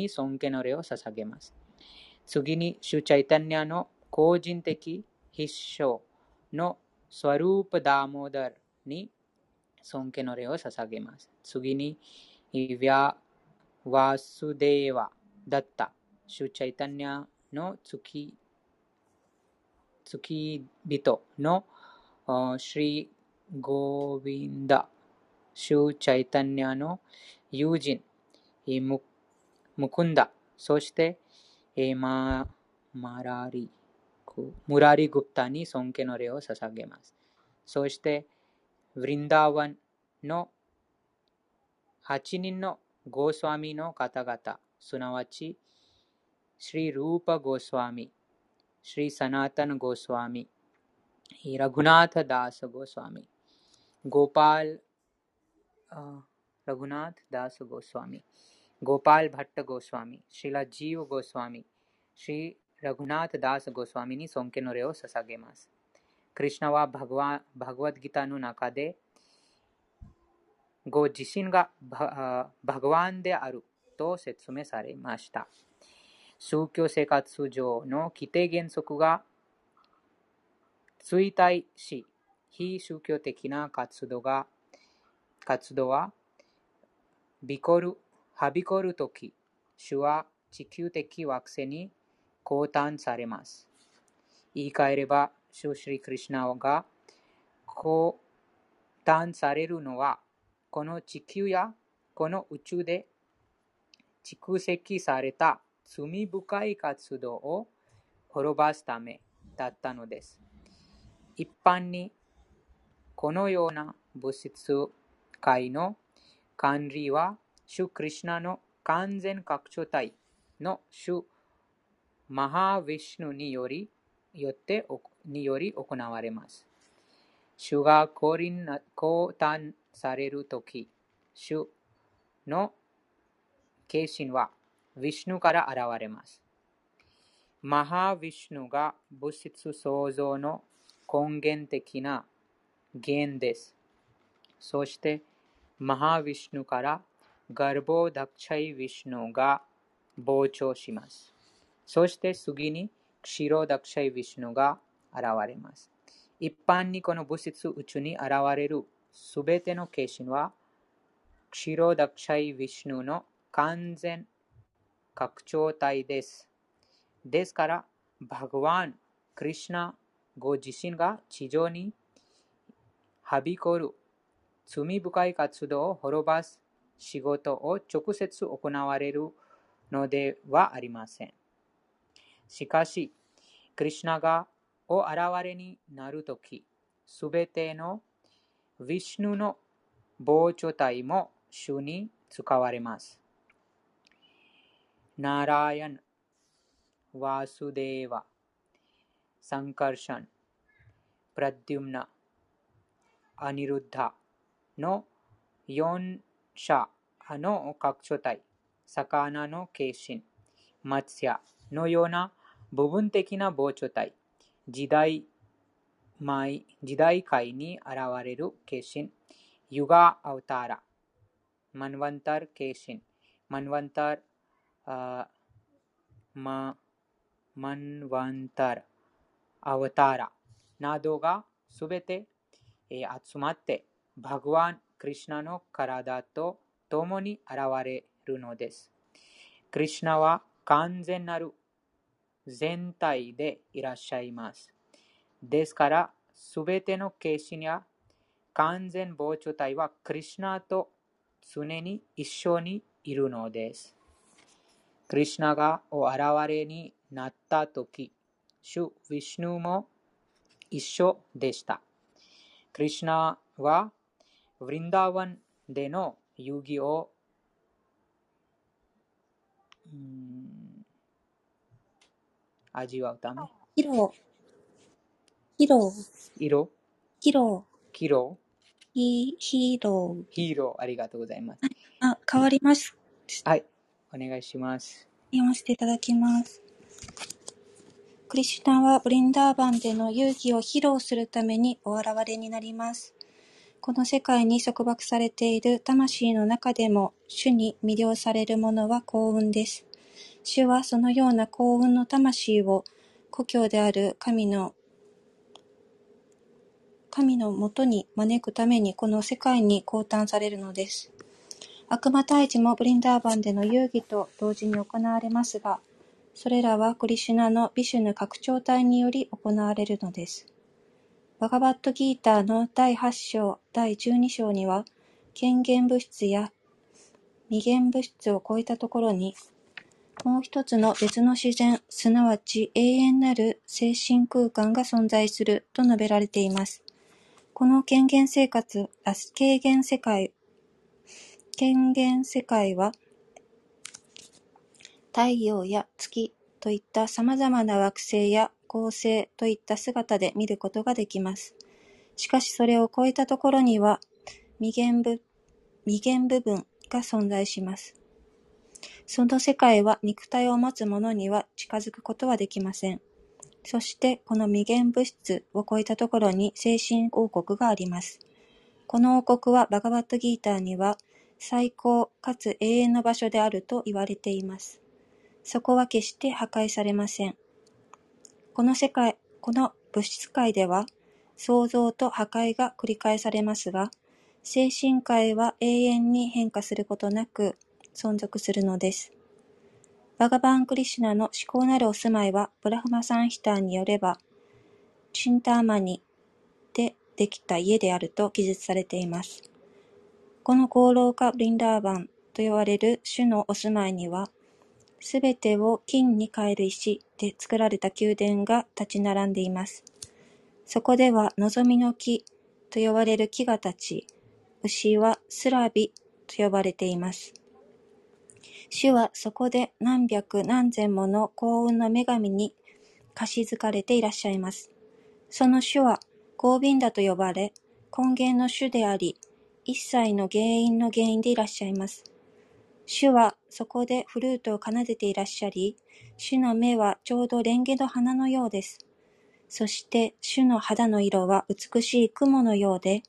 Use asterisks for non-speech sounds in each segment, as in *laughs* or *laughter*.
に尊敬の礼を捧げます。次に、主チャイタニアの個人的必勝のスワループダーモダルに尊敬の礼を捧げます。次に、イヴィア・ワスデーワだった主チャイタニアの月月人のシリ・ゴービンダ、シュ・チャイタニアの友人、ムむくんだ。そして、えー、ま、マラリ、ムラリ・グプタに尊敬の礼を捧げます。そして、ヴリンダーワンの8人のゴースワミの方々、すなわち、シリ・ルーパ・ゴースワミ、シリ・サナータン・ゴースワミ、ラグナータ・ダース・ゴースワミ、ゴーパール、ラグナータ・ダース・ゴースワミ、ગોપાલ ભટ્ટ ગોસ્વામી શીલા જીવ ગોસ્વામી શ્રી રઘુનાથ દાસ ગોસ્વામીની સોંકેનો રહ્યો સસાગે માસ કૃષ્ણવા ભગવા ભગવદ્ ગીતાનું નાકાદે ગો જીશિન ગા ભગવાન દે આરુ તો સેત્સુમે સારે માસ્તા સુક્યો સેકાત્સુ જો નો કિતે ગેન સુકુગા 衰退し、非宗教的な活動が、活動は、ビコルはびこるとき、主は地球的惑星に降誕されます。言い換えれば、主シリクリシナが降誕されるのは、この地球やこの宇宙で蓄積された罪深い活動を滅ばすためだったのです。一般にこのような物質界の管理は、主クリシナの完全拡張体の主マハヴィシュヌによりよってにより行われます。主が降誕されるとき、主の化身はヴィシュヌから現れます。マハヴィシュヌが物質創造の根源的な源です。そして、マハヴィシュヌからガルボダクチャイヴィシュヌが膨張します。そして次にクシロダクシャイヴィシュヌが現れます。一般にこの物質宇宙に現れるすべての化身は、クシロダクシャイヴィシュヌの完全拡張体です。ですから、バグワン、クリシナご自身が地上にはびこる罪深い活動を滅ばす仕事を直接行われるのではありません。しかし、クリュナがお現れになるとき、すべてのヴィシュヌの膨張体も主に使われます。ナラヤン、ワスデーワ、サンカルシャン、プラデュムナ、アニルッダの4者の各所体、魚の化身、松屋のような部分的な膨張体、時代前時代界に現れる化身、ユガ・アウターラ、マンワンター化身、マンワンターママンワンタラ、アワタラなどがすべて、え集まって、バグワン・クリシナの体と共に現れるのです。クリシナは完全なる全体でいらっしゃいます。ですから、すべての形身や完全膨張体はクリシナと常に一緒にいるのです。クリシナがお現れになったとき、主ヴィシュヌも一緒でした。クリシナはヴリンダーワンでの遊戯を味わうため。ヒロ。ヒロ。色ヒロ。ヒロヒヒーロー。ヒーロー、ありがとうございます。あ、変わります。はい。お願いします。読ませていただきます。クリシュナはブリンダーバンでの遊戯を披露するためにお現れになります。この世界に束縛されている魂の中でも主に魅了される者は幸運です。主はそのような幸運の魂を故郷である神の神のもとに招くためにこの世界に降誕されるのです。悪魔退治もブリンダーバンでの遊戯と同時に行われますが、それらはクリシュナのビシュヌ拡張体により行われるのです。バガバットギーターの第8章、第12章には、権限物質や未限物質を超えたところに、もう一つの別の自然、すなわち永遠なる精神空間が存在すると述べられています。この権限生活、あ、軽減世界、権限世界は、太陽や月といった様々な惑星や恒星といった姿で見ることができます。しかしそれを超えたところには未限部未限部分が存在します。その世界は肉体を持つ者には近づくことはできません。そしてこの未限物質を超えたところに精神王国があります。この王国はバガバットギーターには最高かつ永遠の場所であると言われています。そこは決して破壊されません。この世界、この物質界では創造と破壊が繰り返されますが、精神界は永遠に変化することなく存続するのです。バガバン・クリシュナの思考なるお住まいは、ブラフマサンヒターによれば、チンターマニでできた家であると記述されています。この功労家ブリンダーバンと呼ばれる種のお住まいには、すべてを金に変える石で作られた宮殿が立ち並んでいます。そこでは望みの木と呼ばれる木が立ち、牛はスラビと呼ばれています。主はそこで何百何千もの幸運の女神にかしずかれていらっしゃいます。その主はゴーヴィンダと呼ばれ、根源の主であり、一切の原因の原因でいらっしゃいます。主はそこでフルートを奏でていらっしゃり、主の目はちょうど蓮華の花のようです。そして主の肌の色は美しい雲のようで、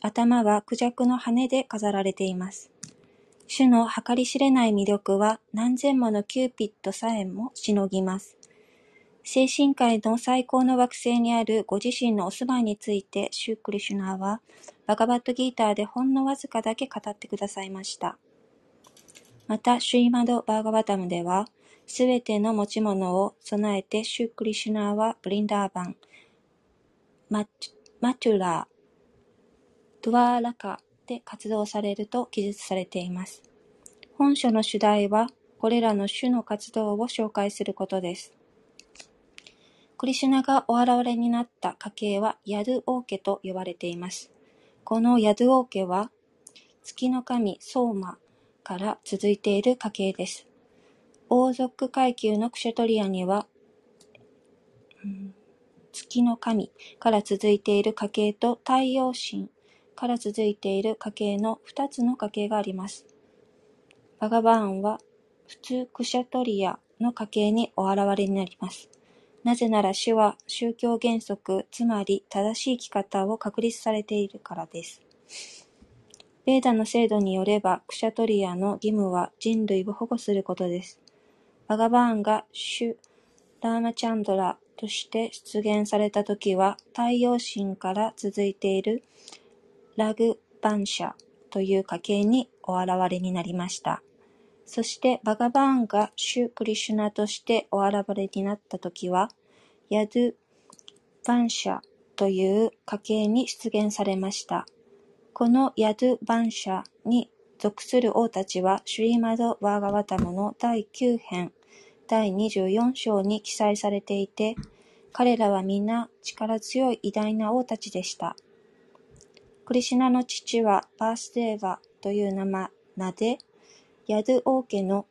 頭はクジャクの羽で飾られています。主の計り知れない魅力は何千ものキューピッドさえもしのぎます。精神界の最高の惑星にあるご自身のお住まいについて、シュークリシュナーは、バガバットギーターでほんのわずかだけ語ってくださいました。また、シュイマド・バーガバタムでは、すべての持ち物を備えてシュークリシュナはブリンダーバン、マチュラー、ドゥワーラカで活動されると記述されています。本書の主題は、これらの種の活動を紹介することです。クリシュナがお現れになった家系はヤドゥ王家と呼ばれています。このヤドゥ王家は、月の神ソーマから続いている家系です。王族階級のクシャトリアには、月の神から続いている家系と太陽神から続いている家系の二つの家系があります。バガバーンは普通クシャトリアの家系にお現れになります。なぜなら主は宗教原則、つまり正しい生き方を確立されているからです。ベーダの制度によれば、クシャトリアの義務は人類を保護することです。バガバーンが主ラーマチャンドラとして出現された時は、太陽神から続いているラグバンシャという家系にお現れになりました。そしてバガバーンがシュ・クリシュナとしてお現れになった時は、ヤドゥ・バンシャという家系に出現されました。このヤドゥ・バンシャに属する王たちは、シュリーマド・ワーガワタムの第9編、第24章に記載されていて、彼らは皆力強い偉大な王たちでした。クリシナの父はバースデーバという名名で、ヤドゥ王家の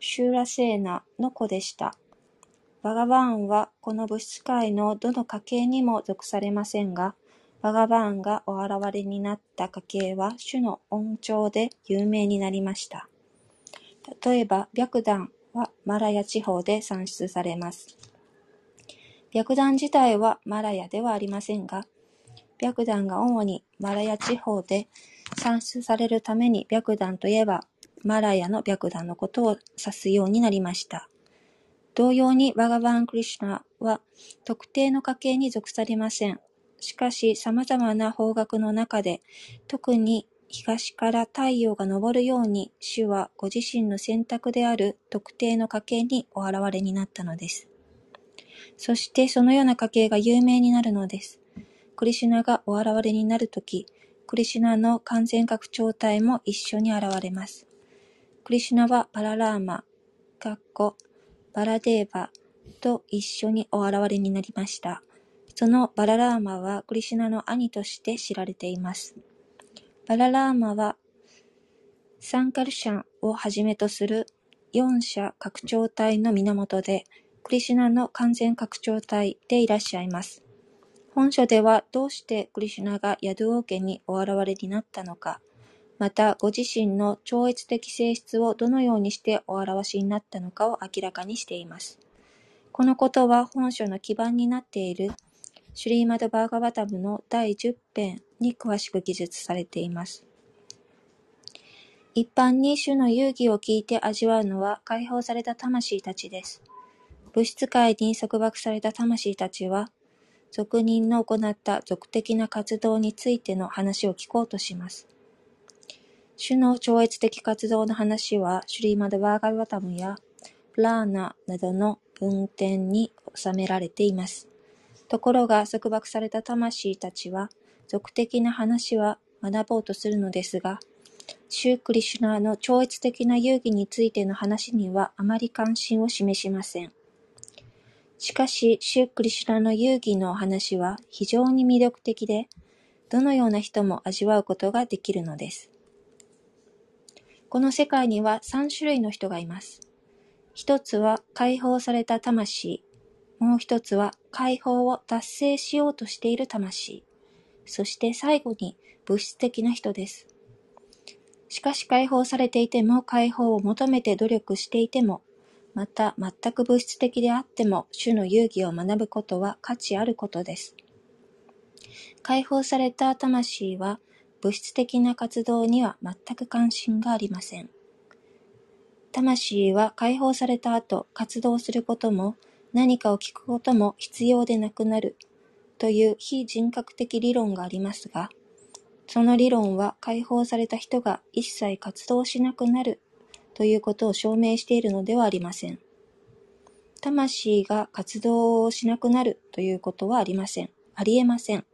シューラセーナの子でした。バガバーンはこの物質界のどの家系にも属されませんが、バガバーンがお現れになった家系は主の恩寵で有名になりました。例えば、白檀はマラヤ地方で産出されます。白檀自体はマラヤではありませんが、白檀が主にマラヤ地方で産出されるために白檀といえばマラヤの白檀のことを指すようになりました。同様に、バガバーン・クリシュナは特定の家系に属されません。しかし、様々な方角の中で、特に東から太陽が昇るように、主はご自身の選択である特定の家系にお現れになったのです。そして、そのような家系が有名になるのです。クリシュナがお現れになるとき、クリシュナの完全拡張体も一緒に現れます。クリシュナはバララーマ、かっこバラデーバと一緒にお現れになりました。そのバララーマはクリシュナの兄として知られています。バララーマはサンカルシャンをはじめとする四者拡張体の源で、クリシュナの完全拡張体でいらっしゃいます。本書ではどうしてクリシュナがヤドゥオー家にお現れになったのか、またご自身の超越的性質をどのようにしてお表しになったのかを明らかにしています。このことは本書の基盤になっているシュリーマド・バーガバタムの第10編に詳しく記述されています。一般に主の遊戯を聞いて味わうのは解放された魂たちです。物質界に束縛された魂たちは、俗人の行った俗的な活動についての話を聞こうとします。主の超越的活動の話は、シュリーマド・バーガバタムやプラーナなどの文典に収められています。ところが束縛された魂たちは、俗的な話は学ぼうとするのですが、シュークリシュナの超越的な遊戯についての話にはあまり関心を示しません。しかし、シュークリシュナの遊戯の話は非常に魅力的で、どのような人も味わうことができるのです。この世界には3種類の人がいます。一つは解放された魂、もう一つは解放を達成しようとしている魂、そして最後に物質的な人です。しかし解放されていても解放を求めて努力していても、また全く物質的であっても主の遊戯を学ぶことは価値あることです。解放された魂は物質的な活動には全く関心がありません。魂は解放された後、活動することも何かを聞くことも必要でなくなるという非人格的理論がありますが、その理論は解放された人が一切活動しなくなるということを証明しているのではありません。魂が活動をしなくなるということはありません。ありえません。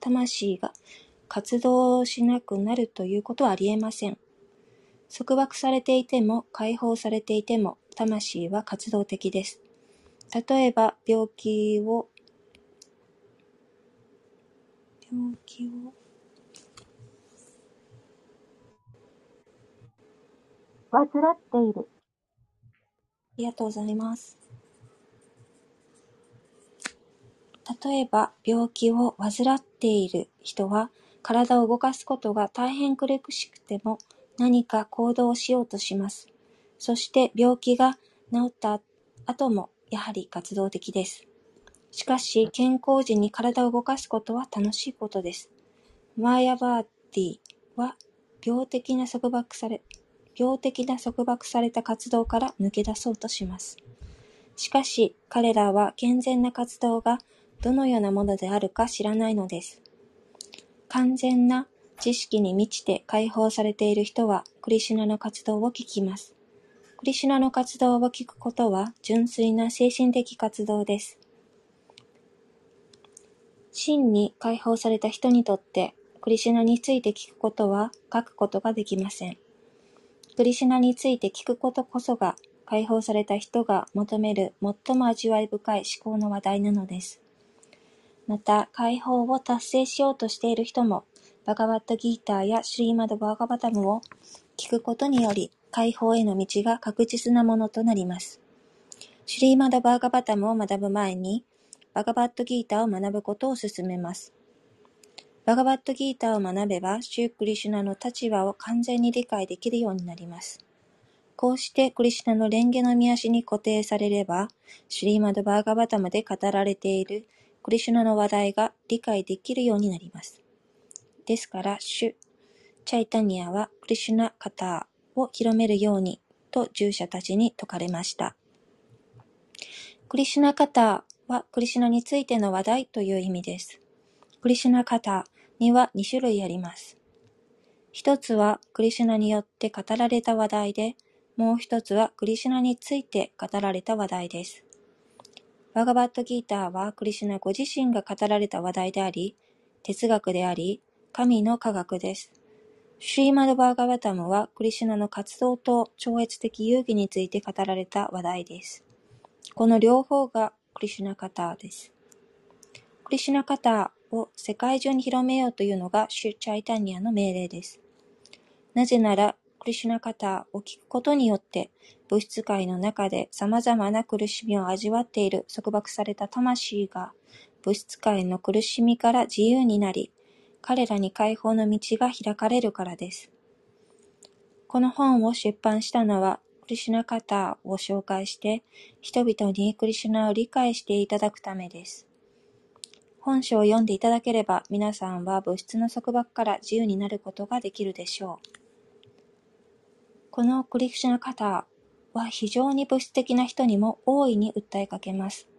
魂が活動しなくなるということはありえません。束縛されていても解放されていても魂は活動的です。例えば病気を病気を患っている、ありがとうございます。例えば、病気を患っている人は、体を動かすことが大変苦しくても、何か行動をしようとします。そして、病気が治った後も、やはり活動的です。しかし、健康時に体を動かすことは楽しいことです。マーヤバーティは、病的な束縛され、病的な束縛された活動から抜け出そうとします。しかし、彼らは健全な活動がどのようなものであるか知らないのです。完全な知識に満ちて解放されている人は、クリシュナの活動を聞きます。クリシュナの活動を聞くことは、純粋な精神的活動です。真に解放された人にとって、クリシュナについて聞くことは書くことができません。クリシュナについて聞くことこそが、解放された人が求める最も味わい深い思考の話題なのです。また、解放を達成しようとしている人も、バガバットギーターやシュリーマド・バーガバタムを聞くことにより、解放への道が確実なものとなります。シュリーマド・バーガバタムを学ぶ前に、バガバットギーターを学ぶことを勧めます。バガバットギーターを学べば、シュークリシュナの立場を完全に理解できるようになります。こうしてクリシュナの蓮華の見足に固定されれば、シュリーマド・バーガバタムで語られているクリシュナの話題が理解できるようになります。ですから、シュ・チャイタニアはクリシュナカターを広めるように、と従者たちに説かれました。クリシュナカターはクリシュナについての話題という意味です。クリシュナカターには2種類あります。一つはクリシュナによって語られた話題で、もう一つはクリシュナについて語られた話題です。バガバットギーターはクリシュナご自身が語られた話題であり、哲学であり、神の科学です。シュリーマドバーガバタムはクリシュナの活動と超越的遊戯について語られた話題です。この両方がクリシュナカターです。クリシュナカターを世界中に広めようというのがシュ・チャイタニアの命令です。なぜなら、クリシュナカターを聞くことによって、物質界の中で様々な苦しみを味わっている束縛された魂が、物質界の苦しみから自由になり、彼らに解放の道が開かれるからです。この本を出版したのは、クリシュナカターを紹介して、人々にクリシュナを理解していただくためです。本書を読んでいただければ、皆さんは物質の束縛から自由になることができるでしょう。このクリシュナカターは非常に物質的な人にも大いに訴えかけます。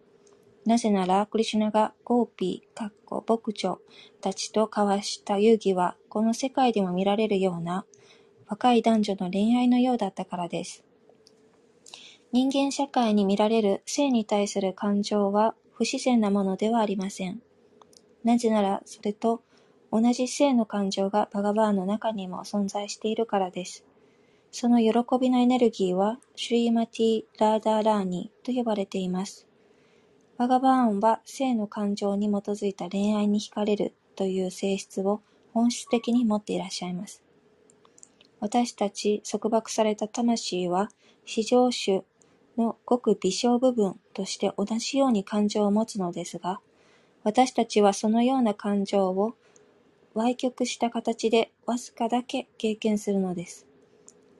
なぜなら、クリシュナがゴーピー、かっこ牧女たちと交わした遊戯は、この世界でも見られるような若い男女の恋愛のようだったからです。人間社会に見られる性に対する感情は不自然なものではありません。なぜなら、それと同じ性の感情がバガバーの中にも存在しているからです。その喜びのエネルギーは、シュリーマティ・ラーダーラーニと呼ばれています。バガバーンは性の感情に基づいた恋愛に惹かれるという性質を本質的に持っていらっしゃいます。私たち束縛された魂は、至上主のごく微小部分として同じように感情を持つのですが、私たちはそのような感情を歪曲した形でわずかだけ経験するのです。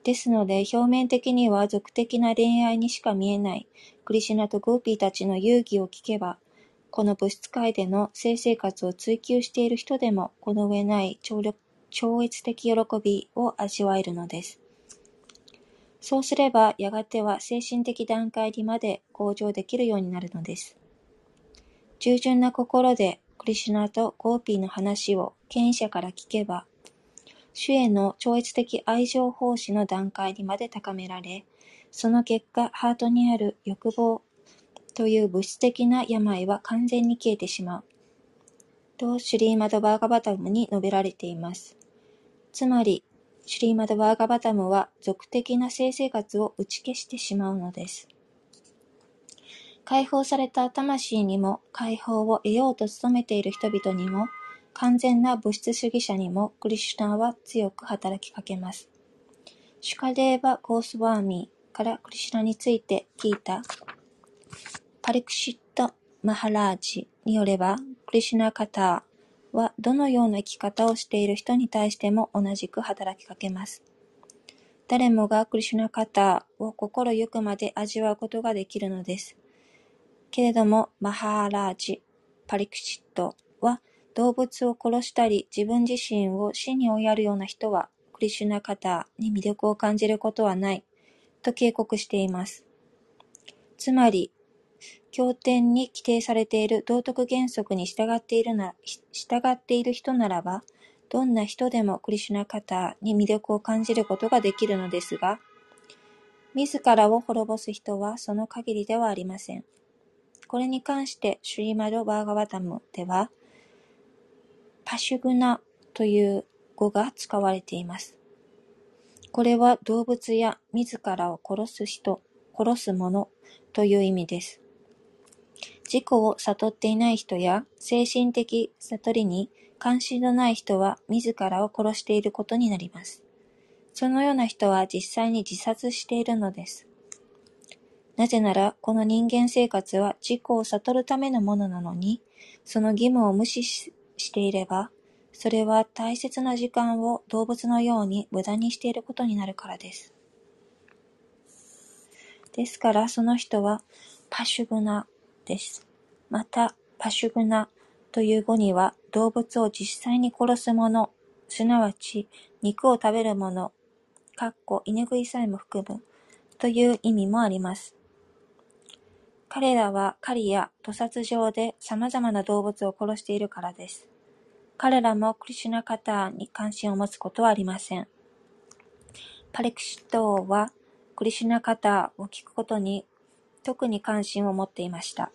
ですので、表面的には俗的な恋愛にしか見えないクリシュナとゴーピーたちの遊戯を聞けば、この物質界での性生活を追求している人でもこの上ない超、超越的喜びを味わえるのです。そうすれば、やがては精神的段階にまで向上できるようになるのです。従順な心でクリシュナとゴーピーの話を権威者から聞けば、主への超越的愛情奉仕の段階にまで高められ、その結果、ハートにある欲望という物質的な病は完全に消えてしまう。と、シュリーマドバーガバタムに述べられています。つまり、シュリーマドバーガバタムは俗的な性生活を打ち消してしまうのです。解放された魂にも、解放を得ようと努めている人々にも、完全な物質主義者にもクリシュナは強く働きかけます。シュカデーバ・ゴースワーミーからクリシュナについて聞いたパリクシット・マハラージによれば、クリシュナカターはどのような生き方をしている人に対しても同じく働きかけます。誰もがクリシュナカターを心ゆくまで味わうことができるのです。けれども、マハーラージ・パリクシット動物を殺したり自分自身を死に追いやるような人はクリシュナカターに魅力を感じることはないと警告しています。つまり、経典に規定されている道徳原則に従っているな従っている人ならば、どんな人でもクリシュナカターに魅力を感じることができるのですが、自らを滅ぼす人はその限りではありません。これに関して、シュリマド・バーガワタムでは、パシュグナという語が使われています。これは動物や自らを殺す人、殺す者という意味です。自己を悟っていない人や精神的悟りに関心のない人は自らを殺していることになります。そのような人は実際に自殺しているのです。なぜなら、この人間生活は自己を悟るためのものなのに、その義務を無視ししていれば、それは大切な時間を動物のように無駄にしていることになるからです。ですから、その人はパシュグナです。また、パシュグナという語には、動物を実際に殺す者、すなわち肉を食べる者、かっこ犬食いさえも含むという意味もあります。彼らは狩りや屠殺場で様々な動物を殺しているからです。彼らもクリシュナカターに関心を持つことはありません。パリクシット王はクリシュナカターを聞くことに特に関心を持っていました。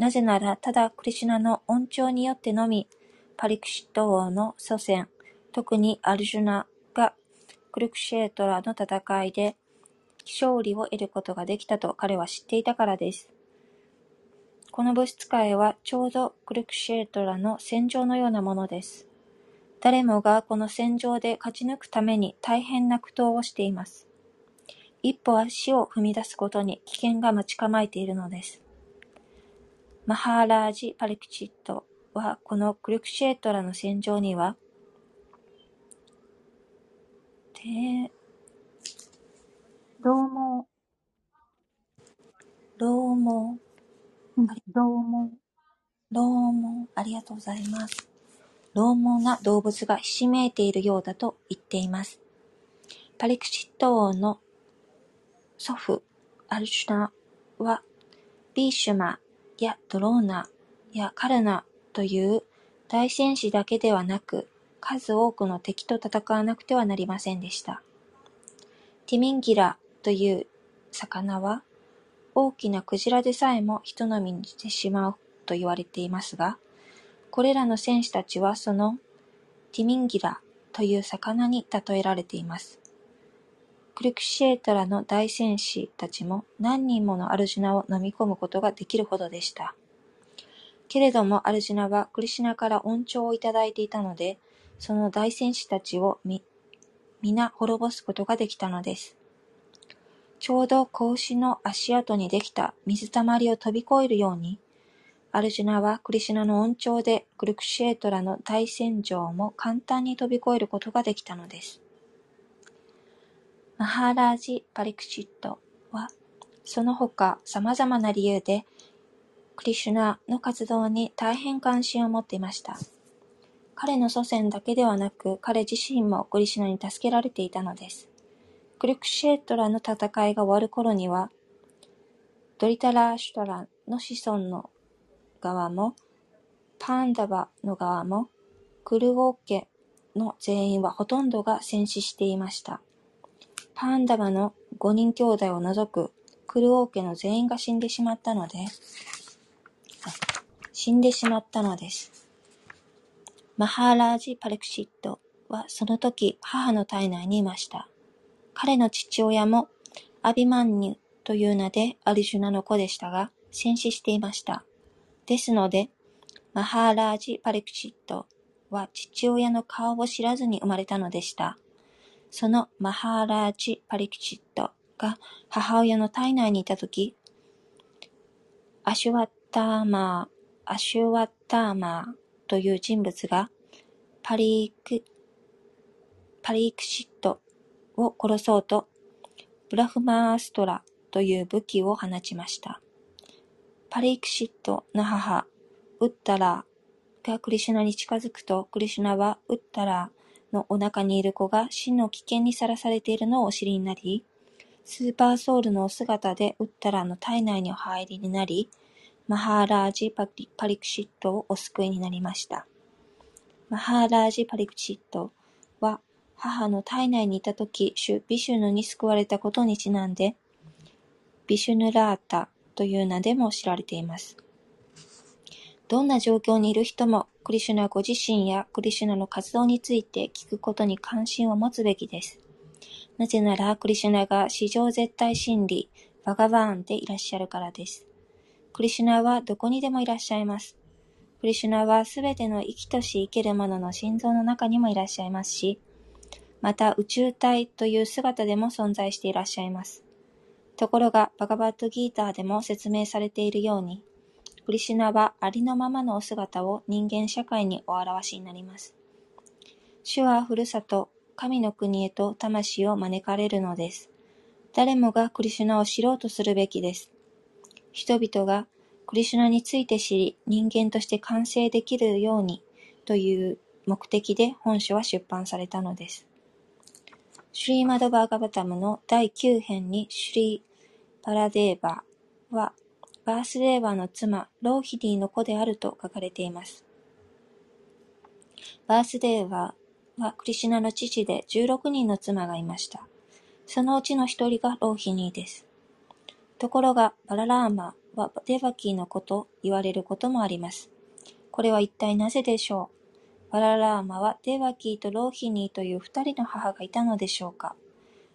なぜなら、ただクリシュナの恩寵によってのみ、パリクシット王の祖先、特にアルジュナがクルクシェートラの戦いで勝利を得ることができたと彼は知っていたからです。この物質界はちょうどクルクシェートラの戦場のようなものです。誰もがこの戦場で勝ち抜くために大変な苦闘をしています。一歩足を踏み出すことに危険が待ち構えているのです。マハーラージ・パリクチットはこのクルクシェートラの戦場には、てどうも、老毛、うんどうも、ありがとうございます。獰猛な動物がひしめいているようだと言っています。パリクシット王の祖父、アルシュナは、ビーシュマやドローナやカルナという大戦士だけではなく、数多くの敵と戦わなくてはなりませんでした。ティミンギラという魚は、大きなクジラでさえも人飲みにしてしまうと言われていますが、これらの戦士たちはそのティミンギラという魚に例えられています。クルクシェートラの大戦士たちも何人ものアルジナを飲み込むことができるほどでした。けれどもアルジナはクリシナから恩寵をいただいていたので、その大戦士たちを、皆滅ぼすことができたのです。ちょうど子牛の足跡にできた水たまりを飛び越えるように、アルジュナはクリシュナの恩寵でクルクシェトラの大戦場も簡単に飛び越えることができたのです。マハーラージ・パリクシットは、その他様々な理由で、クリシュナの活動に大変関心を持っていました。彼の祖先だけではなく、彼自身もクリシュナに助けられていたのです。クルクシェートラの戦いが終わる頃には、ドリタラーシュトラの子孫の側も、パンダバの側も、クルオー家の全員はほとんどが戦死していました。パンダバの5人兄弟を除くクルオー家の全員が死んでしまったので、死んでしまったのです。マハーラージ・パレクシットはその時母の体内にいました。彼の父親もアビマンニュという名でアリジュナの子でしたが、戦死していました。ですので、マハーラージ・パレクシットは父親の顔を知らずに生まれたのでした。そのマハーラージ・パリクチットが母親の体内にいたとき、アシュワッターマー、アシュワッターマーという人物がパリク、パリクシットを殺そうと、ブラフマーストラという武器を放ちました。パリクシットの母、ウッタラーがクリシュナに近づくと、クリシュナはウッタラーのお腹にいる子が死の危険にさらされているのをお知りになり、スーパーソウルのお姿でウッタラーの体内にお入りになり、マハーラージパリパリクシットをお救いになりました。マハーラージパリクシットは母の体内にいたとき、主ビシュヌに救われたことにちなんで、ビシュヌラータという名でも知られています。どんな状況にいる人も、クリシュナご自身やクリシュナの活動について聞くことに関心を持つべきです。なぜなら、クリシュナが史上絶対真理、バガバーンでいらっしゃるからです。クリシュナはどこにでもいらっしゃいます。クリシュナはすべての生きとし生けるものの心臓の中にもいらっしゃいますし、また宇宙体という姿でも存在していらっしゃいます。ところが、バガバットギーターでも説明されているように、クリシュナはありのままのお姿を人間社会にお表しになります。主はふるさと、神の国へと魂を招かれるのです。誰もがクリシュナを知ろうとするべきです。人々がクリシュナについて知り、人間として完成できるようにという目的で本書は出版されたのです。シュリーマドバーガバタムの第9編にシュリー・パラデーバーはバースデーバーの妻ローヒディの子であると書かれています。バースデーバーはクリシナの父で16人の妻がいました。そのうちの一人がローヒニーです。ところが、バララーマはデバキーの子と言われることもあります。これは一体なぜでしょう？バララーマはデバキーとローヒニーという二人の母がいたのでしょうか？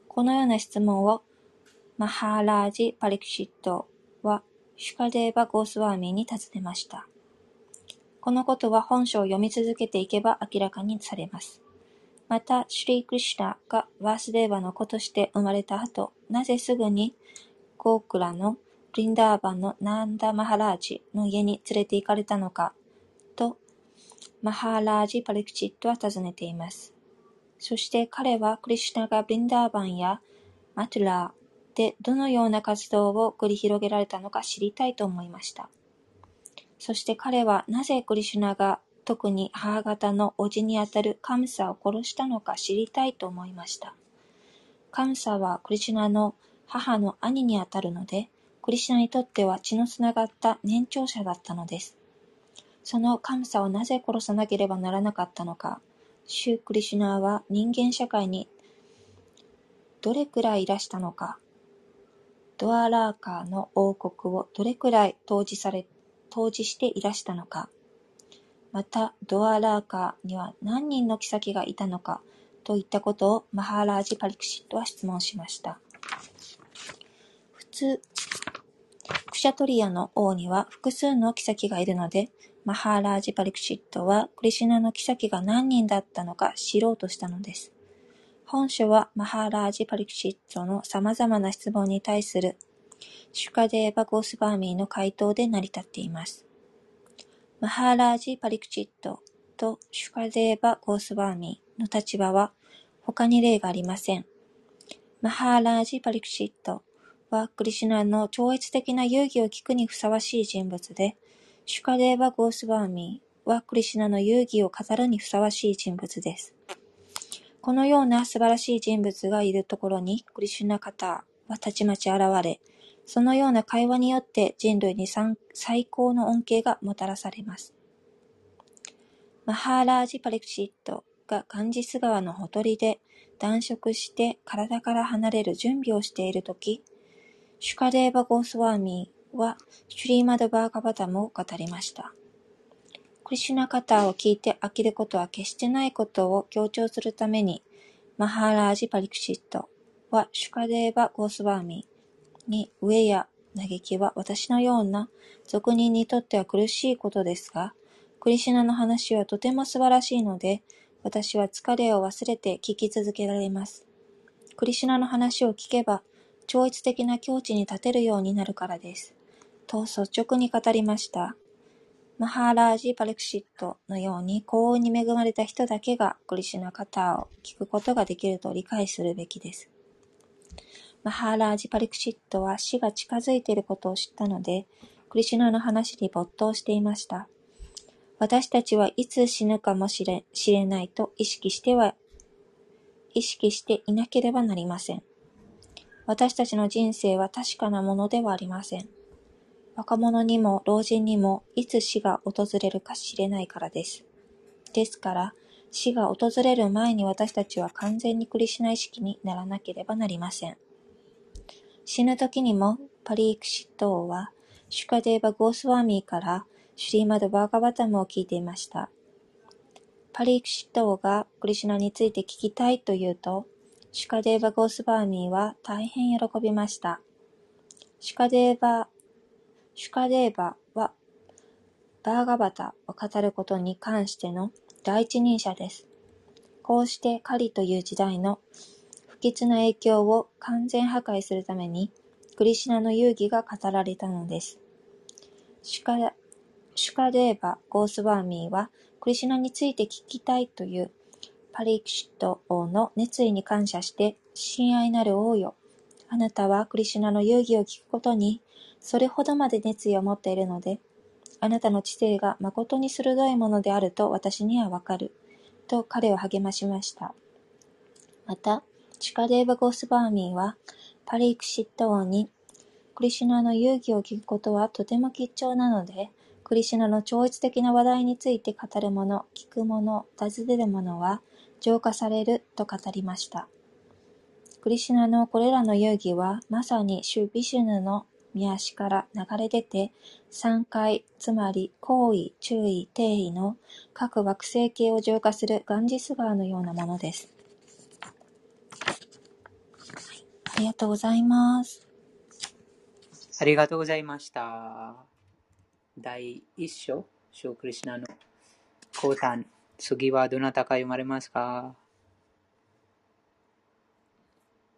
このような質問をマハーラージ・パリクシットはシュカデーバ・ゴースワーミーに尋ねました。このことは本書を読み続けていけば明らかにされます。また、シュリー・クリシュナがワースデーバの子として生まれた後、なぜすぐにゴークラのリンダーバンのナンダ・マハラージの家に連れて行かれたのか、マハーラージ・パリクチットは尋ねています。そして彼はクリシュナがブリンダーバンやマトゥラーでどのような活動を繰り広げられたのか知りたいと思いました。そして彼はなぜクリシュナが特に母方の叔父にあたるカムサを殺したのか知りたいと思いました。カムサはクリシュナの母の兄にあたるので、クリシュナにとっては血のつながった年長者だったのです。そのカムサをなぜ殺さなければならなかったのか、シュー・クリシュナーは人間社会にどれくらいいらしたのか、ドアラーカーの王国をどれくらい統治され、統治していらしたのか、また、ドアラーカーには何人の妃がいたのか、といったことをマハーラージ・パリクシットは質問しました。普通、クシャトリアの王には複数の妃がいるので、マハーラージ・パリクシットはクリシュナの妃が何人だったのか知ろうとしたのです。本書はマハーラージ・パリクシットの様々な質問に対するシュカデーバ・ゴースバーミーの回答で成り立っています。マハーラージ・パリクチットとシュカデーバ・ゴースワーミーの立場は他に例がありません。マハーラージ・パリクチットはクリシュナの超越的な遊戯を聞くにふさわしい人物で、シュカデーバ・ゴースワーミーはクリシュナの遊戯を語るにふさわしい人物です。このような素晴らしい人物がいるところにクリシュナカターはたちまち現れ、そのような会話によって人類に最高の恩恵がもたらされます。マハーラージ・パリクシットがガンジス川のほとりで断食して体から離れる準備をしているとき、シュカデーバ・ゴースワーミーはシュリーマド・バーカバタムを語りました。クリシュナカターを聞いて飽きることは決してないことを強調するために、マハーラージ・パリクシットはシュカデーバ・ゴースワーミー、に飢えや嘆きは私のような俗人にとっては苦しいことですが、クリシュナの話はとても素晴らしいので、私は疲れを忘れて聞き続けられます。クリシュナの話を聞けば、超越的な境地に立てるようになるからです。と率直に語りました。マハーラージ・パレクシットのように幸運に恵まれた人だけがクリシュナ方を聞くことができると理解するべきです。マハーラージ・パリクシットは死が近づいていることを知ったので、クリシュナの話に没頭していました。私たちはいつ死ぬかもしれしれないと意識しては、意識していなければなりません。私たちの人生は確かなものではありません。若者にも老人にもいつ死が訪れるか知れないからです。ですから、死が訪れる前に私たちは完全にクリシナ意識にならなければなりません。死ぬ時にも、パリークシット王は、シュカデーバ・ゴースワーミーからシュリーマド・バーガバタムを聞いていました。パリークシット王がクリシナについて聞きたいと言うと、シュカデーバ・ゴースワーミーは大変喜びました。シュカデーバ、シュカデーバは、バーガバタを語ることに関しての第一人者です。こうしてカリという時代の不吉な影響を完全破壊するために、クリシナの遊戯が語られたのです。シュカシュカデーバ・ゴースワーミーは、クリシナについて聞きたいというパリクシット王の熱意に感謝して、親愛なる王よ。あなたはクリシナの遊戯を聞くことに、それほどまで熱意を持っているので、あなたの知性が誠に鋭いものであると私にはわかる。と彼を励ましました。また、シカデーバ・ゴスバーミーは、パリークシッタ王に、クリシュナの遊戯を聞くことはとても貴重なので、クリシュナの超越的な話題について語る者、聞く者、尋ねる者は浄化されると語りました。クリシュナのこれらの遊戯は、まさにシュ・ビシュヌの見足から流れ出て、三回、つまり行為、注意、定位の各惑星系を浄化するガンジス川のようなものです。ありがとうございます。ありがとうございました。第一章、シュークリシナの講談。次はどなたか読まれますか？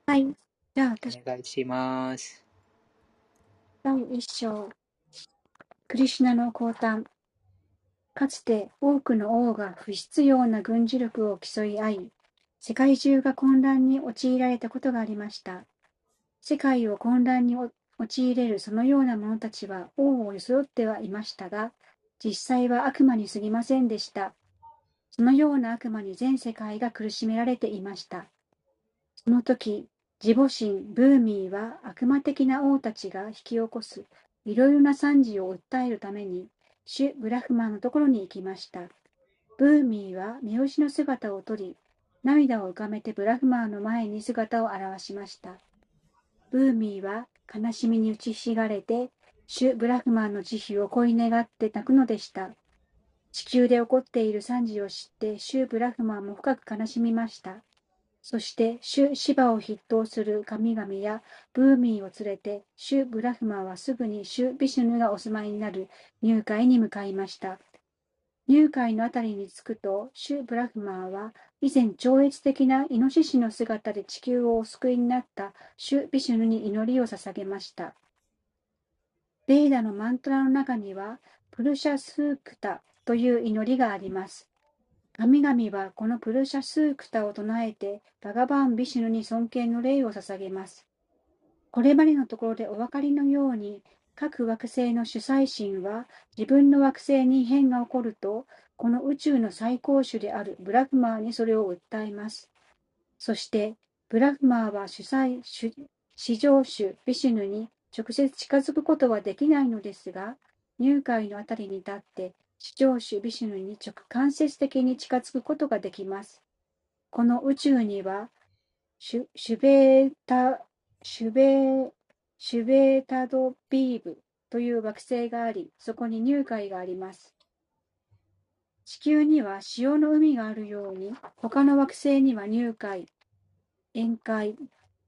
はい。じゃあ私。お願いします。第一章。クリシナの講談。かつて多くの王が不必要な軍事力を競い合い、世界中が混乱に陥られたことがありました。世界を混乱に陥れるそのような者たちは王を装ってはいましたが、実際は悪魔に過ぎませんでした。そのような悪魔に全世界が苦しめられていました。その時、自母神ブーミーは悪魔的な王たちが引き起こすいろいろな惨事を訴えるために、シュ・ブラフマンのところに行きました。ブーミーは三好の姿をとり、涙を浮かべてブラフマーの前に姿を現しました。ブーミーは悲しみに打ちひしがれて、シュ・ブラフマンの慈悲を恋願って泣くのでした。地球で起こっている惨事を知って、シュ・ブラフマンも深く悲しみました。そして、シュ・シバを筆頭する神々やブーミーを連れて、シュ・ブラフマンはすぐにシュ・ビシュヌがお住まいになる入会に向かいました。入会のあたりに着くと、シュ・ブラフマーは以前超越的なイノシシの姿で地球をお救いになったシュ・ビシュヌに祈りを捧げました。ベーダのマントラの中には、プルシャスークタという祈りがあります。神々はこのプルシャスークタを唱えて、バガバン・ビシュヌに尊敬の礼を捧げます。これまでのところでお分かりのように、各惑星の主催神は自分の惑星に異変が起こると、この宇宙の最高種であるブラフマーにそれを訴えます。そして、ブラフマーは主催、至上種ビシュヌに直接近づくことはできないのですが、入会のあたりに立って、至上種ビシュヌに直間接的に近づくことができます。この宇宙には、シュシュベータ、シュベ、シュベータドビーブという惑星があり、そこに入海があります。地球には潮の海があるように、他の惑星には入海、宴会、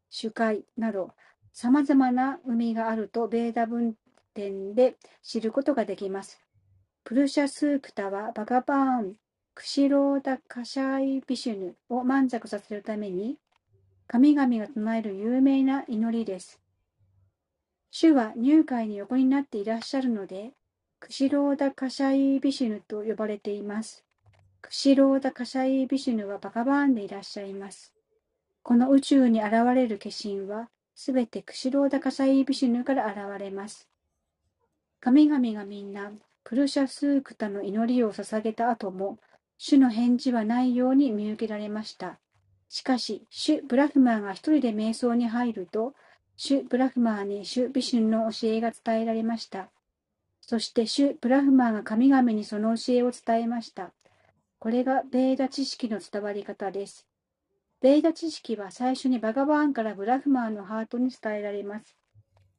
主海など、様々な海があるとベーダ文典で知ることができます。プルシャスークタはバガバーン、クシローダ・カシャイ・ビシュヌを満足させるために、神々が唱える有名な祈りです。主は入会に横になっていらっしゃるので、クシローダ・カシャイ・ビシュヌと呼ばれています。クシローダ・カシャイ・ビシュヌはバカバーンでいらっしゃいます。この宇宙に現れる化身は、すべてクシローダ・カシャイ・ビシュヌから現れます。神々がみんな、プルシャスークタの祈りを捧げた後も、主の返事はないように見受けられました。しかし、主ブラフマーが一人で瞑想に入ると、シュ・ブラフマーにシュ・ビシュンの教えが伝えられました。そしてシュ・ブラフマーが神々にその教えを伝えました。これがベーダ知識の伝わり方です。ベーダ知識は最初にバガバーンからブラフマーのハートに伝えられます。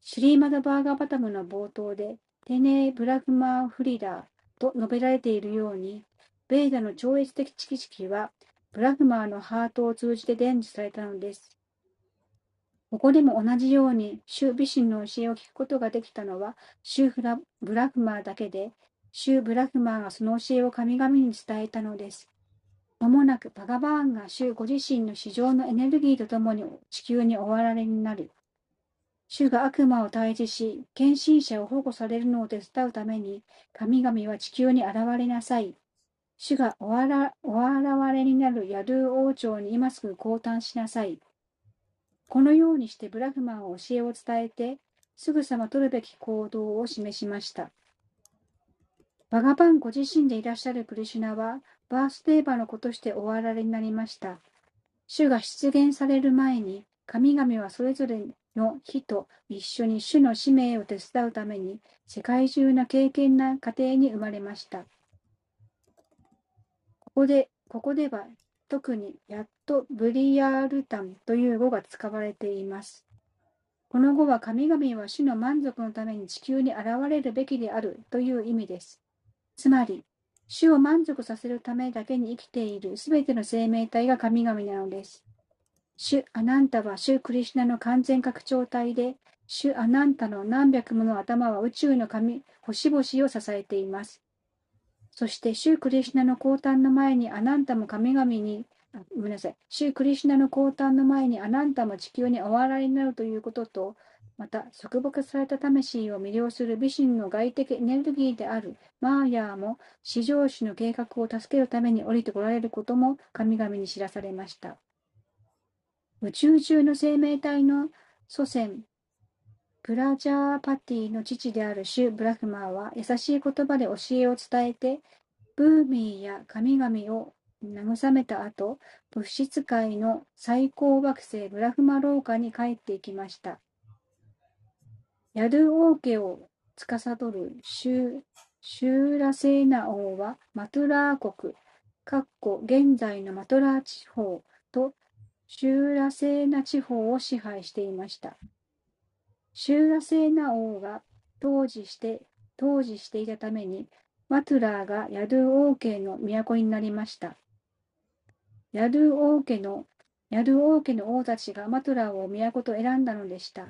シュリーマダ・バーガーバタムの冒頭で、テネ・ブラフマー・フリダと述べられているように、ベーダの超越的知識は、ブラフマーのハートを通じて伝授されたのです。ここでも同じように、シュ・ビシンの教えを聞くことができたのは、シュー・フラブラフマーだけで、シュー・ブラフマーがその教えを神々に伝えたのです。まもなくバガバーンがシュご自身の市場のエネルギーとともに地球に終わられになる。主が悪魔を退治し、献身者を保護されるのを手伝うために、神々は地球に現れなさい。主がおわらお現れになるヤドゥ王朝に今すぐ降誕しなさい。このようにしてブラフマンは教えを伝えて、すぐさま取るべき行動を示しました。バガバンご自身でいらっしゃるクリシュナは、バースデーバの子として終わられになりました。主が出現される前に、神々はそれぞれの日と一緒に主の使命を手伝うために、世界中の敬虔な家庭に生まれました。ここで、ここでは特にやっとブリヤールタンという語が使われています。この語は神々は主の満足のために地球に現れるべきであるという意味です。つまり、主を満足させるためだけに生きているすべての生命体が神々なのです。主アナンタは主クリシナの完全拡張体で、主アナンタの何百もの頭は宇宙の神、星々を支えています。そして、主クリシナの降誕の前にアナンタも神々に、ごめんなさい、主クリシナの降誕の前にアナンタも地球にお笑いになるということと、また、束縛された魂を魅了する美神の外的エネルギーであるマーヤーも、至上主の計画を助けるために降りてこられることも神々に知らされました。宇宙中の生命体の祖先、プラジャーパティの父であるシュ・ブラフマーは優しい言葉で教えを伝えて、ブーミーや神々を慰めた後、物質界の最高惑星ブラフマ廊下に帰っていきました。ヤドゥ王家を司るシュシューラセーナ王はマトゥラー国、かっこ現在のマトラー地方とシューラセーナ地方を支配していました。シューラセーナ王が当時して当時していたために、マトゥラーがヤドゥ王家の都になりました。ヤドゥ王家のヤドゥ王家の王たちがマトゥラーを都と選んだのでした。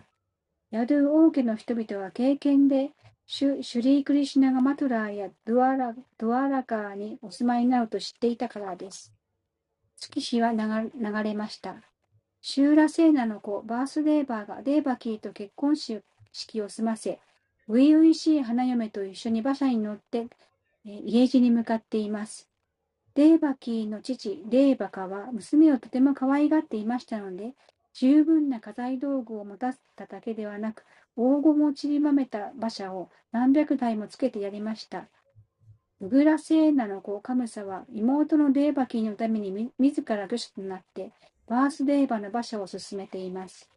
ヤドゥ王家の人々は経験でシュシュリークリシュナがマトゥラーやドアラドアラカーにお住まいになると知っていたからです。月日は流れました。シューラセーナの子、バースデーバーがデーバキーと結婚式を済ませ、初々しい花嫁と一緒に馬車に乗って、え家路に向かっています。デーバキーの父、デーバカは娘をとても可愛がっていましたので、十分な家財道具を持たせただけではなく、黄金を散りばめた馬車を何百台もつけてやりました。ウグラセーナの子カムサは妹のデーバキーのために自ら御所となってバースデーバの馬車を進めています。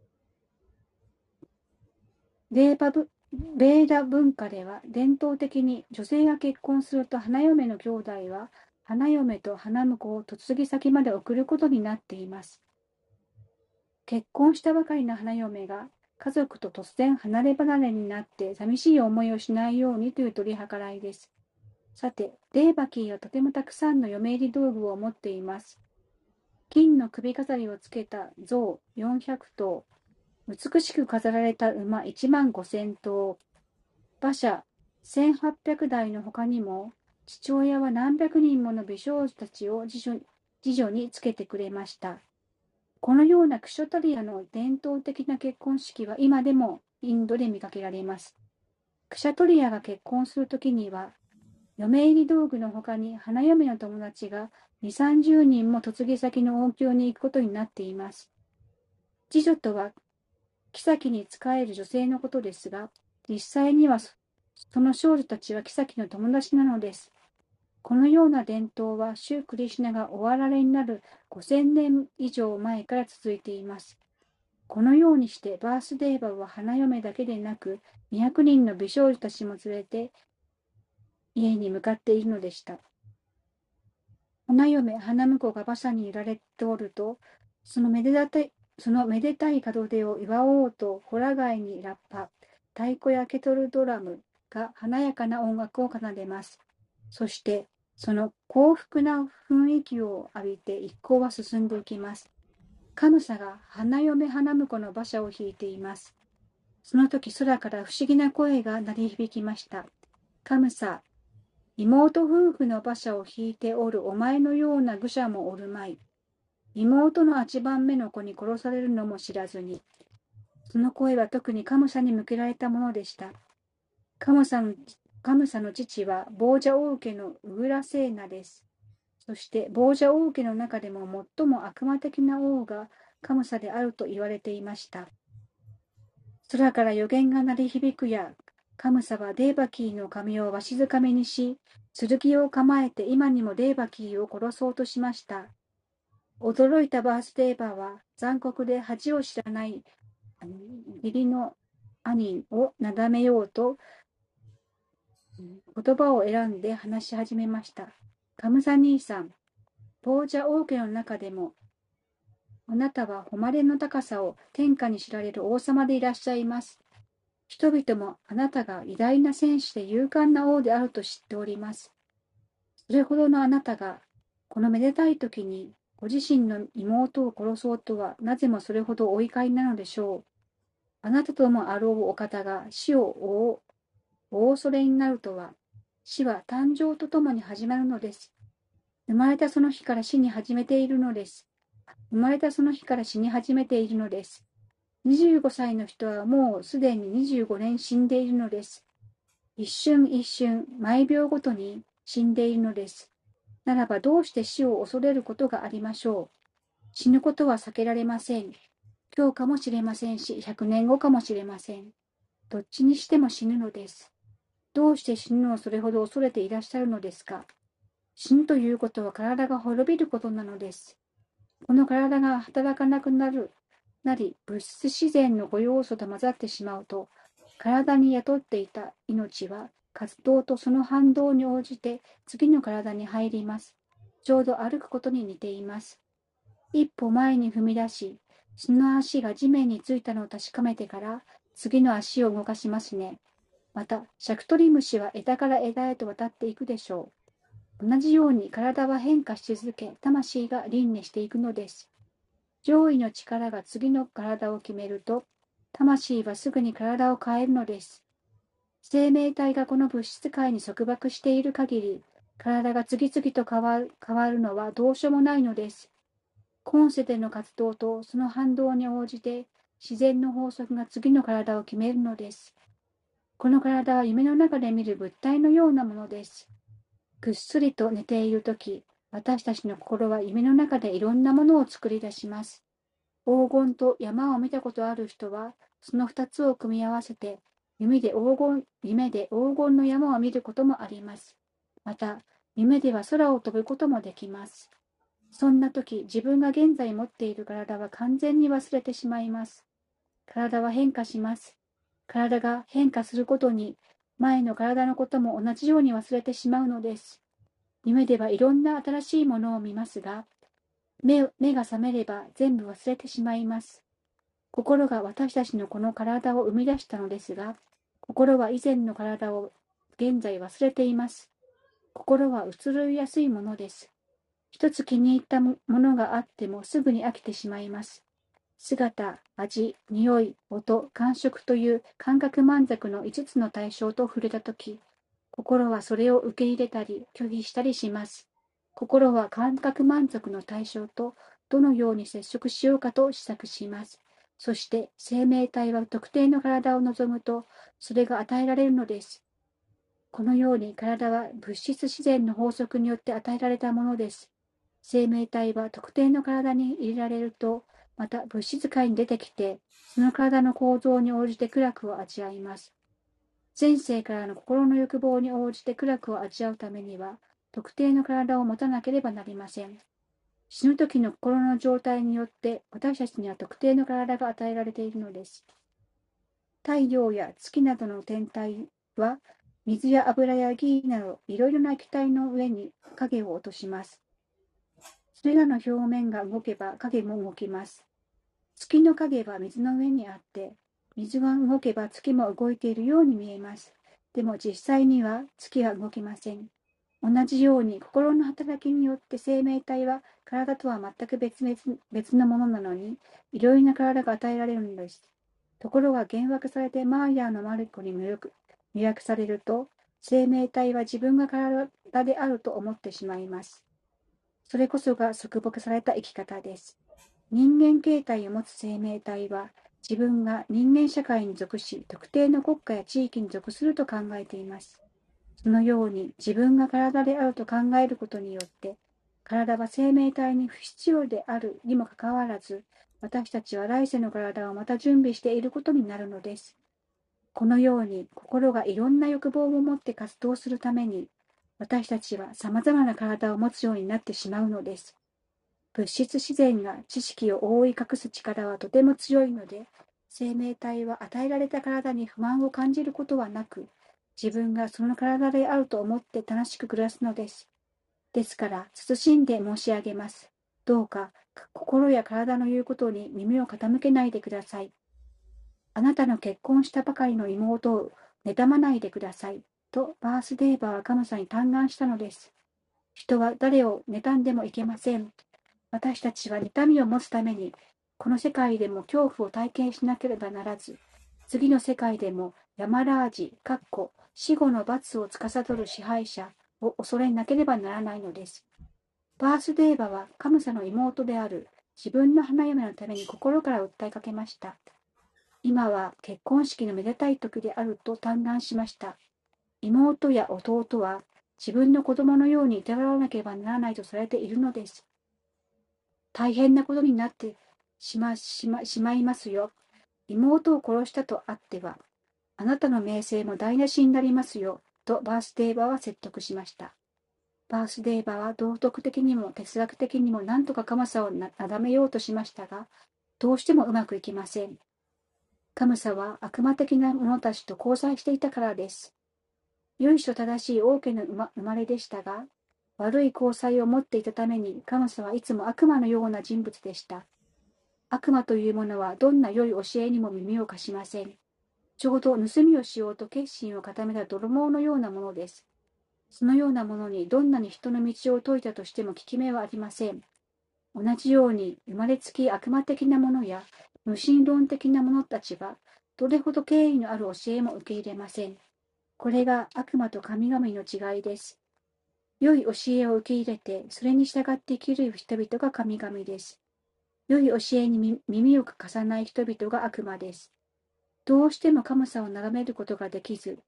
デーバブベーダ文化では伝統的に女性が結婚すると花嫁の兄弟は花嫁と花婿を嫁ぎ先まで送ることになっています。結婚したばかりの花嫁が家族と突然離れ離れになって寂しい思いをしないようにという取り計らいです。さて、デーバキーはとてもたくさんの嫁入り道具を持っています。金の首飾りをつけた象400頭、美しく飾られた馬1万5000頭、馬車1800台の他にも、父親は何百人もの美少女たちを次女次女につけてくれました。このようなクショタリアの伝統的な結婚式は今でもインドで見かけられます。クシャトリアが結婚するときには、嫁入り道具の他に花嫁の友達が二、三十人も嫁ぎ先の王宮に行くことになっています。次女とは、妃に仕える女性のことですが、実際にはその少女たちは妃の友達なのです。このような伝統は、シュー・クリシュナが終わられになる5000年以上前から続いています。このようにして、バースデーバーは花嫁だけでなく、200人の美少女たちも連れて、家に向かっているのでした。花嫁、花婿が馬車に揺られておると、そのめでたい、そのめでたい門出を祝おうと、ホラ貝にラッパ、太鼓やケトルドラムが華やかな音楽を奏でます。そして、その幸福な雰囲気を浴びて一行は進んでいきます。カムサが花嫁花婿の馬車を引いています。その時空から不思議な声が鳴り響きました。カムサ、妹夫婦の馬車を引いておるお前のような愚者もおるまい。妹の八番目の子に殺されるのも知らずに。その声は特にカムサに向けられたものでした。カムサのカムサの父はボージャ王家のウグラセーナです。そしてボージャ王家の中でも最も悪魔的な王がカムサであると言われていました。空から予言が鳴り響くやカムサはデーバキーの髪をわしづかみにし、剣を構えて今にもデーバキーを殺そうとしました。驚いたバースデーバーは残酷で恥を知らない義理の兄をなだめようと言葉を選んで話し始めました。カムサ兄さん、ポージャ王家の中でもあなたは誉れの高さを天下に知られる王様でいらっしゃいます。人々もあなたが偉大な戦士で勇敢な王であると知っております。それほどのあなたが、このめでたい時に、ご自身の妹を殺そうとは、なぜもそれほどお怒りなのでしょう。あなたともあろうお方が死をおお恐れになるとは、死は誕生とともに始まるのです。生まれたその日から死に始めているのです。生まれたその日から死に始めているのです。25歳の人はもうすでに25年死んでいるのです。一瞬一瞬、毎秒ごとに死んでいるのです。ならばどうして死を恐れることがありましょう。死ぬことは避けられません。今日かもしれませんし、100年後かもしれません。どっちにしても死ぬのです。どうして死ぬのをそれほど恐れていらっしゃるのですか死ぬということは体が滅びることなのです。この体が働かなくなる、なり、物質自然のご要素と混ざってしまうと、体に宿っていた命は、活動とその反動に応じて次の体に入ります。ちょうど歩くことに似ています。一歩前に踏み出し、その足が地面についたのを確かめてから、次の足を動かしますね。また、シャクトリムシは枝から枝へと渡っていくでしょう。同じように体は変化し続け、魂が輪廻していくのです。上位の力が次の体を決めると、魂はすぐに体を変えるのです。生命体がこの物質界に束縛している限り、体が次々と変わるのはどうしようもないのです。今世での活動とその反動に応じて、自然の法則が次の体を決めるのです。この体は夢の中で見る物体のようなものです。ぐっすりと寝ているとき、私たちの心は夢の中でいろんなものを作り出します。黄金と山を見たことある人は、その二つを組み合わせて、夢で黄金夢で黄金の山を見ることもあります。また、夢では空を飛ぶこともできます。そんな時、自分が現在持っている体は完全に忘れてしまいます。体は変化します。体が変化することに、前の体のことも同じように忘れてしまうのです。夢ではいろんな新しいものを見ますが、目目が覚めれば全部忘れてしまいます。心が私たちのこの体を生み出したのですが、心は以前の体を現在忘れています。心は移ろいやすいものです。一つ気に入ったものがあってもすぐに飽きてしまいます。姿、味、匂い、音、感触という感覚満足の5つの対象と触れたとき、心はそれを受け入れたり拒否したりします。心は感覚満足の対象とどのように接触しようかと試作します。そして生命体は特定の体を望むと、それが与えられるのです。このように体は物質自然の法則によって与えられたものです。生命体は特定の体に入れられると、また物質界に出てきて、その体の構造に応じて苦楽を味わいます。前世からの心の欲望に応じて苦楽を味わうためには、特定の体を持たなければなりません。死ぬ時の心の状態によって、私たちには特定の体が与えられているのです。太陽や月などの天体は、水や油や銀などいろいろな液体の上に影を落とします。それらの表面が動けば影も動きます。月の影は水の上にあって、水が動けば月も動いているように見えます。でも実際には月は動きません。同じように心の働きによって生命体は体とは全く別々別のものなのに、いろいろな体が与えられるのです。ところが幻惑されてマーヤーのマルコに魅力魅惑されると、生命体は自分が体であると思ってしまいます。それこそが束縛された生き方です。人間形態を持つ生命体は、自分が人間社会に属し、特定の国家や地域に属すると考えています。そのように自分が体であると考えることによって、体は生命体に不必要であるにもかかわらず、私たちは来世の体をまた準備していることになるのです。このように心がいろんな欲望を持って活動するために、私たちは様々な体を持つようになってしまうのです。物質自然が知識を覆い隠す力はとても強いので、生命体は与えられた体に不満を感じることはなく、自分がその体であると思って楽しく暮らすのです。ですから、慎んで申し上げます。どうか、心や体の言うことに耳を傾けないでください。あなたの結婚したばかりの妹を妬まないでください。とバースデーバーは神様に嘆願したのです。人は誰を妬んでもいけません。私たちは妬みを持つために、この世界でも恐怖を体験しなければならず、次の世界でもヤマラージ、かっこ死後の罰を司る支配者を恐れなければならないのです。バースデーバはカムサの妹である自分の花嫁のために心から訴えかけました。今は結婚式のめでたい時であると嘆願しました。妹や弟は自分の子供のようにいたわらなければならないとされているのです。大変なことになってしましましまいますよ。妹を殺したとあっては、あなたの名声も台無しになりますよ、とバースデーバは説得しました。バースデーバは道徳的にも哲学的にも何とかカムサをなだめようとしましたが、どうしてもうまくいきません。カムサは悪魔的な者たちと交際していたからです。由緒正しい王家の生まれでしたが、悪い交際を持っていたために、カムサはいつも悪魔のような人物でした。悪魔というものはどんな良い教えにも耳を貸しません。ちょうど盗みをしようと決心を固めた泥棒のようなものです。そのようなものにどんなに人の道を説いたとしても効き目はありません。同じように生まれつき悪魔的なものや無神論的な者たちはどれほど敬意のある教えも受け入れません。これが悪魔と神々の違いです。良い教えを受け入れて、それに従って生きる人々が神々です。良い教えに耳を貸さない人々が悪魔です。どうしてもカムサを眺めることができず、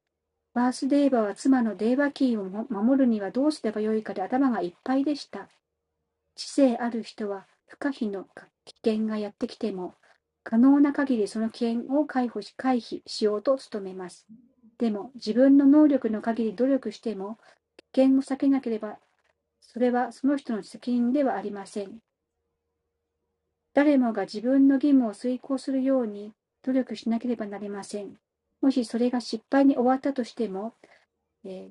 バースデーバーは妻のデーバキーを守るにはどうすればよいかで頭がいっぱいでした。知性ある人は不可避の危険がやってきても、可能な限りその危険を回避し回避しようと努めます。でも自分の能力の限り努力しても危険を避けなければそれはその人の責任ではありません。誰もが自分の義務を遂行するように努力しなければなりません。もしそれが失敗に終わったとしても、え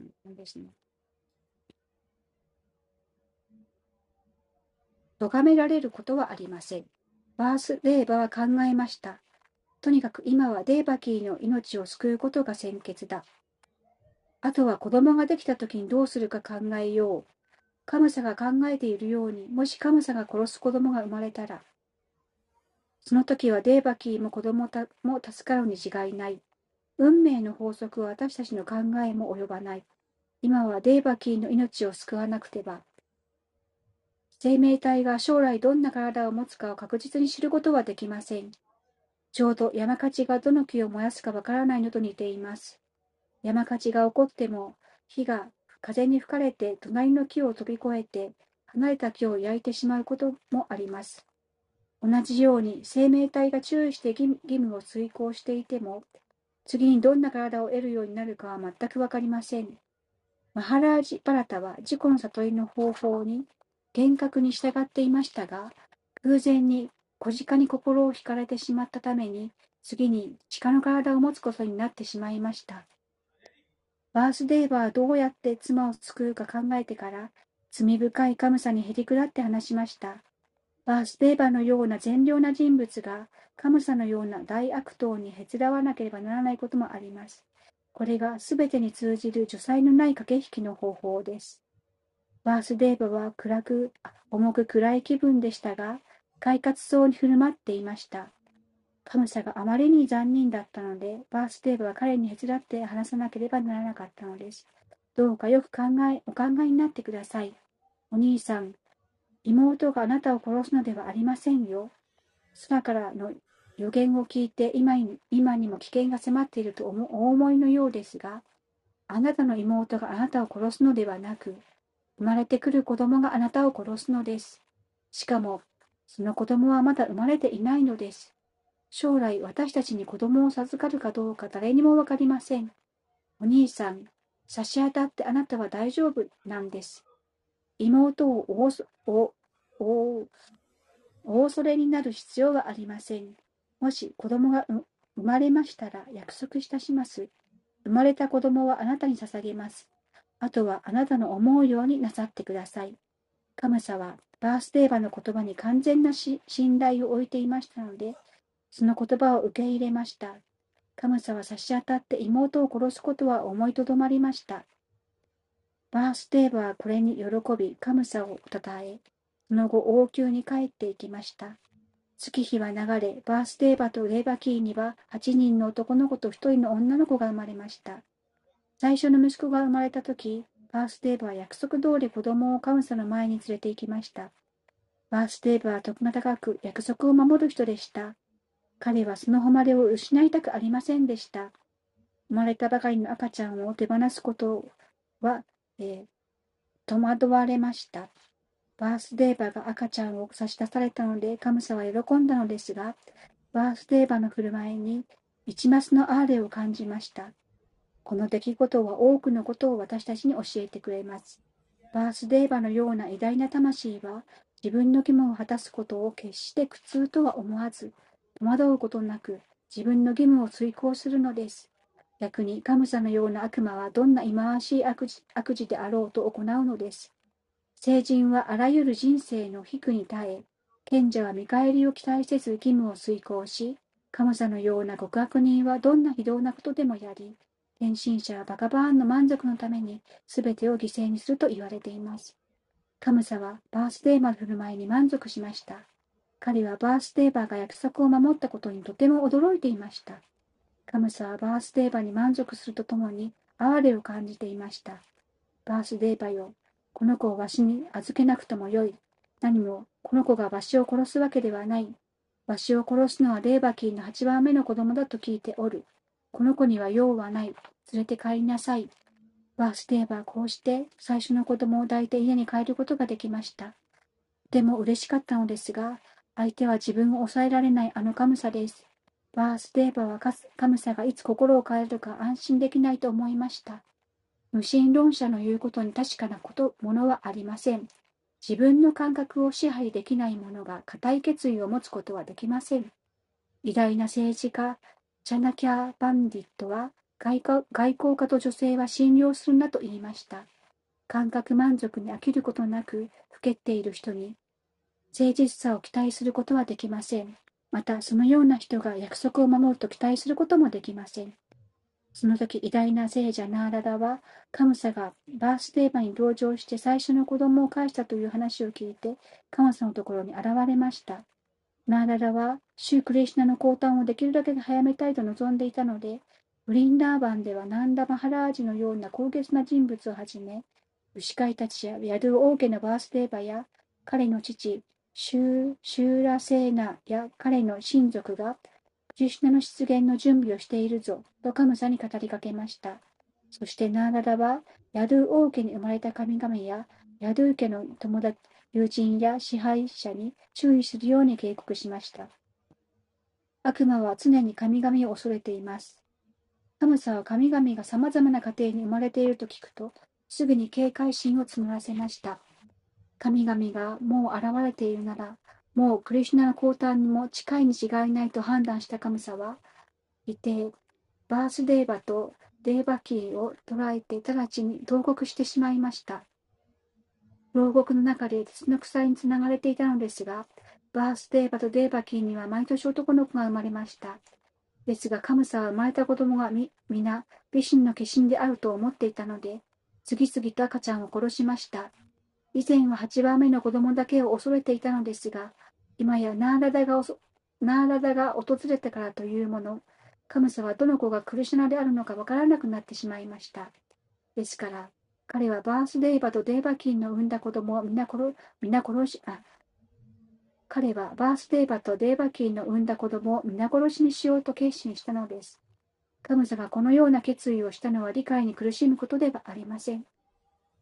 ー、ですね。咎められることはありません。バース・レーバは考えました。とにかく今はデーバキーの命を救うことが先決だ。あとは子供ができた時にどうするか考えよう。カムサが考えているように、もしカムサが殺す子供が生まれたら、その時はデーバキーも子供も助かるに違いない。運命の法則は私たちの考えも及ばない。今はデーバキーの命を救わなくては。生命体が将来どんな体を持つかを確実に知ることはできません。ちょうど山火事がどの木を燃やすかわからないのと似ています。山火事が起こっても、火が風に吹かれて隣の木を飛び越えて、離れた木を焼いてしまうこともあります。同じように生命体が注意して義務を遂行していても、次にどんな体を得るようになるかは全くわかりません。マハラージ・パラタは自己の悟りの方法に厳格に従っていましたが、偶然に小鹿に心を惹かれてしまったために、次に鹿の体を持つことになってしまいました。バースデーバーはどうやって妻を救うか考えてから、罪深い神さにへりくだって話しました。バースデーバーのような善良な人物が、カムサのような大悪党にへつらわなければならないこともあります。これがすべてに通じる除災のない駆け引きの方法です。バースデーバーは暗く、重く暗い気分でしたが、快活そうに振る舞っていました。カムサがあまりに残忍だったので、バースデーバーは彼にへつらって話さなければならなかったのです。どうかよく考え、お考えになってください。お兄さん、妹があなたを殺すのではありませんよ。空からの予言を聞いて今に今にも危険が迫っているとお思いのようですが、あなたの妹があなたを殺すのではなく、生まれてくる子供があなたを殺すのです。しかも、その子供はまだ生まれていないのです。将来私たちに子供を授かるかどうか誰にもわかりません。お兄さん、差し当たってあなたは大丈夫なんです。妹をおそおおお恐れになる必要はありません。もし子供が生まれましたら約束いたします。生まれた子供はあなたに捧げます。あとはあなたの思うようになさってください。カムサはバースデーバの言葉に完全な信頼を置いていましたので、その言葉を受け入れました。カムサは差し当たって妹を殺すことは思いとどまりました。バースデーバはこれに喜び、カムサをたたえ、その後王宮に帰っていきました。月日は流れ、バースデーバとウレーバキーには8人の男の子と1人の女の子が生まれました。最初の息子が生まれた時、バースデーバは約束通り子供をカムサの前に連れて行きました。バースデーバは徳が高く約束を守る人でした。彼はその誉れを失いたくありませんでした。生まれたばかりの赤ちゃんを手放すことは、えー戸惑われました。バースデーバーが赤ちゃんを差し出されたので、カムサは喜んだのですが、バースデーバーの振る舞いに一抹の哀れを感じました。この出来事は多くのことを私たちに教えてくれます。バースデーバーのような偉大な魂は、自分の義務を果たすことを決して苦痛とは思わず、戸惑うことなく自分の義務を遂行するのです。逆に、カムサのような悪魔はどんな忌まわしい悪事であろうと行うのです。聖人はあらゆる人生の卑苦に耐え、賢者は見返りを期待せず義務を遂行し、カムサのような極悪人はどんな非道なことでもやり、献身者はバカバーンの満足のために全てを犠牲にすると言われています。カムサはバースデーバーの振る舞いに満足しました。彼はバースデーバーが約束を守ったことにとても驚いていました。カムサはバースデーバーに満足するとともに哀れを感じていました。バースデーバーよ、この子をわしに預けなくともよい。何も、この子がわしを殺すわけではない。わしを殺すのはレーバキーの八番目の子供だと聞いておる。この子には用はない。連れて帰りなさい。バースデーバーこうして最初の子供を抱いて家に帰ることができました。とても嬉しかったのですが、相手は自分を抑えられないあのカムサです。バースデーバーはカスカムサがいつ心を変えるか安心できないと思いました。無神論者の言うことに確かなことものはありません。自分の感覚を支配できない者が固い決意を持つことはできません。偉大な政治家、チャナキャー・バンディットは外交外交家と女性は信用するなと言いました。感覚満足に飽きることなく、老けている人に誠実さを期待することはできません。また、そのような人が約束を守ると期待することもできません。その時、偉大な聖者ナーラダは、カムサがバースデーバに同乗して最初の子供を返したという話を聞いて、カムサのところに現れました。ナーラダは、シュークリシナの降誕をできるだけ早めたいと望んでいたので、ブリンダーバンではナンダ・マハラージのような高潔な人物をはじめ、牛飼いたちやヤドゥ王家のバースデーバや、彼の父、シューシューラセーナや彼の親族が、クリシナの出現の準備をしているぞ、とカムサに語りかけました。そしてナーラダは、ヤドゥ王家に生まれた神々や、ヤドゥ家の友達、友人や支配者に注意するように警告しました。悪魔は常に神々を恐れています。カムサは神々が様々な家庭に生まれていると聞くと、すぐに警戒心を募らせました。神々がもう現れているなら、もうクリシュナの降誕にも近いに違いないと判断したカムサは、いて、バースデーバとデーバキーを捕らえて直ちに投獄してしまいました。牢獄の中で鉄の鎖につながれていたのですが、バースデーバとデーバキーには毎年男の子が生まれました。ですが、カムサは生まれた子供が、皆、美神の化身であると思っていたので、次々と赤ちゃんを殺しました。以前は8番目の子供だけを恐れていたのですが、今やナーラダがナーラダが訪れたからというもの、カムサはどの子がクリシュナであるのかわからなくなってしまいました。ですから、彼はバースデーバとデーバキンの産んだ子供を皆殺皆殺し、あ、彼はバースデーバとデーバキンの産んだ子供を皆殺しにしようと決心したのです。カムサがこのような決意をしたのは理解に苦しむことではありません。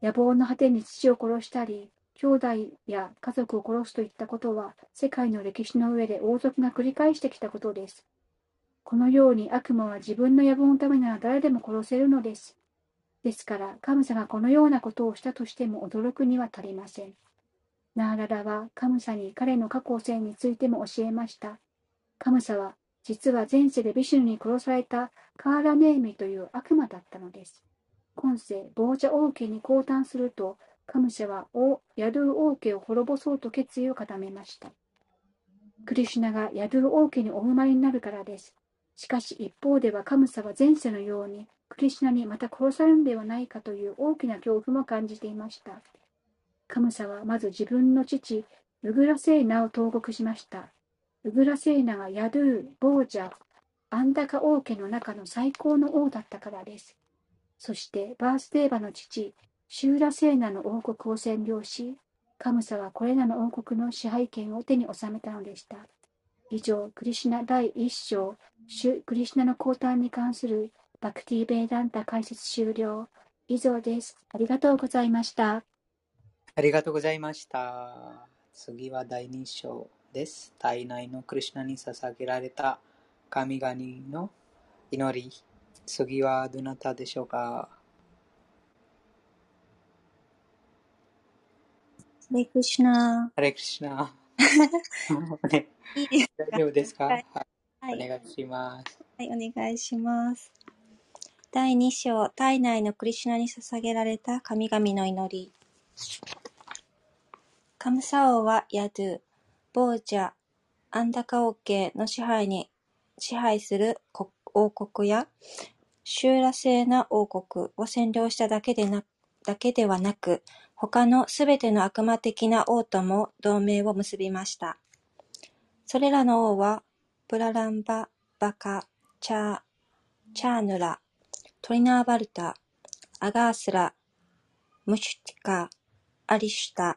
野望の果てに父を殺したり、兄弟や家族を殺すといったことは、世界の歴史の上で王族が繰り返してきたことです。このように悪魔は自分の野望のためなら誰でも殺せるのです。ですから、カムサがこのようなことをしたとしても驚くには足りません。ナーララはカムサに彼の過去性についても教えました。カムサは実は前世でビシュヌに殺されたカーラネーミという悪魔だったのです。今世、ボージャ王家に降誕すると、カムシャはヤドゥ王家を滅ぼそうと決意を固めました。クリシュナがヤドゥ王家にお生まれになるからです。しかし一方ではカムサは前世のようにクリシュナにまた殺されるのではないかという大きな恐怖も感じていました。カムサはまず自分の父、ウグラセーナを投獄しました。ウグラセーナがヤドゥ、ボージャ、アンダカ王家の中の最高の王だったからです。そしてバースデーバの父、シューラセーナの王国を占領し、カムサはこれらの王国の支配権を手に収めたのでした。以上、クリシナ第一章、シュクリシナの降誕に関するバクティー・ベーダンタ解説終了。以上です。ありがとうございました。ありがとうございました。次は第二章です。体内のクリシナに捧げられた神々の祈り。次はどなたでしょうか？*laughs* *laughs* ハレクシナ。ハレクシナ。いいです大丈夫ですか、はい、はい、お願いします。はい、お願いします。第2章、体内のクリシュナに捧げられた神々の祈り。カムサ王はヤドゥ、ボージャ、アンダカ王家の支配に支配する王国やシューラ制な王国を占領しただけでなだけではなく、他のすべての悪魔的な王とも同盟を結びました。それらの王は、プラランバ、バカ、チャー、チャーヌラ、トリナーバルタ、アガースラ、ムシュティカ、アリシュタ、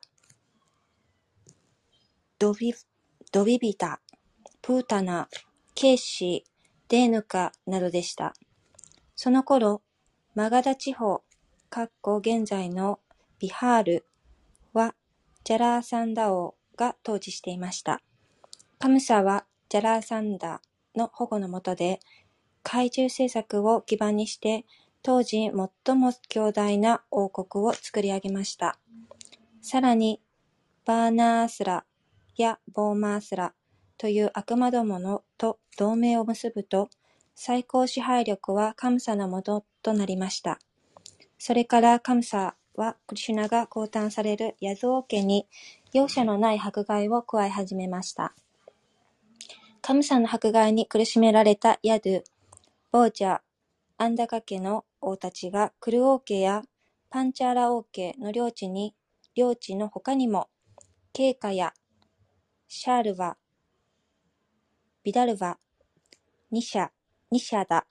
ドビドビビタ、プータナ、ケーシー、デーヌカなどでした。その頃、マガダ地方かっこ現在のビハールはジャラーサンダ王が統治していました。カムサはジャラーサンダの保護の下で怪獣政策を基盤にして当時最も強大な王国を作り上げました。さらに、バーナースラやボーマースラという悪魔どものと同盟を結ぶと、最高支配力はカムサのもととなりました。それからカムサはクリシュナが降誕されるヤズオ家に容赦のない迫害を加え始めました。カムサの迫害に苦しめられたヤドゥ、ボージャ、アンダカ家の王たちがクル王家やパンチャーラ王家の領地に、領地の他にも、ケーカやシャールワ、ビダルワ、ニシャ、ニシャダ、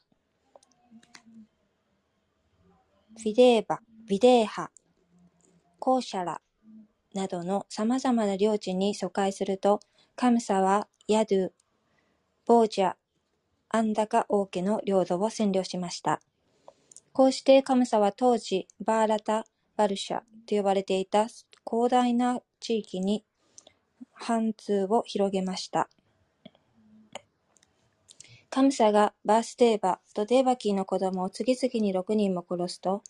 ビデーバ、ビデーハ、コーシャラなどの様々な領地に疎開すると、カムサはヤドゥ、ボージャ、アンダカ王家の領土を占領しました。こうしてカムサは当時、バーラタ・バルシャと呼ばれていた広大な地域に貫通を広げました。カムサがバースデーバとデーバキーの子供を次々に6人も殺すと、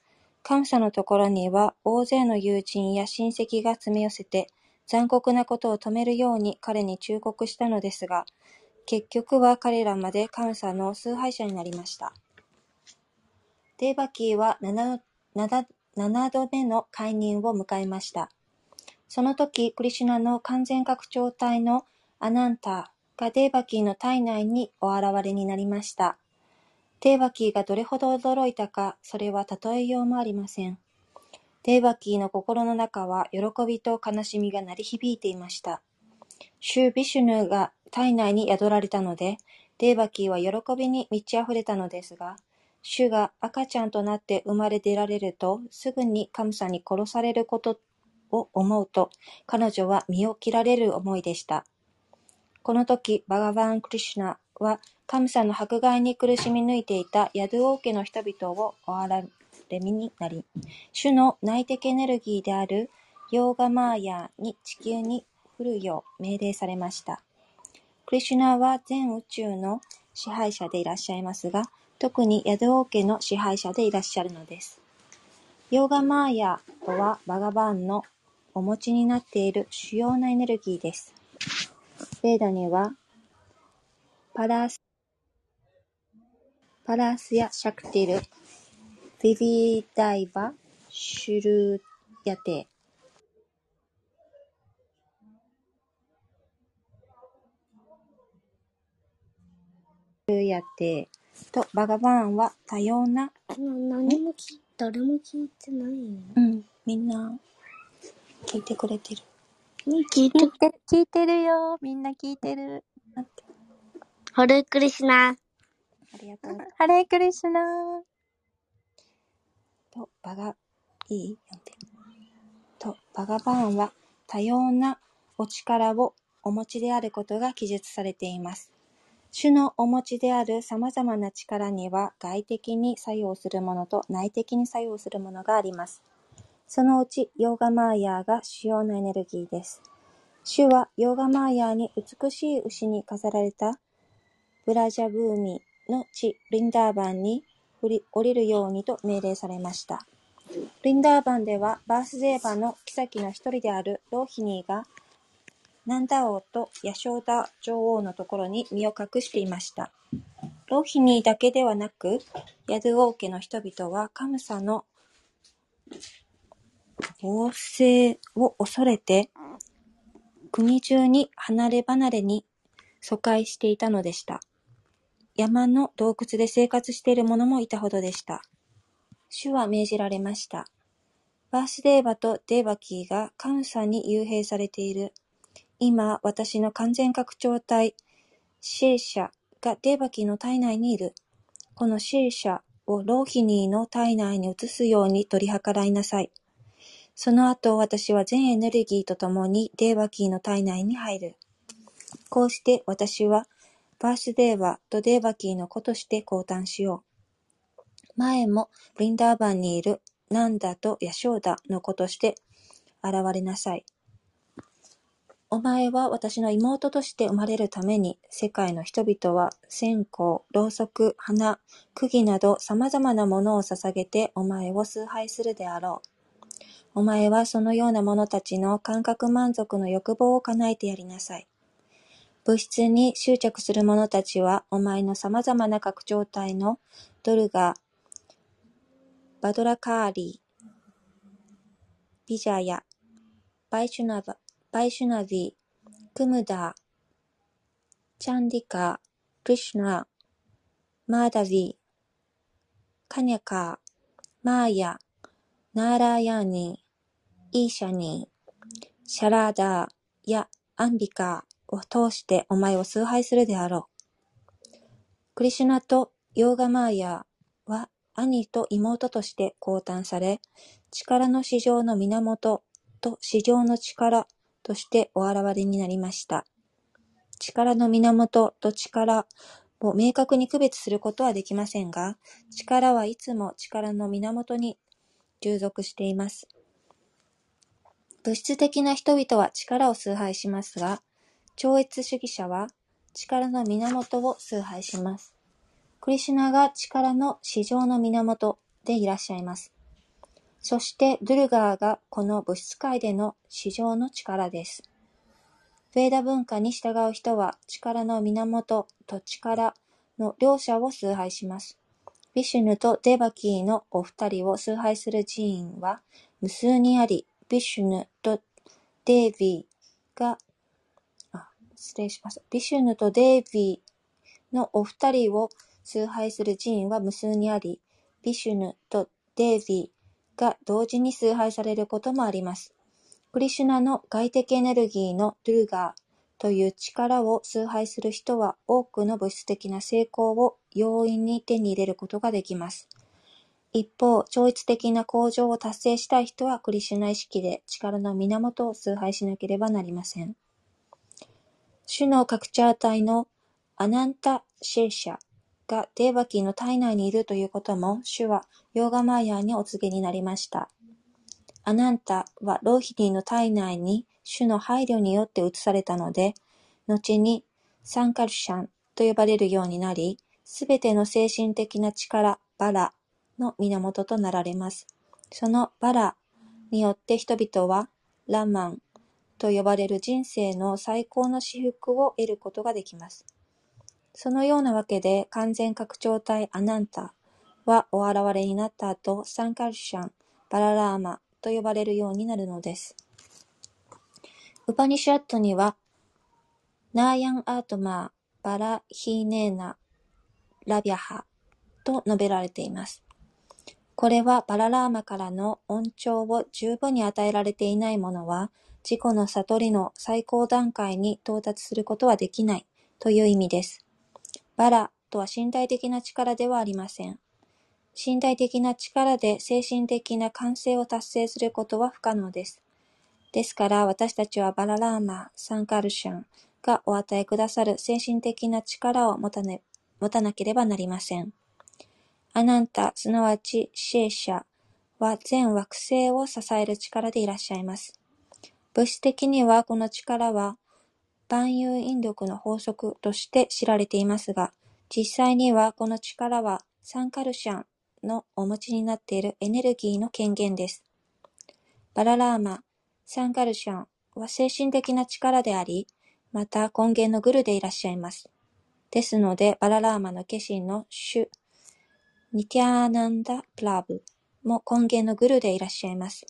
カムサのところには大勢の友人や親戚が詰め寄せて、残酷なことを止めるように彼に忠告したのですが、結局は彼らまでカムサの崇拝者になりました。デーバキーは 7, 7, 7度目の解任を迎えました。その時、クリシュナの完全拡張体のアナンタがデーバキーの体内にお現れになりました。デーバキーがどれほど驚いたか、それは例えようもありません。デーバキーの心の中は喜びと悲しみが鳴り響いていました。シュー・ビシュヌが体内に宿られたので、デーバキーは喜びに満ち溢れたのですが、主が赤ちゃんとなって生まれ出られると、すぐに神様に殺されることを思うと、彼女は身を切られる思いでした。この時、バガバーン・クリシュナは神様の迫害に苦しみ抜いていたヤドゥ王家の人々をお憐れみになり、主の内的エネルギーであるヨーガマーヤに地球に降るよう命令されました。クリシュナは全宇宙の支配者でいらっしゃいますが、特にヤドゥ王家の支配者でいらっしゃるのです。ヨーガマーヤとはバガバンのお持ちになっている主要なエネルギーです。ベーダにはパラースパラースやシャクティル、ビビダイバ、シュルヤテシュルヤテとバガバンは多様な、な何もき誰も聞いてないよ。うん、みんな聞いてくれてる。ね聞いて聞いてる、聞いてるよ。みんな聞いてる。待ってハレクリシナ。ありがとう。ハレークリシュナー。と、バガ、いい？読んで。と、バガバーンは多様なお力をお持ちであることが記述されています。主のお持ちである様々な力には外的に作用するものと内的に作用するものがあります。そのうちヨーガマーヤーが主要なエネルギーです。主はヨーガマーヤーに美しい牛に飾られたブラジャブーミの地リンダーバンに降りるようにと命令されました。リンダーバンではバースデーバの妃の一人であるローヒニーがナンダ王とヤショーダ女王のところに身を隠していました。ローヒニーだけではなく、ヤドゥ王家の人々はカムサの暴政を恐れて、国中に離れ離れに疎開していたのでした。山の洞窟で生活している者もいたほどでした。主は命じられました。バースデーバとデーバキーがカムサに幽閉されている。今、私の完全拡張体、シェーシャがデーバキーの体内にいる。このシェーシャをローヒニーの体内に移すように取り計らいなさい。その後、私は全エネルギーとともにデーバキーの体内に入る。こうして私はバースデーバとデーバキーの子として降誕しよう。前もブリンダーバンにいるナンダとヤショーダの子として現れなさい。お前は私の妹として生まれるために、世界の人々は線香、ろうそく、花、釘など様々なものを捧げてお前を崇拝するであろう。お前はそのような者たちの感覚満足の欲望を叶えてやりなさい。物質に執着する者たちは、お前の様々な拡張体のドルガ、バドラカーリー、ビジャヤ、バイシュナバ、バイシュナビ、クムダー、チャンディカー、クリシュナ、マーダビー、カニャカー、マーヤ、ナーラーヤーニー、イーシャニー、シャラーダーやアンビカーを通してお前を崇拝するであろう。クリシュナとヨーガマーヤーは兄と妹として降誕され、力の市場の源と市場の力としてお現れになりました。力の源と力を明確に区別することはできませんが、力はいつも力の源に従属しています。物質的な人々は力を崇拝しますが、超越主義者は力の源を崇拝します。クリシュナが力の市場の源でいらっしゃいます。そして、ドゥルガーがこの物質界での市場の力です。ヴェーダ文化に従う人は力の源と力の両者を崇拝します。ビシュヌとデバキーのお二人を崇拝する寺院は無数にあり、ビシュヌとデービーが、あ、失礼しました。ビシュヌとデービーのお二人を崇拝する寺院は無数にあり、ビシュヌとデービーが同時に崇拝されることもあります。クリシュナの外的エネルギーのドゥルガーという力を崇拝する人は多くの物質的な成功を容易に手に入れることができます。一方、超越的な向上を達成したい人はクリシュナ意識で力の源を崇拝しなければなりません。主のカクチャー体のアナンタ・シェーシャがデーバキーの体内にいるということも、主はヨーガマーヤーにお告げになりました。アナンタはローヒニーの体内に主の配慮によって移されたので、後にサンカルシャンと呼ばれるようになり、すべての精神的な力、バラの源となられます。そのバラによって人々はラマンと呼ばれる人生の最高の至福を得ることができます。そのようなわけで、完全拡張体アナンタはお現れになった後、サンカルシャン、バララーマと呼ばれるようになるのです。ウパニシャットには、ナーヤンアートマー、バラヒーネーナ、ラビャハと述べられています。これはバララーマからの恩寵を十分に与えられていない者は、自己の悟りの最高段階に到達することはできないという意味です。バラとは身体的な力ではありません。身体的な力で精神的な完成を達成することは不可能です。ですから私たちはバララーマ、サンカルシャンがお与えくださる精神的な力を持た,、ね、持たなければなりません。アナンタ、すなわちシェーシャは全惑星を支える力でいらっしゃいます。物質的にはこの力は万有引力の法則として知られていますが、実際にはこの力はサンカルシャンのお持ちになっているエネルギーの権限です。バララーマ、サンカルシャンは精神的な力であり、また根源のグルでいらっしゃいます。ですので、バララーマの化身の主、ニティアーナンダ・プラブも根源のグルでいらっしゃいます。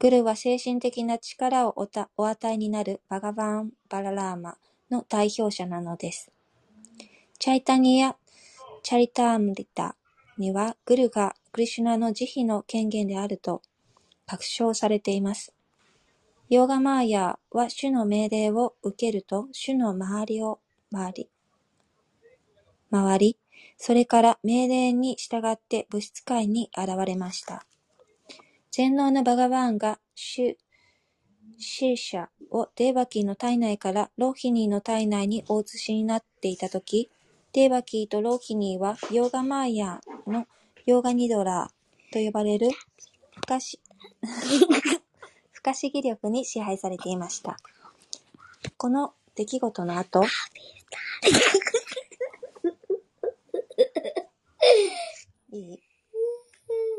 グルは精神的な力をおたお与えになるバガバーン・バララーマの代表者なのです。チャイタニア・チャリタームリタにはグルがクリシュナの慈悲の権限であると確証されています。ヨーガマーヤは主の命令を受けると主の周りを回り、回り、それから命令に従って物質界に現れました。全能のバガバーンがシュ、シーシャをデーバキーの体内からローヒニーの体内にお移しになっていたとき、デーバキーとローヒニーはヨーガマーヤーのヨーガニドラーと呼ばれる不可思 *laughs* 不可思議力に支配されていました。この出来事の後、いい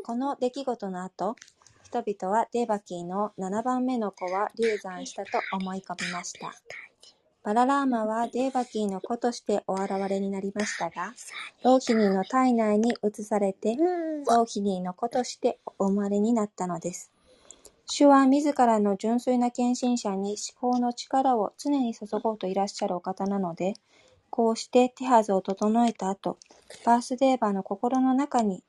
この出来事の後、人々はデーバキーの7番目の子は流産したと思い込みました。バララーマはデーバキーの子としてお現れになりましたが、ローヒニーの体内に移されて、ローヒニーの子としてお生まれになったのです。主は自らの純粋な献身者に思考の力を常に注ごうといらっしゃるお方なので、こうして手はずを整えた後、バースデーバーの心の中に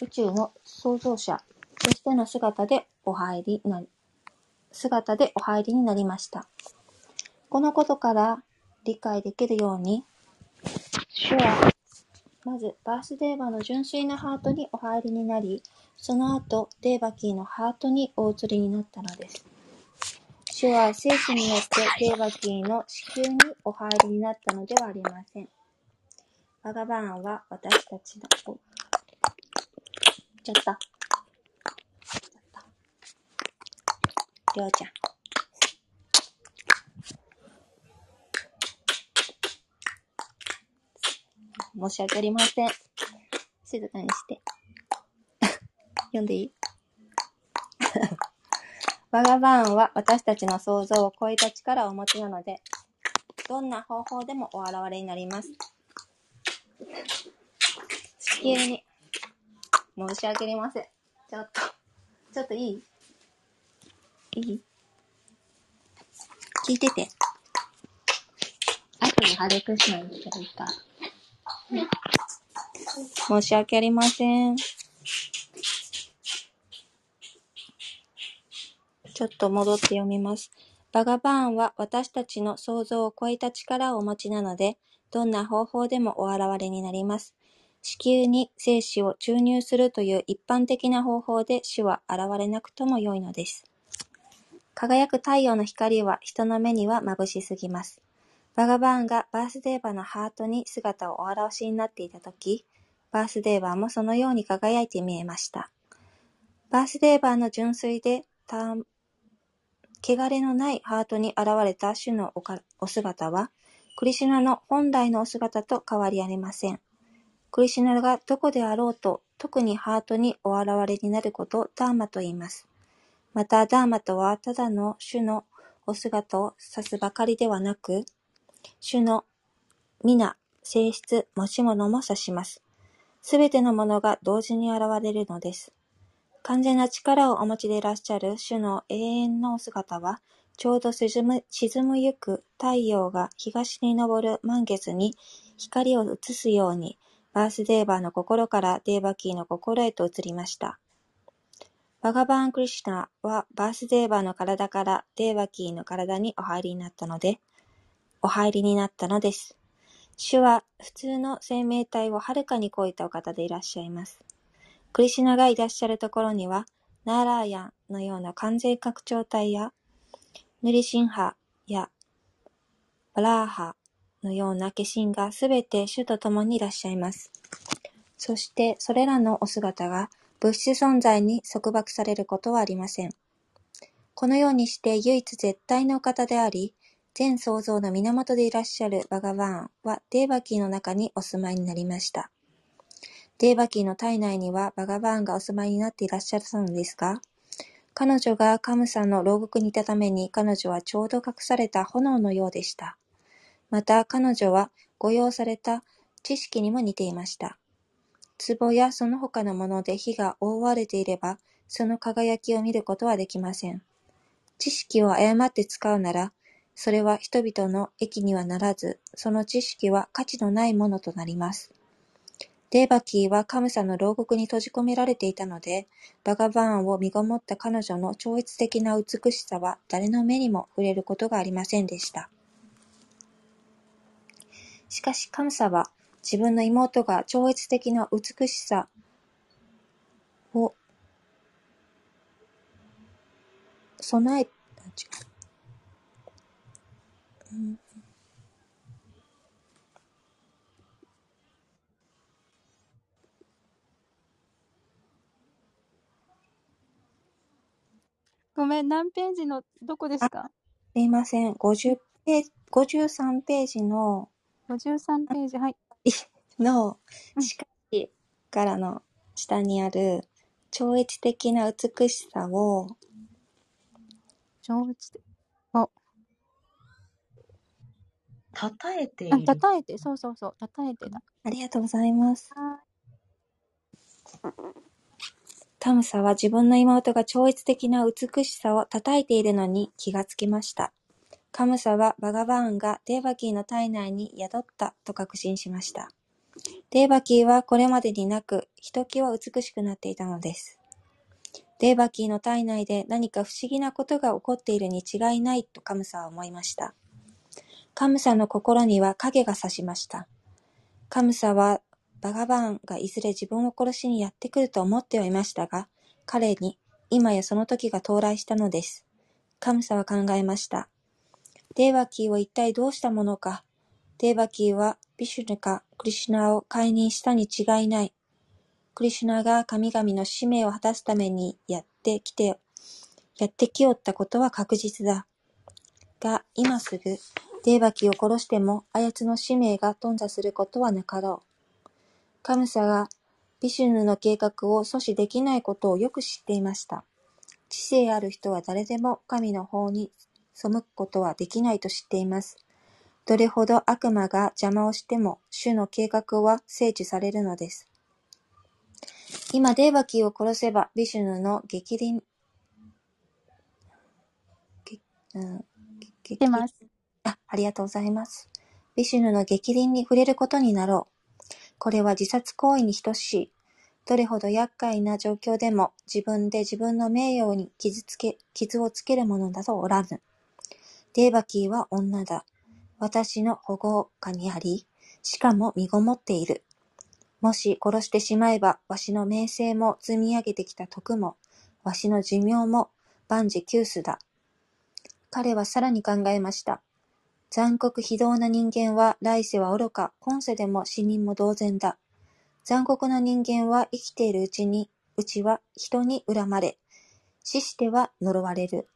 宇宙の創造者としての姿でお入りな、姿でお入りになりました。このことから理解できるように、主は、まず、バースデーバーの純粋なハートにお入りになり、その後、デーバキーのハートにお移りになったのです。主は聖子によってデーバキーの子宮にお入りになったのではありません。バガバーンは私たちの、お、ちゃった。ちゃった。りょうちゃん。申し訳ありません。静かにして。*laughs* 読んでいい？バガバーンは私たちの想像を超えた力をお持ちなので、どんな方法でもお現れになります。地球に、申し訳ありません。ちょっと、ちょっといい？いい？聞いてて。後にハレクシナにしたらいいか。申し訳ありません。ちょっと戻って読みます。バガバーンは私たちの想像を超えた力をお持ちなので、どんな方法でもお現れになります。子宮に精子を注入するという一般的な方法で死は現れなくとも良いのです。輝く太陽の光は人の目には眩しすぎます。バガバーンがバースデーバーのハートに姿をお現しになっていたとき、バースデーバーもそのように輝いて見えました。バースデーバーの純粋で、汚れのないハートに現れた主のお姿は、クリシュナの本来のお姿と変わりありません。クリシュナがどこであろうと、特にハートにお現れになることをダーマと言います。また、ダーマとはただの主のお姿を指すばかりではなく、主の皆、性質、持ち物も指します。すべてのものが同時に現れるのです。完全な力をお持ちでいらっしゃる主の永遠のお姿は、ちょうど沈む沈むゆく太陽が東に昇る満月に光を映すように、バースデーバーの心からデーバキーの心へと移りました。バガバーン・クリシュナはバースデーバーの体からデーバキーの体にお入りになったので、お入りになったのです。主は普通の生命体をはるかに超えたお方でいらっしゃいます。クリシュナがいらっしゃるところには、ナーラーヤンのような完全拡張体や、ヌリシンハやバラーハのような化身がすべて主と共にいらっしゃいます。そしてそれらのお姿が物質存在に束縛されることはありません。このようにして唯一絶対のお方であり、全創造の源でいらっしゃるバガバーンはデーバキーの中にお住まいになりました。デーバキーの体内にはバガバーンがお住まいになっていらっしゃったのですが、彼女がカムサの牢獄にいたために彼女はちょうど隠された炎のようでした。また彼女は誤用された知識にも似ていました。壺やその他のもので火が覆われていれば、その輝きを見ることはできません。知識を誤って使うなら、それは人々の益にはならず、その知識は価値のないものとなります。デーバキーはカムサの牢獄に閉じ込められていたので、バガバーンを身ごもった彼女の超越的な美しさは誰の目にも触れることがありませんでした。しかしカムサは自分の妹が超越的な美しさを備え、違ううんめん、何ページの、どこですか？すいません、50ページ、53ページの、?53 ページ、はい。の、うんしかしからの下にある、超越的な美しさを、超越で。たたえていあ、る。たたえて、そうそうそう、たたえてだ。ありがとうございます。はタムサは自分の妹が超越的な美しさを叩いているのに気がつきました。カムサはバガバーンがデーバキーの体内に宿ったと確信しました。デーバキーはこれまでになく、ひときわ美しくなっていたのです。デーバキーの体内で何か不思議なことが起こっているに違いないとカムサは思いました。カムサの心には影が差しました。カムサはバガバーンがいずれ自分を殺しにやってくると思ってはいましたが、彼に今やその時が到来したのです。カムサは考えました。デーバキーを一体どうしたものか。デーバキーはビシュヌかクリシュナを解任したに違いない。クリシュナが神々の使命を果たすためにやってきて、やってきおったことは確実だ。が、今すぐ、デーバキーを殺しても、あやつの使命が頓挫することはなかろう。カムサがビシュヌの計画を阻止できないことをよく知っていました。知性ある人は誰でも神の方に背くことはできないと知っています。どれほど悪魔が邪魔をしても、主の計画は成就されるのです。今、デーバキーを殺せば、ビシュヌの激鱗、げうんます。あ、ありがとうございます。ビシュヌの激鱗に触れることになろう。これは自殺行為に等しい。どれほど厄介な状況でも自分で自分の名誉に傷つけ、傷をつけるものだとおらぬ。デーバキーは女だ。私の保護下にあり、しかも身ごもっている。もし殺してしまえば、わしの名声も積み上げてきた徳も、わしの寿命も万事休すだ。彼はさらに考えました。残酷非道な人間は来世は愚か、今世でも死人も同然だ。残酷な人間は生きているうちに、うちは人に恨まれ、死しては呪われる。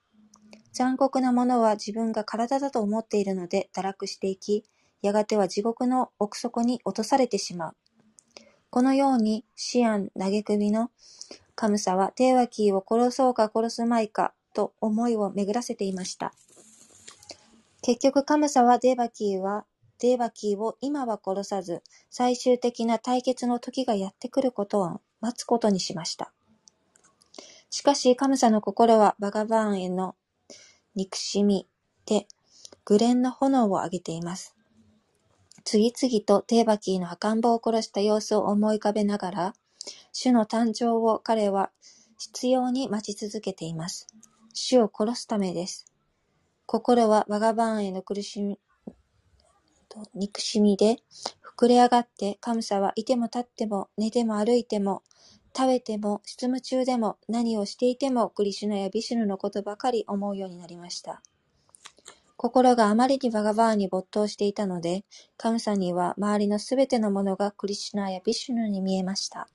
残酷な者は自分が体だと思っているので堕落していき、やがては地獄の奥底に落とされてしまう。このように、シアン嘆くびのカムサは、テーワキーを殺そうか殺すまいか、と思いを巡らせていました。結局、カムサはデーバキーは、デーバキーを今は殺さず、最終的な対決の時がやってくることを待つことにしました。しかし、カムサの心はバガバーンへの憎しみで、グレンの炎を上げています。次々とテーバキーの赤ん坊を殺した様子を思い浮かべながら、主の誕生を彼は必要に待ち続けています。主を殺すためです。心はバガバーンへの苦しみ、憎しみで膨れ上がって、カムサはいても立っても寝ても歩いても食べても執務中でも何をしていてもクリシュナやビシュヌのことばかり思うようになりました。心があまりにバガバーンに没頭していたので、カムサには周りのすべてのものがクリシュナやビシュヌに見えました。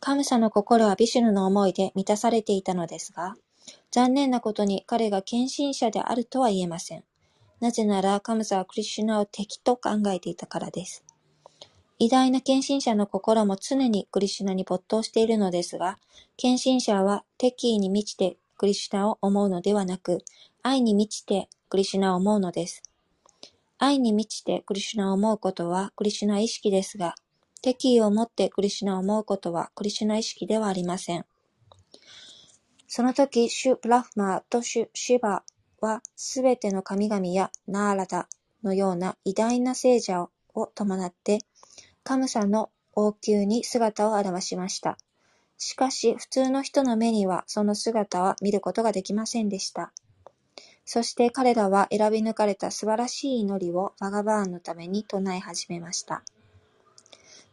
カムサの心はビシュヌの思いで満たされていたのですが、残念なことに彼が献身者であるとは言えません。なぜならカムサはクリシュナを敵と考えていたからです。偉大な献身者の心も常にクリシュナに没頭しているのですが、献身者は敵意に満ちてクリシュナを思うのではなく、愛に満ちてクリシュナを思うのです。愛に満ちてクリシュナを思うことはクリシュナ意識ですが、敵意を持ってクリシュナを思うことはクリシュナ意識ではありません。その時、シュ・ブラフマーとシュ・シュバはすべての神々やナーラダのような偉大な聖者を伴って、カムサの王宮に姿を現しました。しかし、普通の人の目にはその姿は見ることができませんでした。そして彼らは選び抜かれた素晴らしい祈りをバガバーンのために唱え始めました。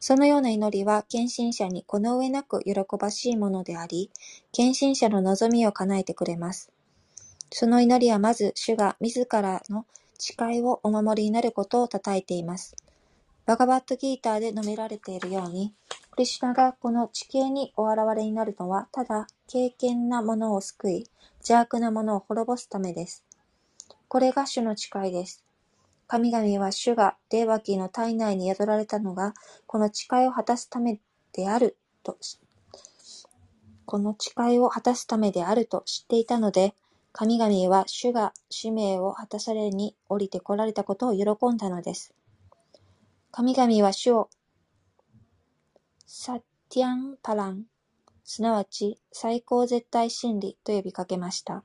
そのような祈りは献身者にこの上なく喜ばしいものであり、献身者の望みを叶えてくれます。その祈りはまず主が自らの誓いをお守りになることを称えています。バガバットギーターで述べられているように、クリシュナがこの地形にお現れになるのは、ただ敬虔なものを救い、邪悪なものを滅ぼすためです。これが主の誓いです。神々は主がデーバキーの体内に宿られたのが、この誓いを果たすためであると、この誓いを果たすためであると知っていたので、神々は主が使命を果たされに降りて来られたことを喜んだのです。神々は主をサティアンパラン、すなわち最高絶対真理と呼びかけました。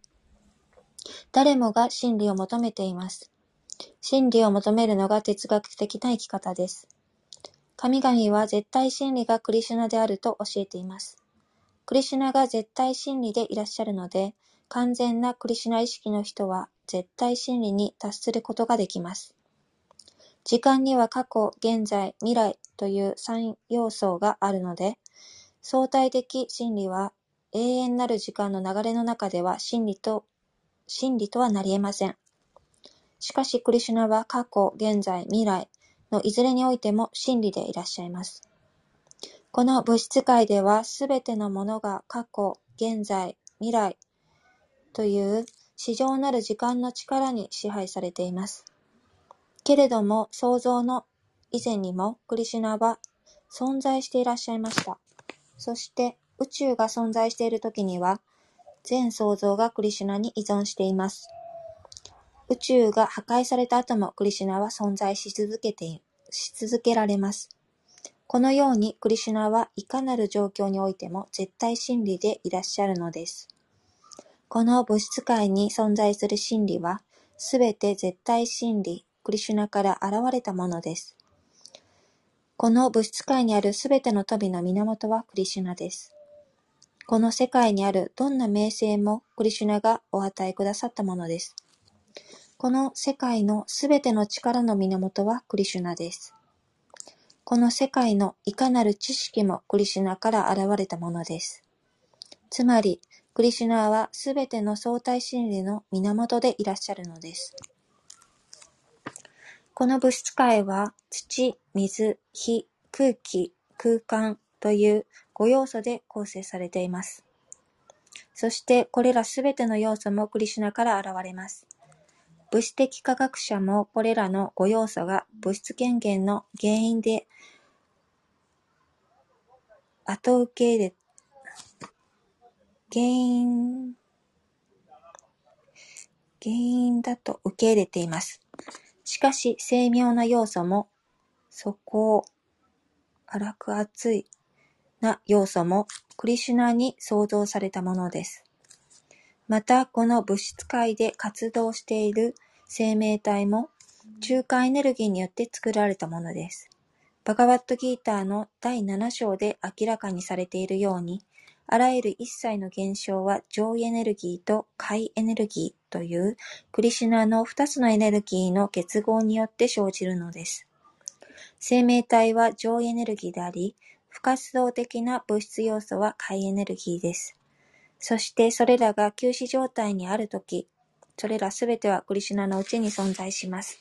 誰もが真理を求めています。真理を求めるのが哲学的な生き方です。神々は絶対真理がクリシュナであると教えています。クリシュナが絶対真理でいらっしゃるので、完全なクリシュナ意識の人は絶対真理に達することができます。時間には過去、現在、未来という三要素があるので、相対的真理は永遠なる時間の流れの中では真理と、真理とはなり得ません。しかし、クリシュナは過去、現在、未来のいずれにおいても真理でいらっしゃいます。この物質界ではすべてのものが過去、現在、未来という至上なる時間の力に支配されています。けれども、創造の以前にもクリシュナは存在していらっしゃいました。そして、宇宙が存在しているときには、全創造がクリシュナに依存しています。宇宙が破壊された後もクリシュナは存在し続けて、し続けられます。このようにクリシュナはいかなる状況においても絶対真理でいらっしゃるのです。この物質界に存在する真理は、すべて絶対真理、クリシュナから現れたものです。この物質界にあるすべての富の源はクリシュナです。この世界にあるどんな名声もクリシュナがお与えくださったものです。この世界のすべての力の源はクリシュナです。この世界のいかなる知識もクリシュナから現れたものです。つまり、クリシュナはすべての相対真理の源でいらっしゃるのです。この物質界は土、水、火、空気、空間という5要素で構成されています。そしてこれらすべての要素もクリシュナから現れます。物質的科学者もこれらの5要素が物質権限の原因で後受け入れ、原因、原因だと受け入れています。しかし、精妙な要素も、そこを荒く熱いな要素も、クリシュナに創造されたものです。また、この物質界で活動している生命体も、中間エネルギーによって作られたものです。バガバットギーターの第7章で明らかにされているように、あらゆる一切の現象は上位エネルギーと下位エネルギーというクリシュナの二つのエネルギーの結合によって生じるのです。生命体は上位エネルギーであり、不活動的な物質要素は下位エネルギーです。そしてそれらが休止状態にあるとき、それらすべてはクリシュナのうちに存在します。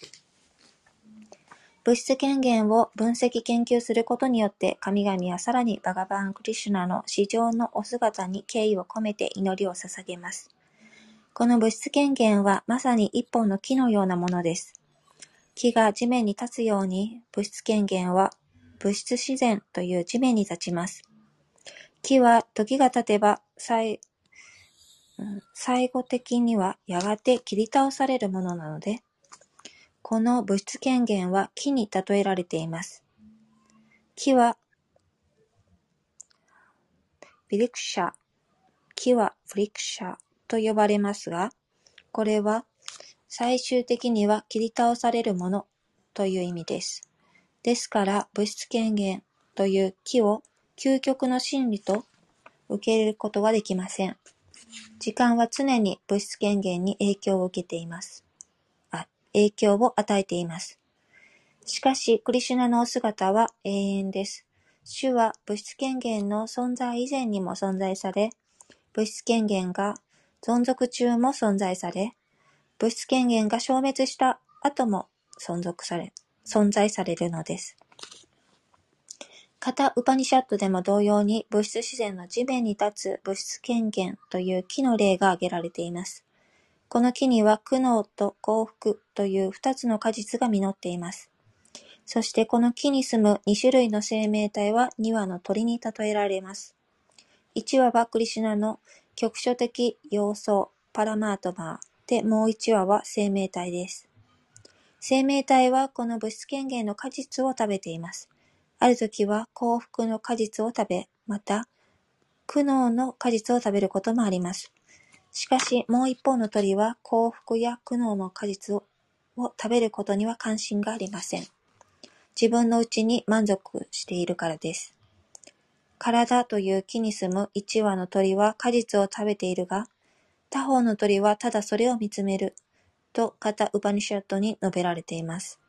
物質権限を分析研究することによって、神々はさらにバガバン・クリシュナの至上のお姿に敬意を込めて祈りを捧げます。この物質権限はまさに一本の木のようなものです。木が地面に立つように、物質権限は物質自然という地面に立ちます。木は時が経てば最、最後的にはやがて切り倒されるものなので、この物質権限は木に例えられています。木はビリクシャ、木はフリクシャと呼ばれますが、これは最終的には切り倒されるものという意味です。ですから物質権限という木を究極の真理と受け入れることはできません。時間は常に物質権限に影響を受けています。あ、影響を与えています。しかし、クリシュナのお姿は永遠です。主は物質権限の存在以前にも存在され、物質権限が存続中も存在され、物質権限が消滅した後も存続され、存在されるのです。カタ・ウパニシャットでも同様に物質自然の地面に立つ物質権限という木の例が挙げられています。この木には苦悩と幸福という二つの果実が実っています。そしてこの木に住む二種類の生命体は二羽の鳥に例えられます。一羽はクリシュナの局所的要素パラマートマーでもう一羽は生命体です。生命体はこの物質権限の果実を食べています。ある時は幸福の果実を食べ、また苦悩の果実を食べることもあります。しかしもう一方の鳥は幸福や苦悩の果実をを食べることには関心がありません。自分のうちに満足しているからです。体という木に住む一羽の鳥は果実を食べているが、他方の鳥はただそれを見つめるとカタ・ウパニシャットに述べられています。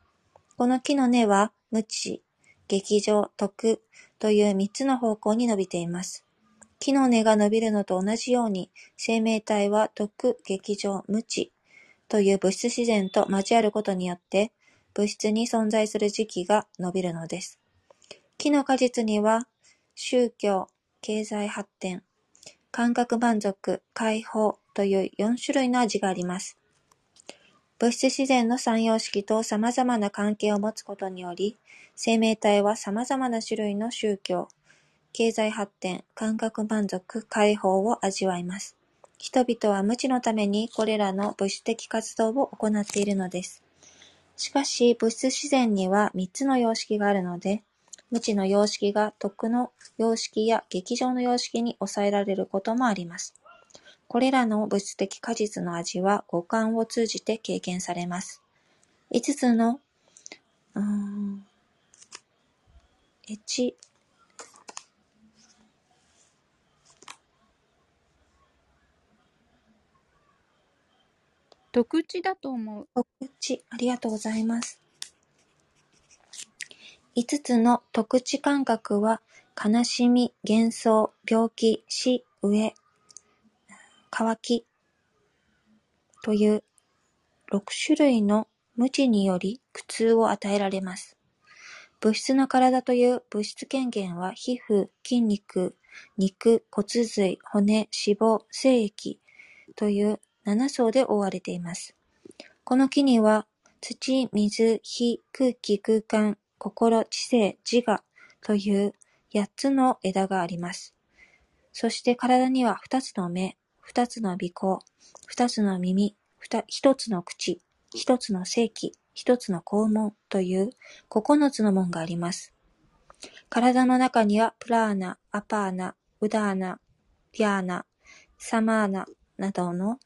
この木の根は無知、劇場、徳という三つの方向に伸びています。木の根が伸びるのと同じように、生命体は徳、劇場、無知という物質自然と交わることによって、物質に存在する時期が伸びるのです。木の果実には、宗教、経済発展、感覚満足、解放という4種類の味があります。物質自然の三様式と様々な関係を持つことにより、生命体は様々な種類の宗教、経済発展、感覚満足、解放を味わいます。人々は無知のためにこれらの物質的活動を行っているのです。しかし、物質自然には三つの様式があるので、無知の様式が徳の様式や劇場の様式に抑えられることもあります。これらの物質的果実の味は五感を通じて経験されます。五つの、うん、エチ、特地だと思う。特知、ありがとうございます。五つの特知感覚は、悲しみ、幻想、病気、死、飢え、渇きという六種類の無知により苦痛を与えられます。物質の体という物質権限は皮膚、筋肉、肉、骨髄、骨、脂肪、精液という七層で覆われています。この木には土、水、火、空気、空間、心、知性、自我という八つの枝があります。そして体には二つの目、二つの鼻孔、二つの耳、一つの口、一つの性器、一つの肛門という九つの門があります。体の中にはプラーナ、アパーナ、ウダーナ、ディアーナ、サマーナなどの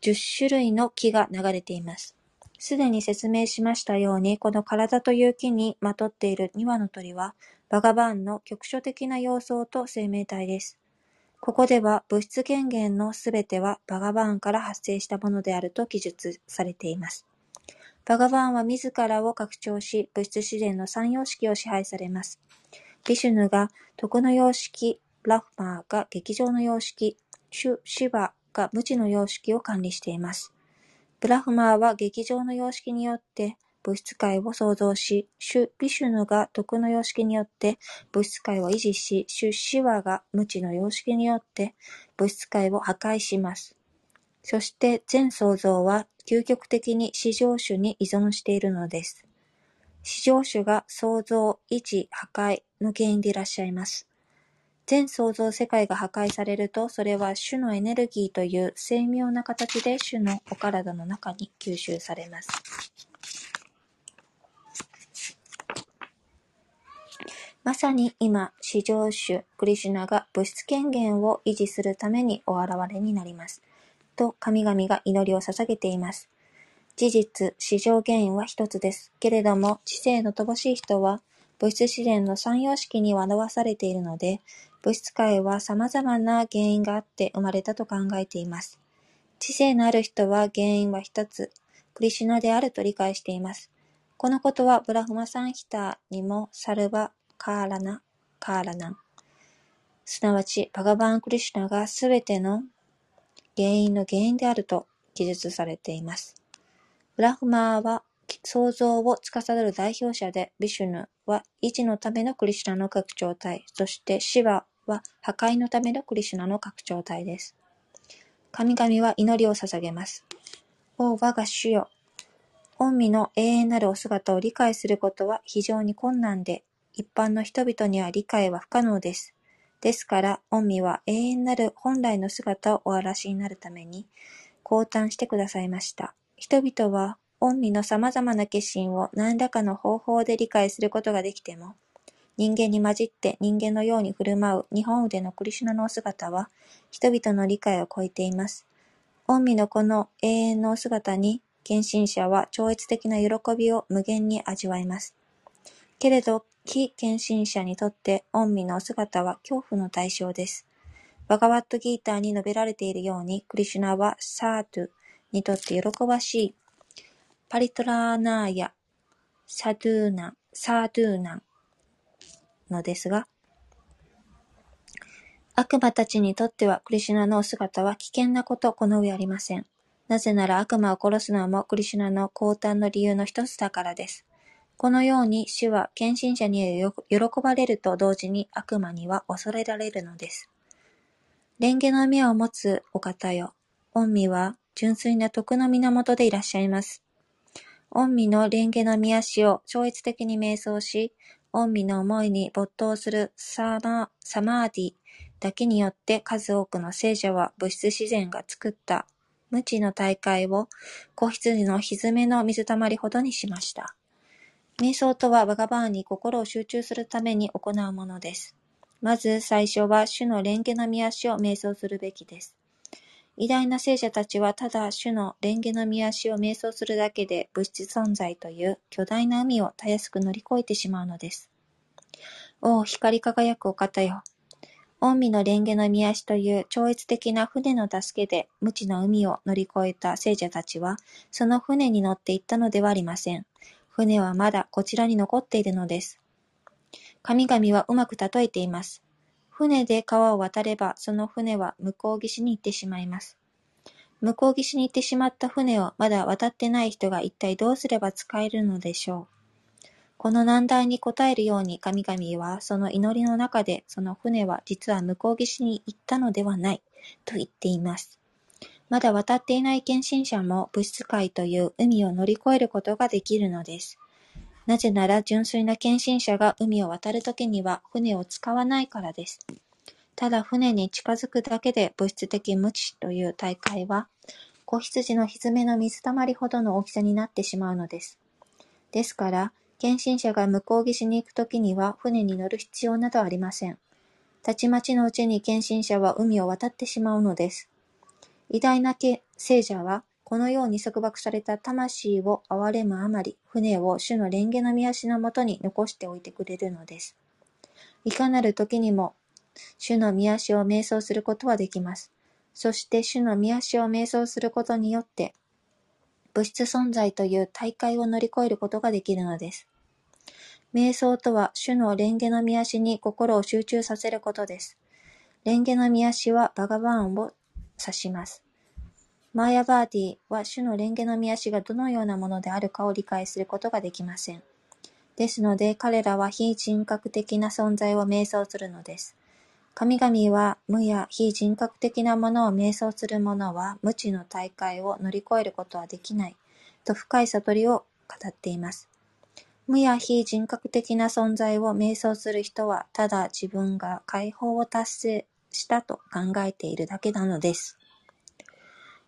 十種類の木が流れています。すでに説明しましたように、この体という木にまとっている二羽の鳥は、バガバーンの局所的な様相と生命体です。ここでは物質権限のすべてはバガバーンから発生したものであると記述されています。バガバーンは自らを拡張し、物質自然の三様式を支配されます。ビシュヌが徳の様式、ラフマーが劇場の様式、シュ・シバが無知の様式を管理しています。ブラフマーは劇場の様式によって物質界を創造し、シュ・ビシュヌが徳の様式によって物質界を維持し、シュ・シワが無知の様式によって物質界を破壊します。そして全創造は究極的に至上主に依存しているのです。至上主が創造、維持、破壊の原因でいらっしゃいます。全創造世界が破壊されると、それは種のエネルギーという精妙な形で種のお体の中に吸収されます。まさに今、至上主クリシュナが物質権限を維持するためにお現れになります。と神々が祈りを捧げています。事実、市場原因は一つです。けれども、知性の乏しい人は、物質自然の三様式に表されているので、物質界は様々な原因があって生まれたと考えています。知性のある人は原因は一つ、クリシュナであると理解しています。このことはブラフマサンヒターにもサルバ・カーラナ・カーラナン。すなわち、バガバン・クリシュナがすべての原因の原因であると記述されています。ブラフマーは創造を司る代表者で、ビシュヌは維持のためのクリシュナの拡張体、そしてシバは破壊のためのクリシュナの拡張体です。神々は祈りを捧げます。お我が主よ。御身の永遠なるお姿を理解することは非常に困難で、一般の人々には理解は不可能です。ですから、御身は永遠なる本来の姿をお荒らしになるために、降誕してくださいました。人々は、御身の様々な化身を何らかの方法で理解することができても、人間に混じって人間のように振る舞う日本腕のクリシュナのお姿は、人々の理解を超えています。御身のこの永遠のお姿に、献身者は超越的な喜びを無限に味わいます。けれど、非献身者にとって御身の姿は恐怖の対象です。バガワットギーターに述べられているように、クリシュナはサートゥにとって喜ばしい、パリトラーナーやサドゥーナ、サードゥーナのですが、悪魔たちにとってはクリシュナのお姿は危険なことこの上ありません。なぜなら悪魔を殺すのもクリシュナの降誕の理由の一つだからです。このように主は献身者に喜ばれると同時に悪魔には恐れられるのです。蓮華の目を持つお方よ。御身は純粋な徳の源でいらっしゃいます。御身の蓮華の見足を超越的に瞑想し、御身の思いに没頭するサマサマーディだけによって数多くの聖者は物質自然が作った無知の大会を子羊の蹄の水たまりほどにしました。瞑想とはバガバーに心を集中するために行うものです。まず最初は主の蓮華の見足を瞑想するべきです。偉大な聖者たちはただ主の蓮華の見足を瞑想するだけで物質存在という巨大な海をたやすく乗り越えてしまうのです。おお、光り輝くお方よ。御身の蓮華の見足という超越的な船の助けで無知の海を乗り越えた聖者たちは、その船に乗っていったのではありません。船はまだこちらに残っているのです。神々はうまく例えています。船で川を渡れば、その船は向こう岸に行ってしまいます。向こう岸に行ってしまった船をまだ渡ってない人が一体どうすれば使えるのでしょう。この難題に答えるように神々はその祈りの中でその船は実は向こう岸に行ったのではないと言っています。まだ渡っていない献身者も物質界という海を乗り越えることができるのです。なぜなら純粋な献身者が海を渡るときには船を使わないからです。ただ船に近づくだけで物質的無知という大会は、子羊の蹄の水たまりほどの大きさになってしまうのです。ですから、献身者が向こう岸に行くときには船に乗る必要などありません。たちまちのうちに献身者は海を渡ってしまうのです。偉大な聖者は、このように束縛された魂を憐れむあまり、船を主の蓮華の御足のもとに残しておいてくれるのです。いかなる時にも、主の御足を瞑想することはできます。そして主の御足を瞑想することによって、物質存在という大会を乗り越えることができるのです。瞑想とは、主の蓮華の御足に心を集中させることです。蓮華の御足はバガバーンを指します。マーヤバーディは主の蓮華の御足がどのようなものであるかを理解することができません。ですので彼らは非人格的な存在を瞑想するのです。神々は無や非人格的なものを瞑想する者は無知の大会を乗り越えることはできないと深い悟りを語っています。無や非人格的な存在を瞑想する人はただ自分が解放を達成したと考えているだけなのです。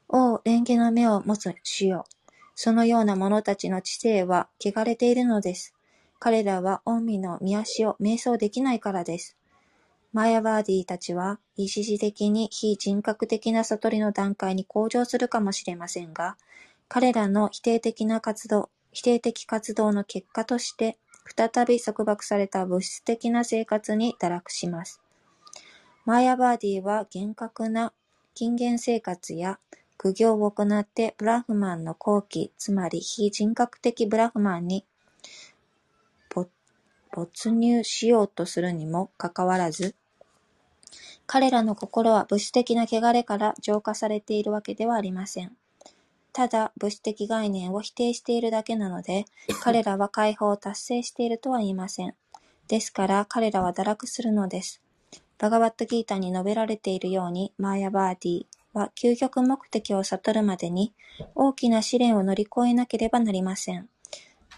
おう、蓮華の目を持つ主よ。そのような者たちの知性は汚れているのです。彼らは御身の見足を瞑想できないからです。マヤバーディたちは一時的に非人格的な悟りの段階に向上するかもしれませんが、彼らの否定的な活動、否定的活動の結果として、再び束縛された物質的な生活に堕落します。マーヤバーディは厳格な禁言生活や苦行を行ってブラフマンの後期、つまり非人格的ブラフマンに没入しようとするにもかかわらず、彼らの心は物質的な汚れから浄化されているわけではありません。ただ物質的概念を否定しているだけなので、彼らは解放を達成しているとは言いません。ですから彼らは堕落するのです。バガバットギータに述べられているように、マーヤバーディは究極目的を悟るまでに大きな試練を乗り越えなければなりません。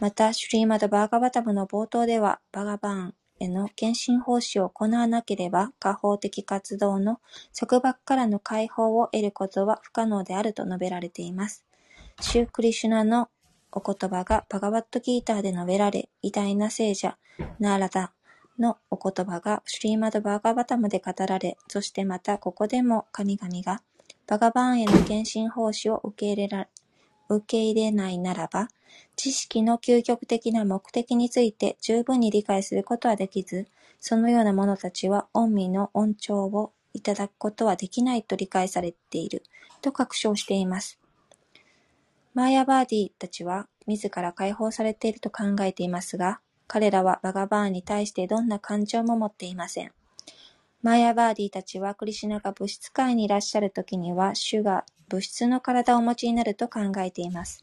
また、シュリーマド・バーガバタムの冒頭では、バガバーンへの献身奉仕を行わなければ、下方的活動の束縛からの解放を得ることは不可能であると述べられています。シュークリシュナのお言葉がバガバットギーターで述べられ、偉大な聖者、ナーラダのお言葉がシュリーマド・バーガーバタムで語られ、そしてまたここでも神々がバガバーンへの献身奉仕を受け入れら受け入れないならば、知識の究極的な目的について十分に理解することはできず、そのような者たちは恩義の恩寵をいただくことはできないと理解されていると確証しています。マーヤバーディたちは自ら解放されていると考えていますが、彼らはバガバーンに対してどんな感情も持っていません。マヤバーディたちはクリシュナが物質界にいらっしゃる時には主が物質の体をお持ちになると考えています。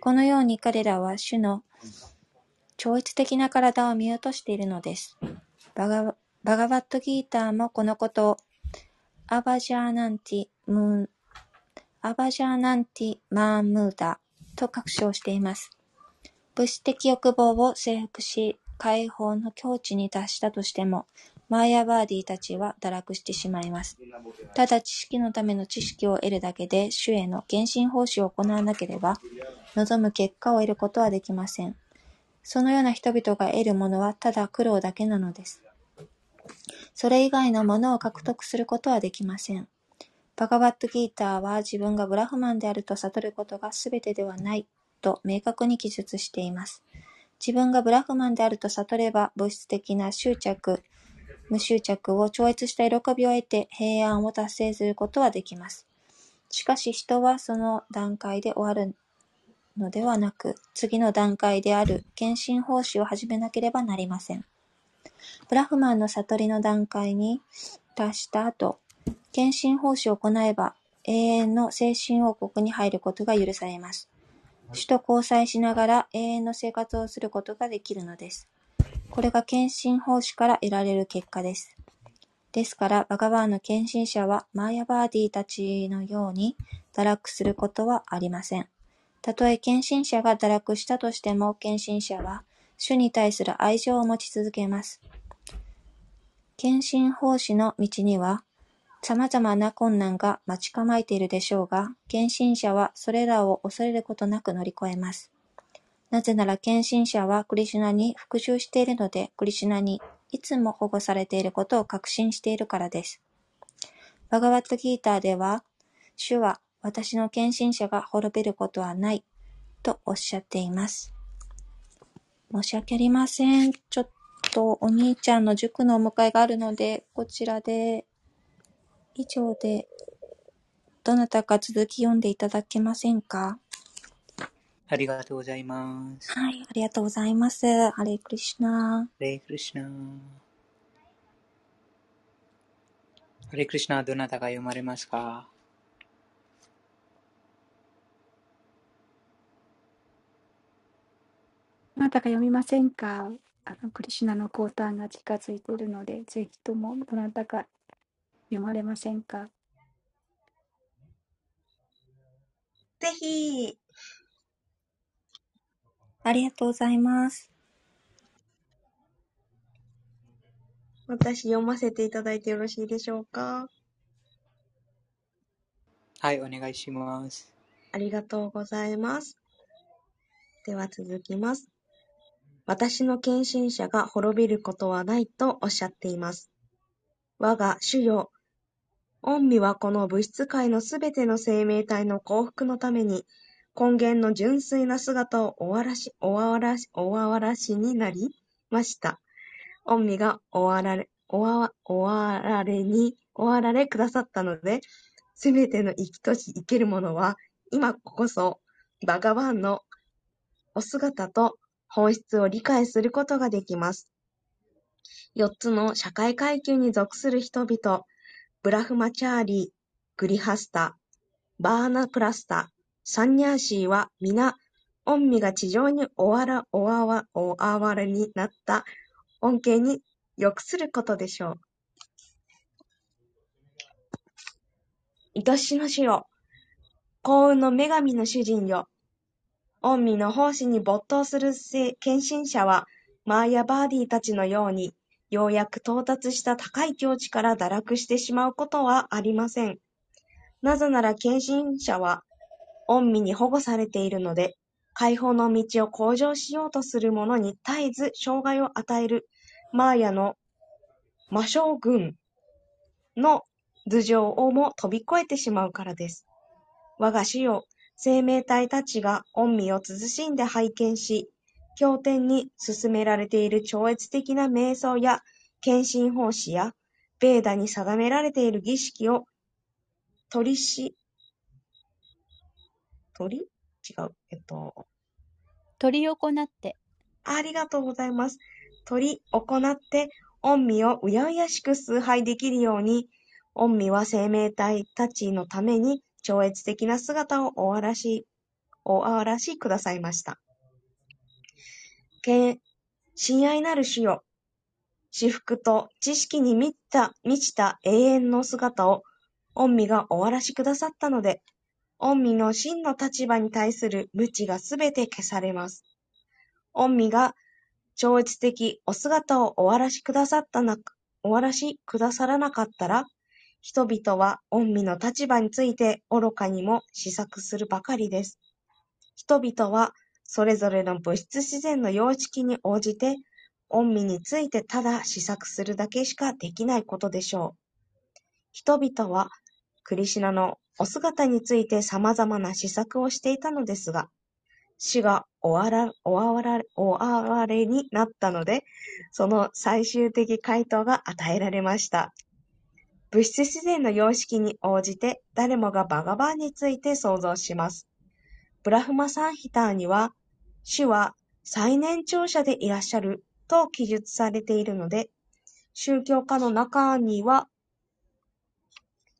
このように彼らは主の超越的な体を見落としているのです。バガバガバットギーターもこのことをアバジャーナンティムーンアバジャーナンティマームーダと確証しています。物質的欲望を征服し、解放の境地に達したとしても、マーヤバーディたちは堕落してしまいます。ただ知識のための知識を得るだけで主への献身奉仕を行わなければ、望む結果を得ることはできません。そのような人々が得るものはただ苦労だけなのです。それ以外のものを獲得することはできません。バガバットギーターは自分がブラフマンであると悟ることが全てではないと明確に記述しています。自分がブラフマンであると悟れば物質的な執着、無執着を超越した喜びを得て平安を達成することはできます。しかし人はその段階で終わるのではなく、次の段階である献身奉仕を始めなければなりません。ブラフマンの悟りの段階に達した後、献身奉仕を行えば永遠の精神王国に入ることが許されます。主と交際しながら永遠の生活をすることができるのです。これが献身奉仕から得られる結果です。ですから、バガバーの献身者はマーヤバーディたちのように堕落することはありません。たとえ献身者が堕落したとしても、献身者は主に対する愛情を持ち続けます。献身奉仕の道には、様々な困難が待ち構えているでしょうが、献身者はそれらを恐れることなく乗り越えます。なぜなら献身者はクリシュナに復讐しているので、クリシュナにいつも保護されていることを確信しているからです。バガワットギーターでは、主は私の献身者が滅びることはないとおっしゃっています。申し訳ありません。ちょっとお兄ちゃんの塾のお迎えがあるので、こちらで以上で、どなたか続き読んでいただけませんか？ありがとうございます。はい、ありがとうございます。ハレクリシュナ。ハレークリシュナ。ハレークリシュナ、どなたが読まれますか？どなたか読みませんか？あの、クリシュナの降誕が近づいているので、ぜひともどなたか読まれませんか？ぜひ、ありがとうございます。私読ませていただいてよろしいでしょうか？はい、お願いします。ありがとうございます。では続きます。私の献身者が滅びることはないとおっしゃっています。我が主よ、御身はこの物質界のすべての生命体の幸福のために、根源の純粋な姿をおわらし、おわらし、おわらしになりました。御身がおわられ、おわ、おわられに、おわられくださったので、すべての生きとし生けるものは、今こそ、バガバンのお姿と本質を理解することができます。四つの社会階級に属する人々、ブラフマチャーリー、グリハスタ、バーナプラスタ、サンニャーシーは皆、御身が地上におわら、おわわ、おあわらになった恩恵に属することでしょう。愛しの主よ、幸運の女神の主人よ、御身の奉仕に没頭するせ献身者は、マーヤ・バーディたちのように、ようやく到達した高い境地から堕落してしまうことはありません。なぜなら献身者は、御身に保護されているので、解放の道を向上しようとする者に絶えず障害を与えるマーヤの魔将軍の頭上をも飛び越えてしまうからです。我が主よ、生命体たちが御身を慎んで拝見し、経典に進められている超越的な瞑想や献身奉仕や、ベーダに定められている儀式を取りし、取り？違う。えっと、取り行って、ありがとうございます。取り行って、御身をうやうやしく崇拝できるように、御身は生命体たちのために超越的な姿をおわらし、おあらしくださいました。け親愛なる主よ、至福と知識に満ちた満ちた永遠の姿を、御身がおわらしくださったので、御身の真の立場に対する無知がすべて消されます。御身が超越的お姿をおわらしくださったな、おわらしくださらなかったら、人々は御身の立場について愚かにも思索するばかりです。人々はそれぞれの物質自然の様式に応じて、御身についてただ思索するだけしかできないことでしょう。人々はクリシナのお姿について様々な思索をしていたのですが、死がおわら、おわら、おあわれになったので、その最終的回答が与えられました。物質自然の様式に応じて誰もがバガバンについて想像します。ブラフマサンヒターには、主は最年長者でいらっしゃると記述されているので、宗教家の中には、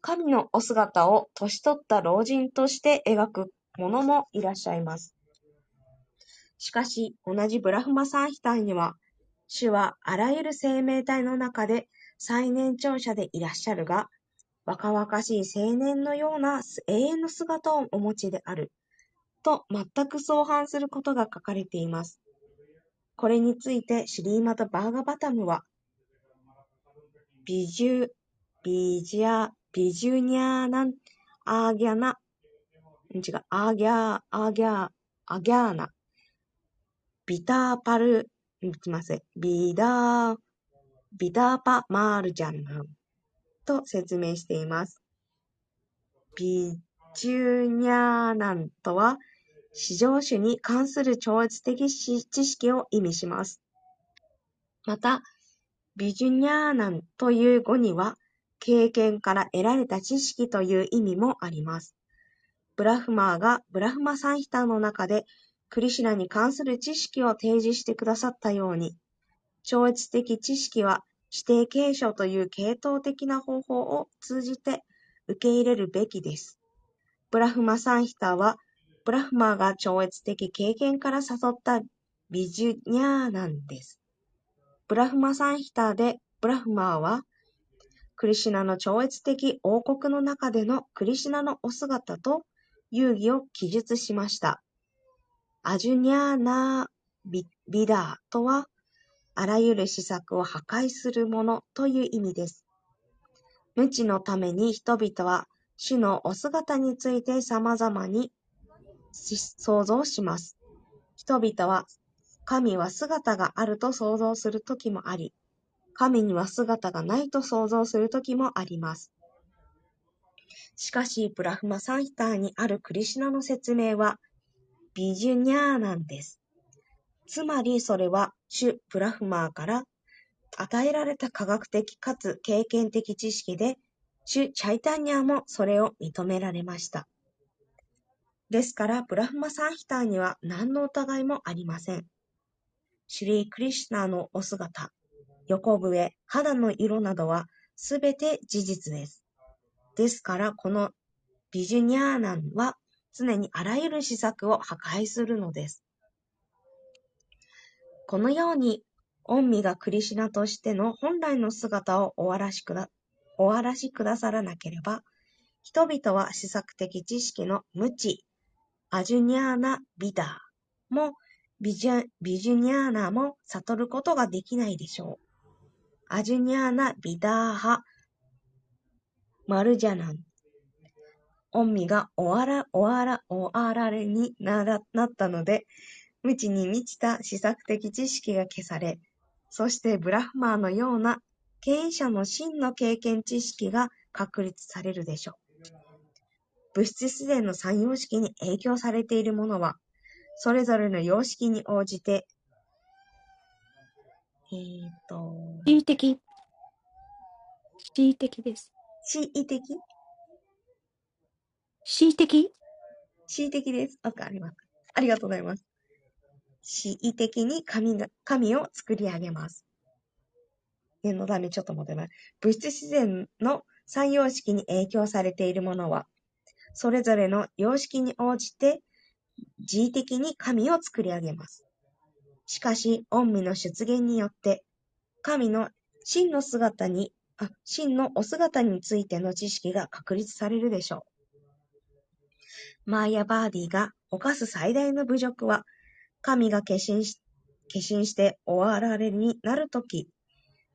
神のお姿を年取った老人として描く者もいらっしゃいます。しかし、同じブラフマサンヒターには、主はあらゆる生命体の中で最年長者でいらっしゃるが、若々しい青年のような永遠の姿をお持ちである、と全く相反することが書かれています。これについてシリーマド・バーガバタムは、ビジュ、ビジャ、ビジュニャーナン、アーギャナ、違う、アーギャー、アーギャー、アギャーナ、ビターパル、すみません、ビダー、ビダーパマールジャンナンと説明しています。ビジュニャーナンとは、至上主に関する超越的知識を意味します。また、ビジュニャーナンという語には、経験から得られた知識という意味もあります。ブラフマーがブラフマサンヒターの中でクリシナに関する知識を提示してくださったように、超越的知識は指定継承という系統的な方法を通じて受け入れるべきです。ブラフマサンヒタは、ブラフマーが超越的経験から誘ったビジュニャーなんです。ブラフマサンヒターでブラフマーは、クリシナの超越的王国の中でのクリシナのお姿と遊戯を記述しました。アジュニャーナービダーとは、あらゆる施策を破壊するものという意味です。無知のために人々は主のお姿について様々に想像します。人々は神は姿があると想像するときもあり、神には姿がないと想像するときもあります。しかし、ブラフマサンヒターにあるクリシナの説明は、ビジュニャーなんです。つまり、それは、主ブラフマーから与えられた科学的かつ経験的知識で、主チャイタニアもそれを認められました。ですから、ブラフマサンヒターには何の疑いもありません。シリー・クリシュナのお姿、横笛、肌の色などはすべて事実です。ですから、このビジュニャーナンは常にあらゆる施策を破壊するのです。このように、御身がクリシナとしての本来の姿をおわらしくだおわらしくださらなければ、人々は施策的知識の無知、アジュニャーナ・ビダーもビジュニャーナも悟ることができないでしょう。アジュニャーナ・ビダーハ・マルジャナン。御身がおわら、おわら、おあられにななったので、無知に満ちた施策的知識が消され、そしてブラフマーのような権威者の真の経験知識が確立されるでしょう。物質自然の三様式に影響されているものは、それぞれの様式に応じて、えーと、恣意的。恣意的です。恣意的？恣意的？恣意的です。わかります。ありがとうございます。恣意的に神が神を作り上げます。念のためちょっと戻ります。物質自然の三様式に影響されているものは、それぞれの様式に応じて、自意的に神を作り上げます。しかし、御身の出現によって、神の真の姿に、あ、真のお姿についての知識が確立されるでしょう。マーヤ・バーディが犯す最大の侮辱は、神が化身し化身して終わられになるとき、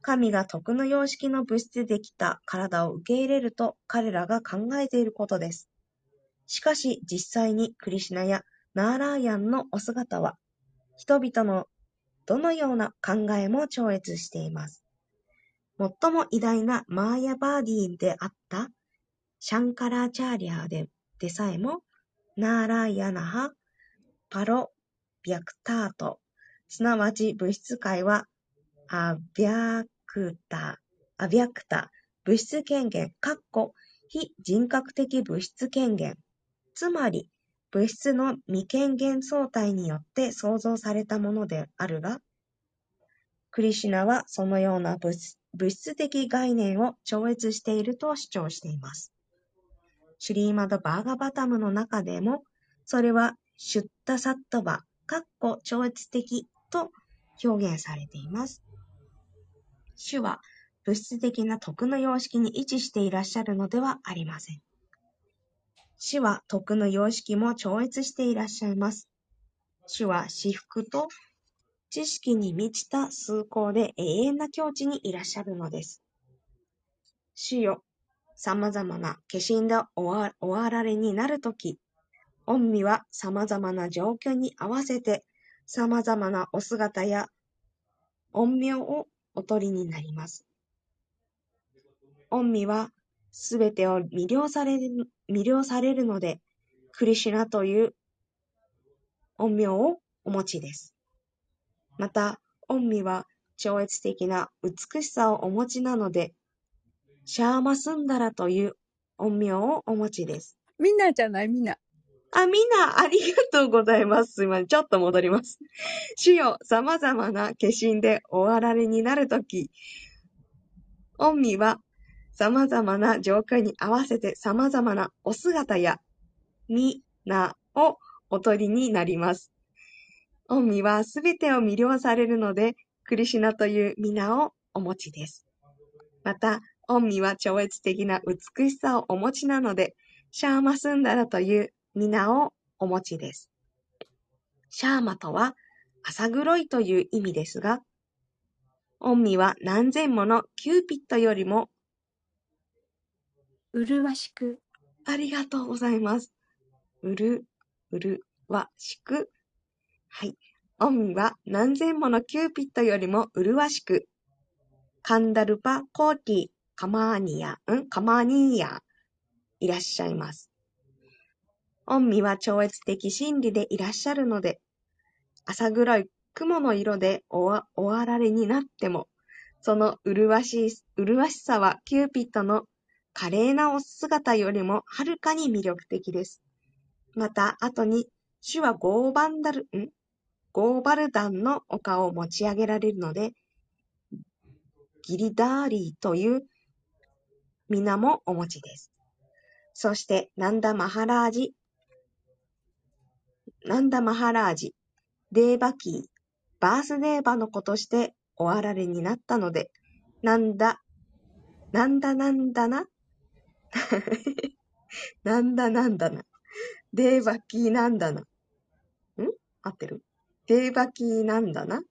神が徳の様式の物質でできた体を受け入れると彼らが考えていることです。しかし実際にクリシュナやナーラーヤンのお姿は、人々のどのような考えも超越しています。最も偉大なマーヤ・バーディーであったシャンカラーチャーリアででさえも、ナーラーヤナハ、パロ、ビャクタート、すなわち物質界はアビャクタ、アビャクタ、物質権限、かっこ非人格的物質権限、つまり物質の未権限相対によって創造されたものであるが、クリシナはそのような物質物質的概念を超越していると主張しています。シュリーマド・バーガバタムの中でも、それはシュッタサットバ、かっこ超越的と表現されています。主は物質的な徳の様式に位置していらっしゃるのではありません。主は徳の様式も超越していらっしゃいます。主は至福と知識に満ちた崇高で永遠な境地にいらっしゃるのです。主よ、様々な化身で終わられになるとき、御身は様々な状況に合わせて様々なお姿や音名をお取りになります。御身はすべてを魅了される魅了されるので、クリシュナという音名をお持ちです。また、御身は超越的な美しさをお持ちなので、シャーマスンダラという音名をお持ちです。みんなじゃない？みんな。あ、みんな、ありがとうございます。すいません。ちょっと戻ります。主よ、様々な化身で終わられになるとき、御身は様々な状況に合わせて様々なお姿や皆をお取りになります。御身はすべてを魅了されるので、クリシナという皆をお持ちです。また、御身は超越的な美しさをお持ちなので、シャーマスンダラという皆をお持ちです。シャーマとは朝黒いという意味ですが、御身は何千ものキューピットよりも麗しく、ありがとうございます。うる、うる、わ、しく。はい。御身は何千ものキューピットよりも麗しく、カンダルパ、コーティ、カマーニア、ん？カマーニーヤ、いらっしゃいます。御身は超越的真理でいらっしゃるので、朝黒い雲の色で終わ終わられになっても、その麗しい、麗しさはキューピットの華麗なお姿よりもはるかに魅力的です。また、後に、主はゴーバンダル、ん？ゴーバルダンの丘を持ち上げられるので、ギリダーリーという皆もお持ちです。そして、ナンダ・マハラージ、ナンダ・マハラージ、デーバキー、バースデーバの子としてお現われになったので、なんだ、なんだなんだな *laughs* なんだなんだな。デーバキーなんだな。ん？合ってる？デーバキーなんだな。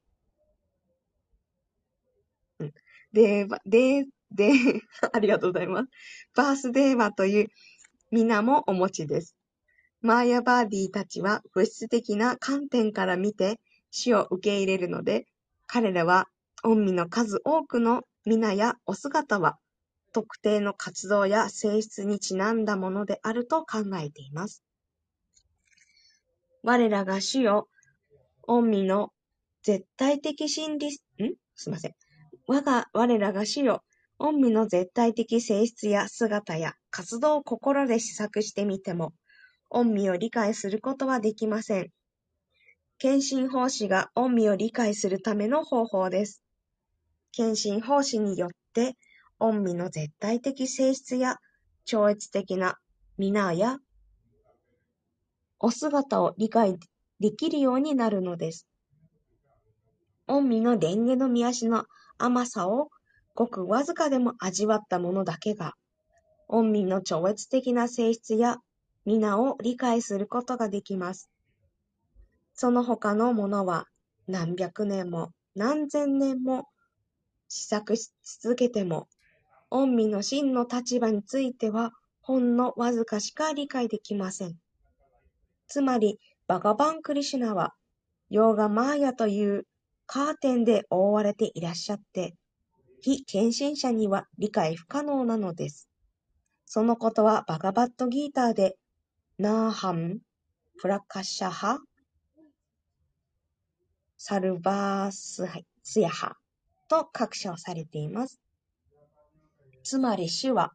うん。デーバ、デー、デー、*laughs* ありがとうございます。バースデーバという御名もお持ちです。マーヤバーディたちは物質的な観点から見て死を受け入れるので、彼らは御身の数多くの皆やお姿は特定の活動や性質にちなんだものであると考えています。我らが主よ、御身の絶対的真理、ん？すいません。我が、我らが主よ、御身の絶対的性質や姿や活動を心で試作してみても、御身を理解することはできません。献身奉仕が御身を理解するための方法です。献身奉仕によって、御身の絶対的性質や超越的な皆やお姿を理解できるようになるのです。御身の蓮華の御足の甘さをごくわずかでも味わった者だけが、御身の超越的な性質や皆を理解することができます。その他の者は何百年も何千年も試作し続けても、御身の真の立場についてはほんのわずかしか理解できません。つまり、バガバン・クリシュナは、ヨーガ・マーヤというカーテンで覆われていらっしゃって、非献身者には理解不可能なのです。そのことはバガバットギーターで、ナーハン、プラカシャハ、サルバーススヤハと確証されています。つまり主は、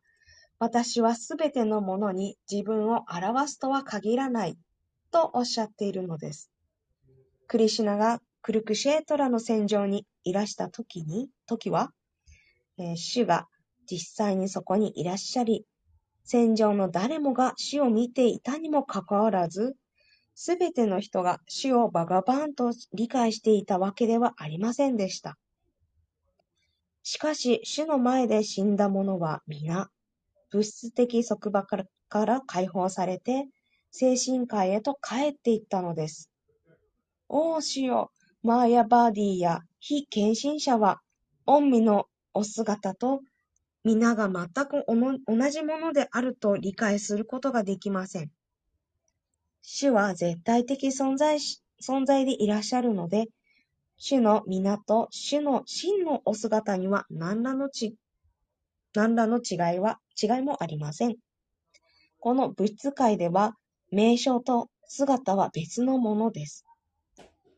私はすべてのものに自分を表すとは限らないとおっしゃっているのです。クリシナがクルクシェートラの戦場にいらした時に、時は、えー主が実際にそこにいらっしゃり、戦場の誰もが主を見ていたにもかかわらず、すべての人が主をバガバーンと理解していたわけではありませんでした。しかし、主の前で死んだ者は皆、物質的束縛から解放されて、精神界へと帰っていったのです。おー主よ、マーヤバーディーや非献身者は、御身のお姿と皆が全く同じものであると理解することができません。主は絶対的存在し存在でいらっしゃるので、主の皆と主の真のお姿には何らのち何らの違いは、違いもありません。この物質界では、名称と姿は別のものです。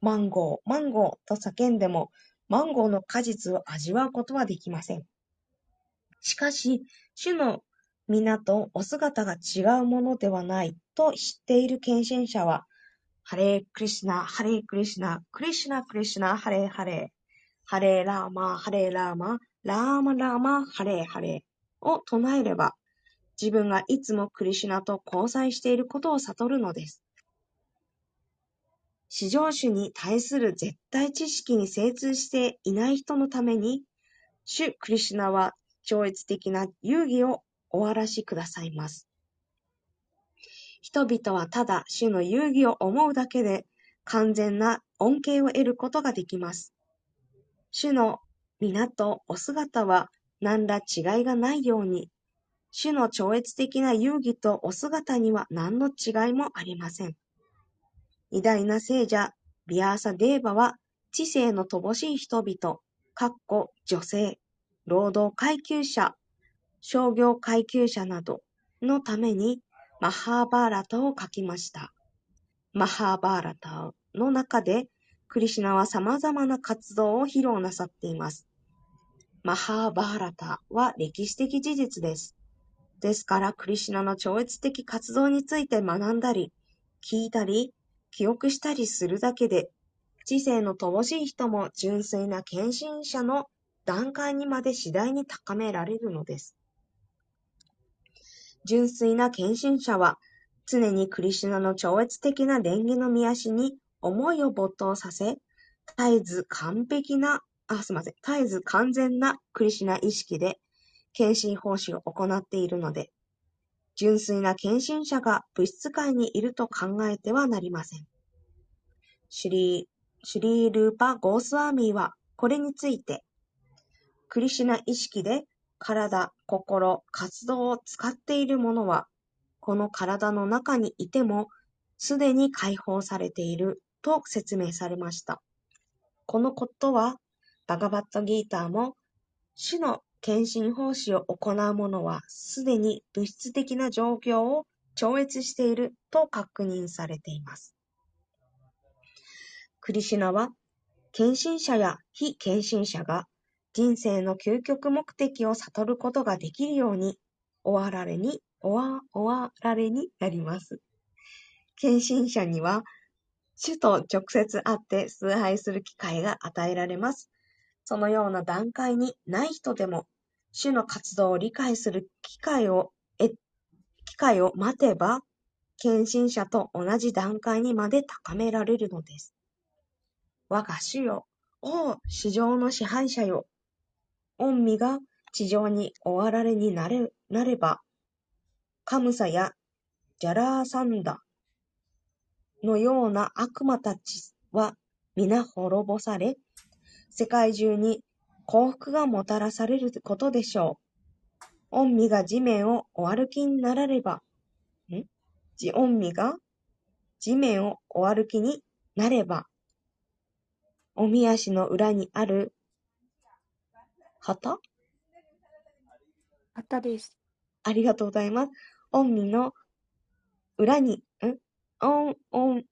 マンゴー、マンゴーと叫んでも、マンゴーの果実を味わうことはできません。しかし、主の皆とお姿が違うものではないと知っている献身者は、ハレークリシナ、ハレークリシナ、クリシナクリシナ、ハレーハレー、ハレーラーマ、ハレーラーマ、ラーマラーマ、ハレーハレーを唱えれば、自分がいつもクリシュナと交際していることを悟るのです。至上主に対する絶対知識に精通していない人のために、主クリシュナは超越的な遊戯をおわらしくださいます。人々はただ主の遊戯を思うだけで完全な恩恵を得ることができます。主の皆とお姿は何ら違いがないように、主の超越的な遊戯とお姿には何の違いもありません。偉大な聖者、ビアーサ・デーバは、知性の乏しい人々、かっこ女性、労働階級者、商業階級者などのためにマハーバーラタを書きました。マハーバーラタの中で、クリシナは様々な活動を披露なさっています。マハーバーラタは歴史的事実です。ですから、クリシナの超越的活動について学んだり、聞いたり、記憶したりするだけで、知性の乏しい人も純粋な献身者の段階にまで次第に高められるのです。純粋な献身者は、常にクリシュナの超越的な蓮華の見足に思いを没頭させ、絶えず完璧な、あ、すみません、絶えず完全なクリシュナ意識で献身奉仕を行っているので、純粋な献身者が物質界にいると考えてはなりません。シュリー、シュリールーパ・ゴースワーミーはこれについて、クリシュナ意識で体、心、活動を使っている者は、この体の中にいても、すでに解放されていると説明されました。このことは、バガバットギーターも、主の献身奉仕を行う者はすでに物質的な状況を超越していると確認されています。クリシナは、献身者や非献身者が人生の究極目的を悟ることができるように、終わられに、終わ、終わられになります。献身者には、主と直接会って崇拝する機会が与えられます。そのような段階にない人でも、主の活動を理解する機会を、え、機会を待てば、献身者と同じ段階にまで高められるのです。我が主よ、王、市場の支配者よ、御身が地上に終わられになれなれば、カムサやジャラーサンダのような悪魔たちは皆滅ぼされ、世界中に幸福がもたらされることでしょう。御身が地面をお歩きになられば、ん？御身が地面をお歩きになれば、おみ足の裏にある旗？旗です。ありがとうございます。御身の裏に、ん？おん、おん、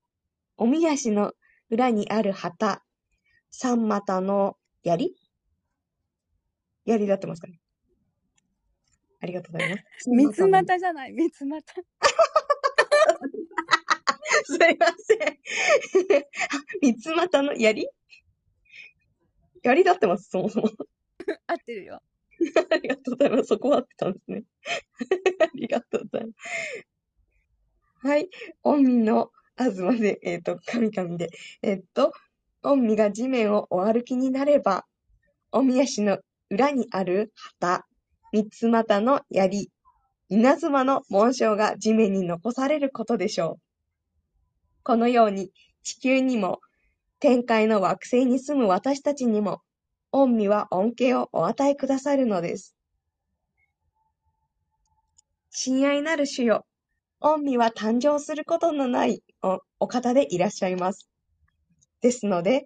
おみ足の裏にある旗三股の槍？槍だってますかね？ありがとうございます。三つ股じゃない、三つ股。*laughs* すいません。三つ股の槍？槍だってます、そもそも。*laughs* 合ってるよ。*laughs* ありがとうございます。そこは合ってたんですね。*laughs* ありがとうございます。はい。御身の東で、えっ、ー、と、神々で、えっ、ー、と、御身が地面をお歩きになれば、おみ足の裏にある旗、三つ股の槍、稲妻の紋章が地面に残されることでしょう。このように地球にも天界の惑星に住む私たちにも、御身は恩恵をお与えくださるのです。親愛なる主よ、御身は誕生することのないおお方でいらっしゃいます。ですので、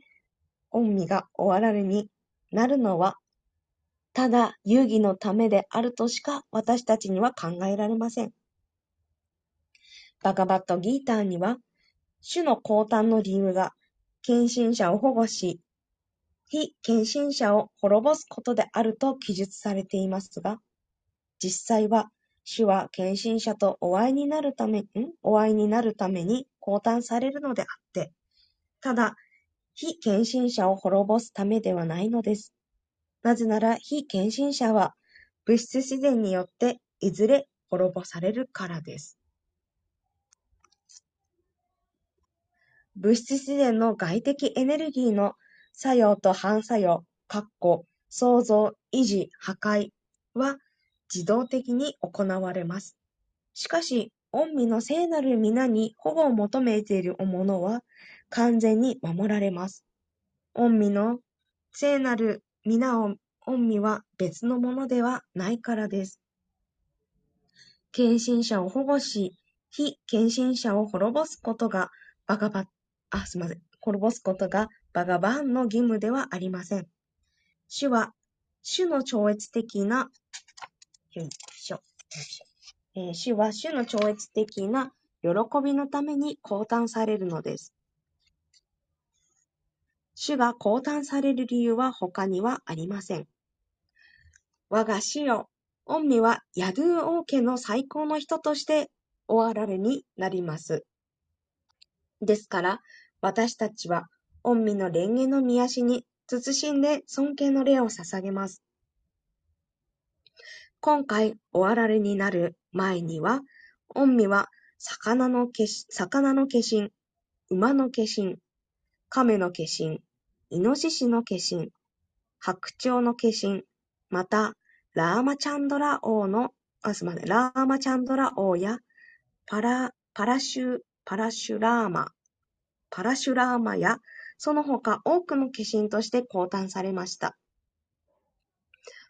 御身がおあられになるのは、ただ遊戯のためであるとしか私たちには考えられません。バガバットギーターには、主の降誕の理由が、献身者を保護し、非献身者を滅ぼすことであると記述されていますが、実際は、主は献身者とお会いになるため、ん？お会いになるために降誕されるのであって、ただ、非献身者を滅ぼすためではないのです。なぜなら、非献身者は物質自然によっていずれ滅ぼされるからです。物質自然の外的エネルギーの作用と反作用、括弧創造、維持、破壊は自動的に行われます。しかし、御身の聖なる皆に保護を求めているものは完全に守られます。御身の聖なる皆を、御身は別のものではないからです。献身者を保護し、非献身者を滅ぼすことがバガバ、あ、すみません。滅ぼすことがバガバンの義務ではありません。主は、主の超越的な、主は主の超越的な喜びのために降誕されるのです。主が降誕される理由は他にはありません。我が主よ、御身はヤドゥー王家の最高の人としておあられになります。ですから、私たちは御身の蓮華の御足に慎んで尊敬の礼を捧げます。今回おあられになる前には、御身は魚の化身、魚の化身、馬の化身、亀の化身、イノシシの化身、白鳥の化身、また、ラーマチャンドラ王の、あ、すみません、ラーマチャンドラ王や、パラ、パラシュ、パラシュラーマ、パラシュラーマや、その他多くの化身として降誕されました。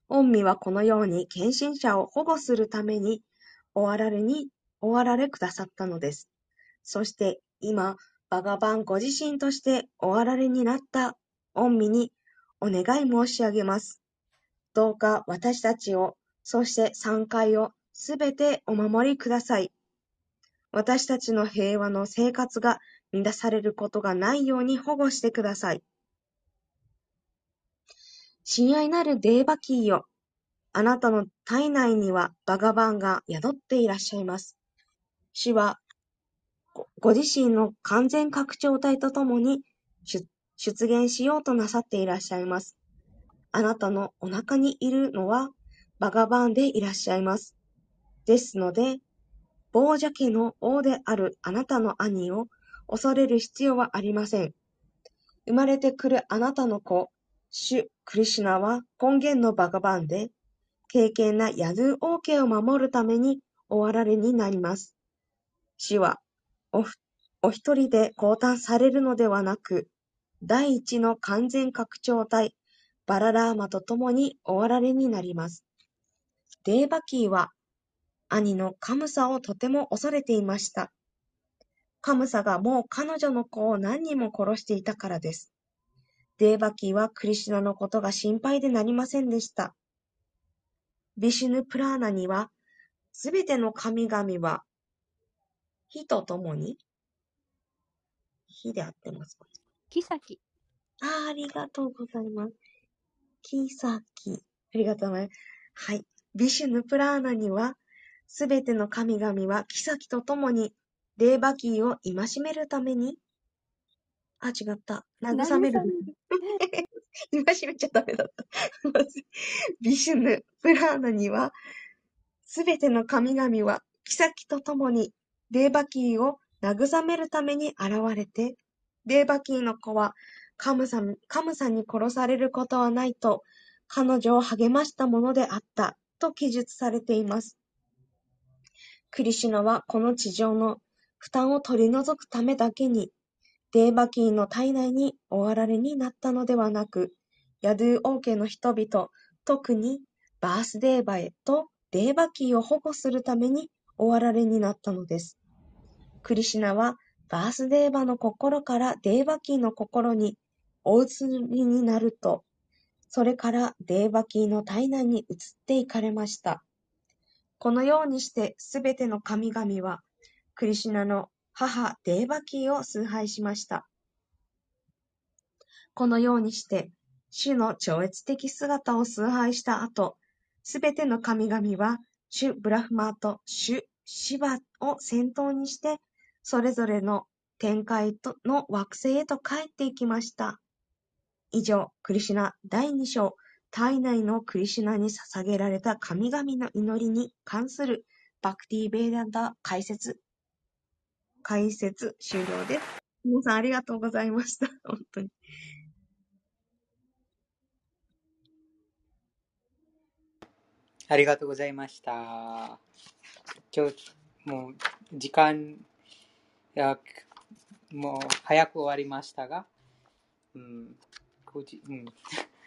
御身はこのように献身者を保護するために、おあられに、おあられくださったのです。そして今、バガバンご自身としておあられになった御身にお願い申し上げます。どうか私たちを、そして三回をすべてお守りください。私たちの平和の生活が乱されることがないように保護してください。親愛なるデーバキーよ。あなたの体内にはバガバンが宿っていらっしゃいます。主はごご自身の完全拡張体とともに出現しようとなさっていらっしゃいます。あなたのお腹にいるのはバガバンでいらっしゃいます。ですので、亡者家の王であるあなたの兄を恐れる必要はありません。生まれてくるあなたの子、主クリシュナは根源のバガバンで、敬虔なヤドゥ王家を守るためにおあられになります。主はおお一人で降誕されるのではなく、第一の完全拡張体、バララーマと共におあられになります。デーバキーは、兄のカムサをとても恐れていました。カムサがもう彼女の子を何人も殺していたからです。デーバキーはクリシュナのことが心配でなりませんでした。ビシュヌプラーナには、すべての神々は、火と共に、火であってますかキサキ。あーありがとうございます。キサキ。ありがとうございます。はい。ビシュヌプラーナには、すべての神々はキサキと共に、デーバキーを戒めるために、あ、違った。慰める。*laughs* 戒めちゃダメだった。ビシュヌ・プラーナには、すべての神々は、妃と共に、デーバキーを慰めるために現れて、デーバキーの子は、カムさん、カムさんに殺されることはないと、彼女を励ましたものであった、と記述されています。クリシュナはこの地上の負担を取り除くためだけに、デーバキーの体内に終わられになったのではなく、ヤドゥ王家の人々、特にバースデーバエとデーバキーを保護するために終わられになったのです。クリシナはバースデーバの心からデーバキーの心にお移りになると、それからデーバキーの体内に移っていかれました。このようにしてすべての神々は、クリシナの母デーバキーを崇拝しました。このようにして、主の超越的姿を崇拝した後、すべての神々は、主ブラフマーと主シバを先頭にして、それぞれの天界との惑星へと帰っていきました。以上、クリシュナ第2章、体内のクリシュナに捧げられた神々の祈りに関するバクティ・ベーダンダ解説、解説終了です。皆さんありがとうございました。*laughs* 本当に。ありがとうございました。今日、もう、時間、いやもう、早く終わりましたが、うん、9時、うん。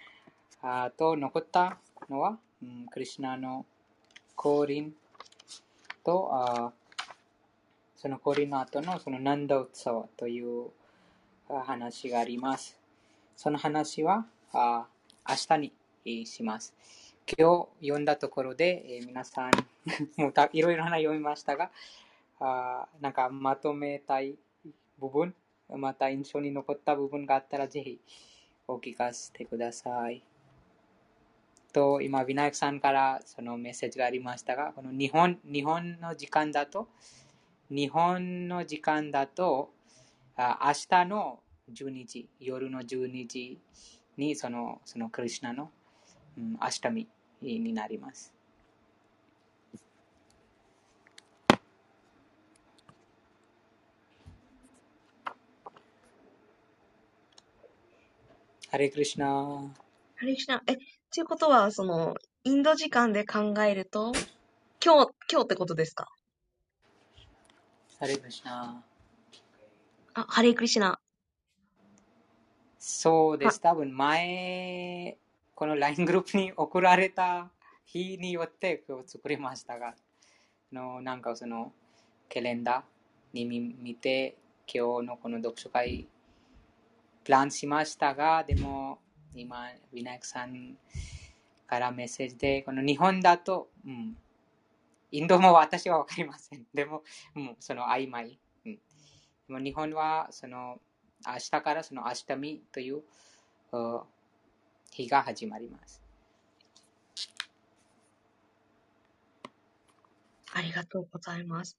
*laughs* あと、残ったのは、うん、クリシナの降臨と、あその降臨の後のそのナンダウツワという話があります。その話はあ明日にします。今日読んだところで、えー皆さん *laughs* もうたいろいろな読みましたが、あなんかまとめたい部分、また印象に残った部分があったらぜひお聞かせてください。と、今、ビナヤクさんからそのメッセージがありましたが、この日本日本の時間だと、日本の時間だと、明日の12時、夜の12時にそのそのクリシナの、うん、アシタミになります。ハレクリシナ。ハレクリシナ、えっ、ということは、その、インド時間で考えると、今日、今日ってことですか？ハレクリシナ。あ、ハレークリシナ。はそうです。多分前、この LINE グループに送られた日によって今日作りましたが、あのなんかそのカレンダーに見見て、今日のこの読書会プランしましたが、でも今、ウィナイクさんからメッセージで、この日本だと、うん、インドも私はわかりません。*laughs* でも、もうその曖昧。うん、でも日本はその明日からそのアシタミというう日が始まります。ありがとうございます。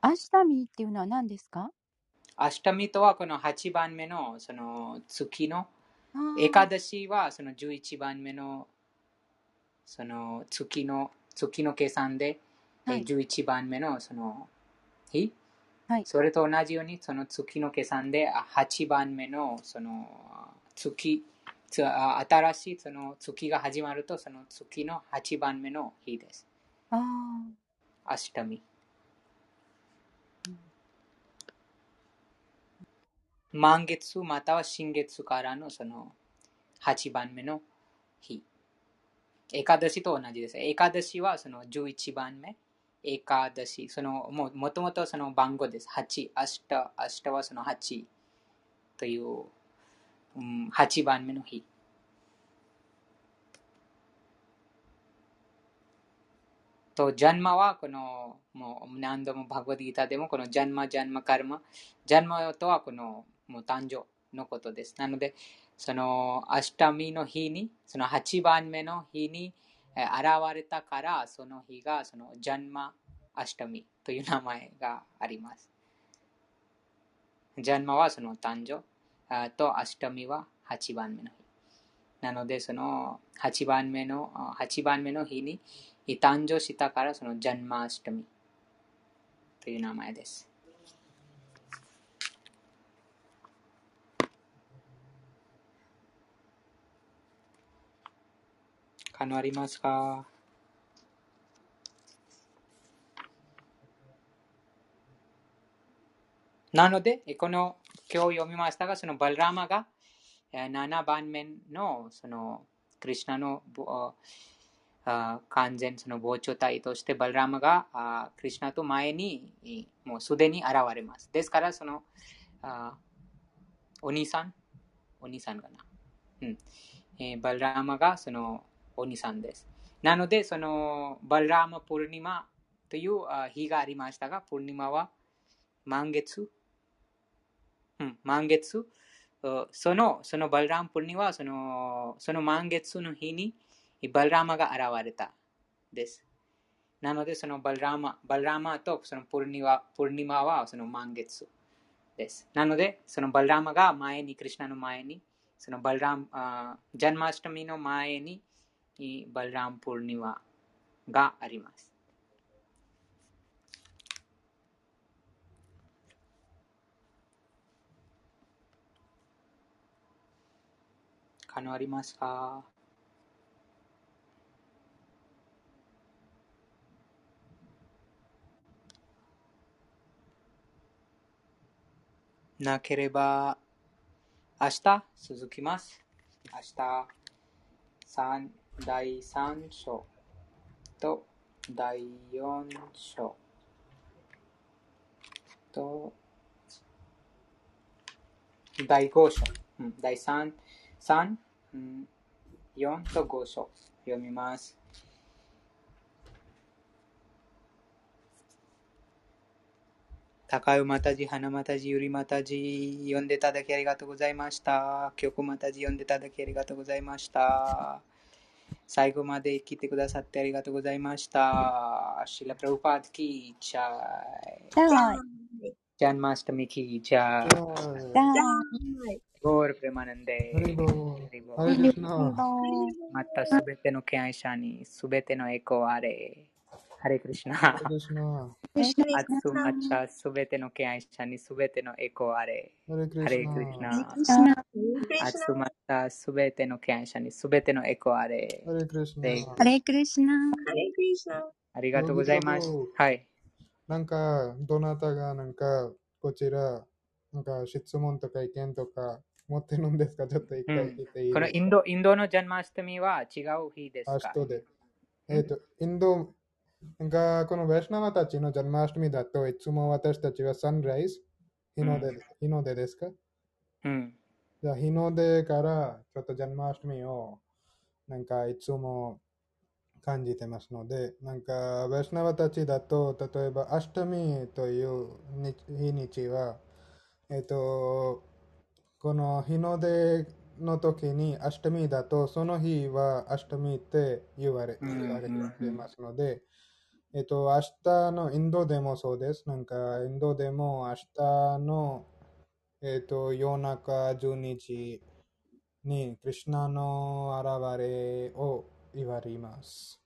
アシタミっていうのは何ですか？アシタミとはこの8番目のその月の、エカダシはその11番目のその月の月の計算で、えはい。11番目のその日、はい。それと同じようにその月の計算であ8番目のその月新しいその月が始まるとその月の8番目の日です。あー。アシタミ。満月または新月からのその8番目の日。エカダシと同じです。エカダシはその11番目。エカダシ。そのももともとその番号です。8。明日、明日はその8という、うん、8番目の日。と、ジャンマはこの、もう何度もバグワディータでもこのジャンマ、ジャンマ、カルマ。ジャンマとはこのもう誕生のことです。なので、そのアシタミの日に、その8番目の日にえー現れたから、その日がそのジャンマ・アシタミという名前があります。ジャンマはその誕生あとアシタミは8番目の日。なので、その8番目の8番目の日に誕生したから、そのジャンマ・アシタミという名前です。感ありますか？なので、この今日読みましたが、そのバルラマが7番目のそのクリュナの完全その膨張体としてバルラマがクリュナと前にもうすでに現れます。ですから、そのお兄さん、お兄さんかな？うんえー、バルラマがそのお兄さんです。なので、そのバルラーマプルニマという日がありましたが、プルニマは満月、うん、満月、そのそのバルラーマプルニはそのその満月の日にバルラーマが現れたです。なので、そのバルラーマバルラーマとそのプルニマプルニマはその満月です。なので、そのバルラーマが前に、クリュナの前にそのバルラム、ジャンマスタミの前にバルラムプルニワがあります。可能ありますか？なければ明日？続きます。明日三第3章と第4章と第5章、うん、第3、3、うん、4と5章読みます。高尾またじ、花またじ、ゆりまたじ、読んでいただきありがとうございました。曲またじ、読んでいただきありがとうございました。最後まで来てくださってありがとうございました。シュリーラ・プラブパーダ की जय。ジャンマスタミ की जय。ゴールプレマナンデまたすべての敬愛者にすべてのエコーあれ。ハレクリシナ。ハレクリシナ。アツマチャすべての敬愛者にすべてのエコあれ。ハレクリシナ。アツマチャすべての敬愛者にすべてのエコあれ。ハレクリシナ。ハレクリシナ。ありがとうございます。はい。なんか、どなたがなんか、こちら、なんか質問とか意見とか持ってるんですか？ちょっと一回聞いていい、うん、このインドインドのジャンマスタミは違う日ですか？えっ、ー、と、インドが、このヴェシナワたちのジャンマーシュミだと、いつも私たちはサンライズ、日の出、日の出ですかうん。じゃあ、日の出からちょっとジャンマーシュミを、なんかいつも感じてますので、なんか、ヴェシナワたちだと、例えば、アシタミという日にちは、えっ、と、この日の出の時にアシタミだと、その日はアシタミって言われ言われていますので、えっと、明日のインドでもそうです。なんか、インドでも明日の、えっと、夜中12時に、クリュナの現れを言われます。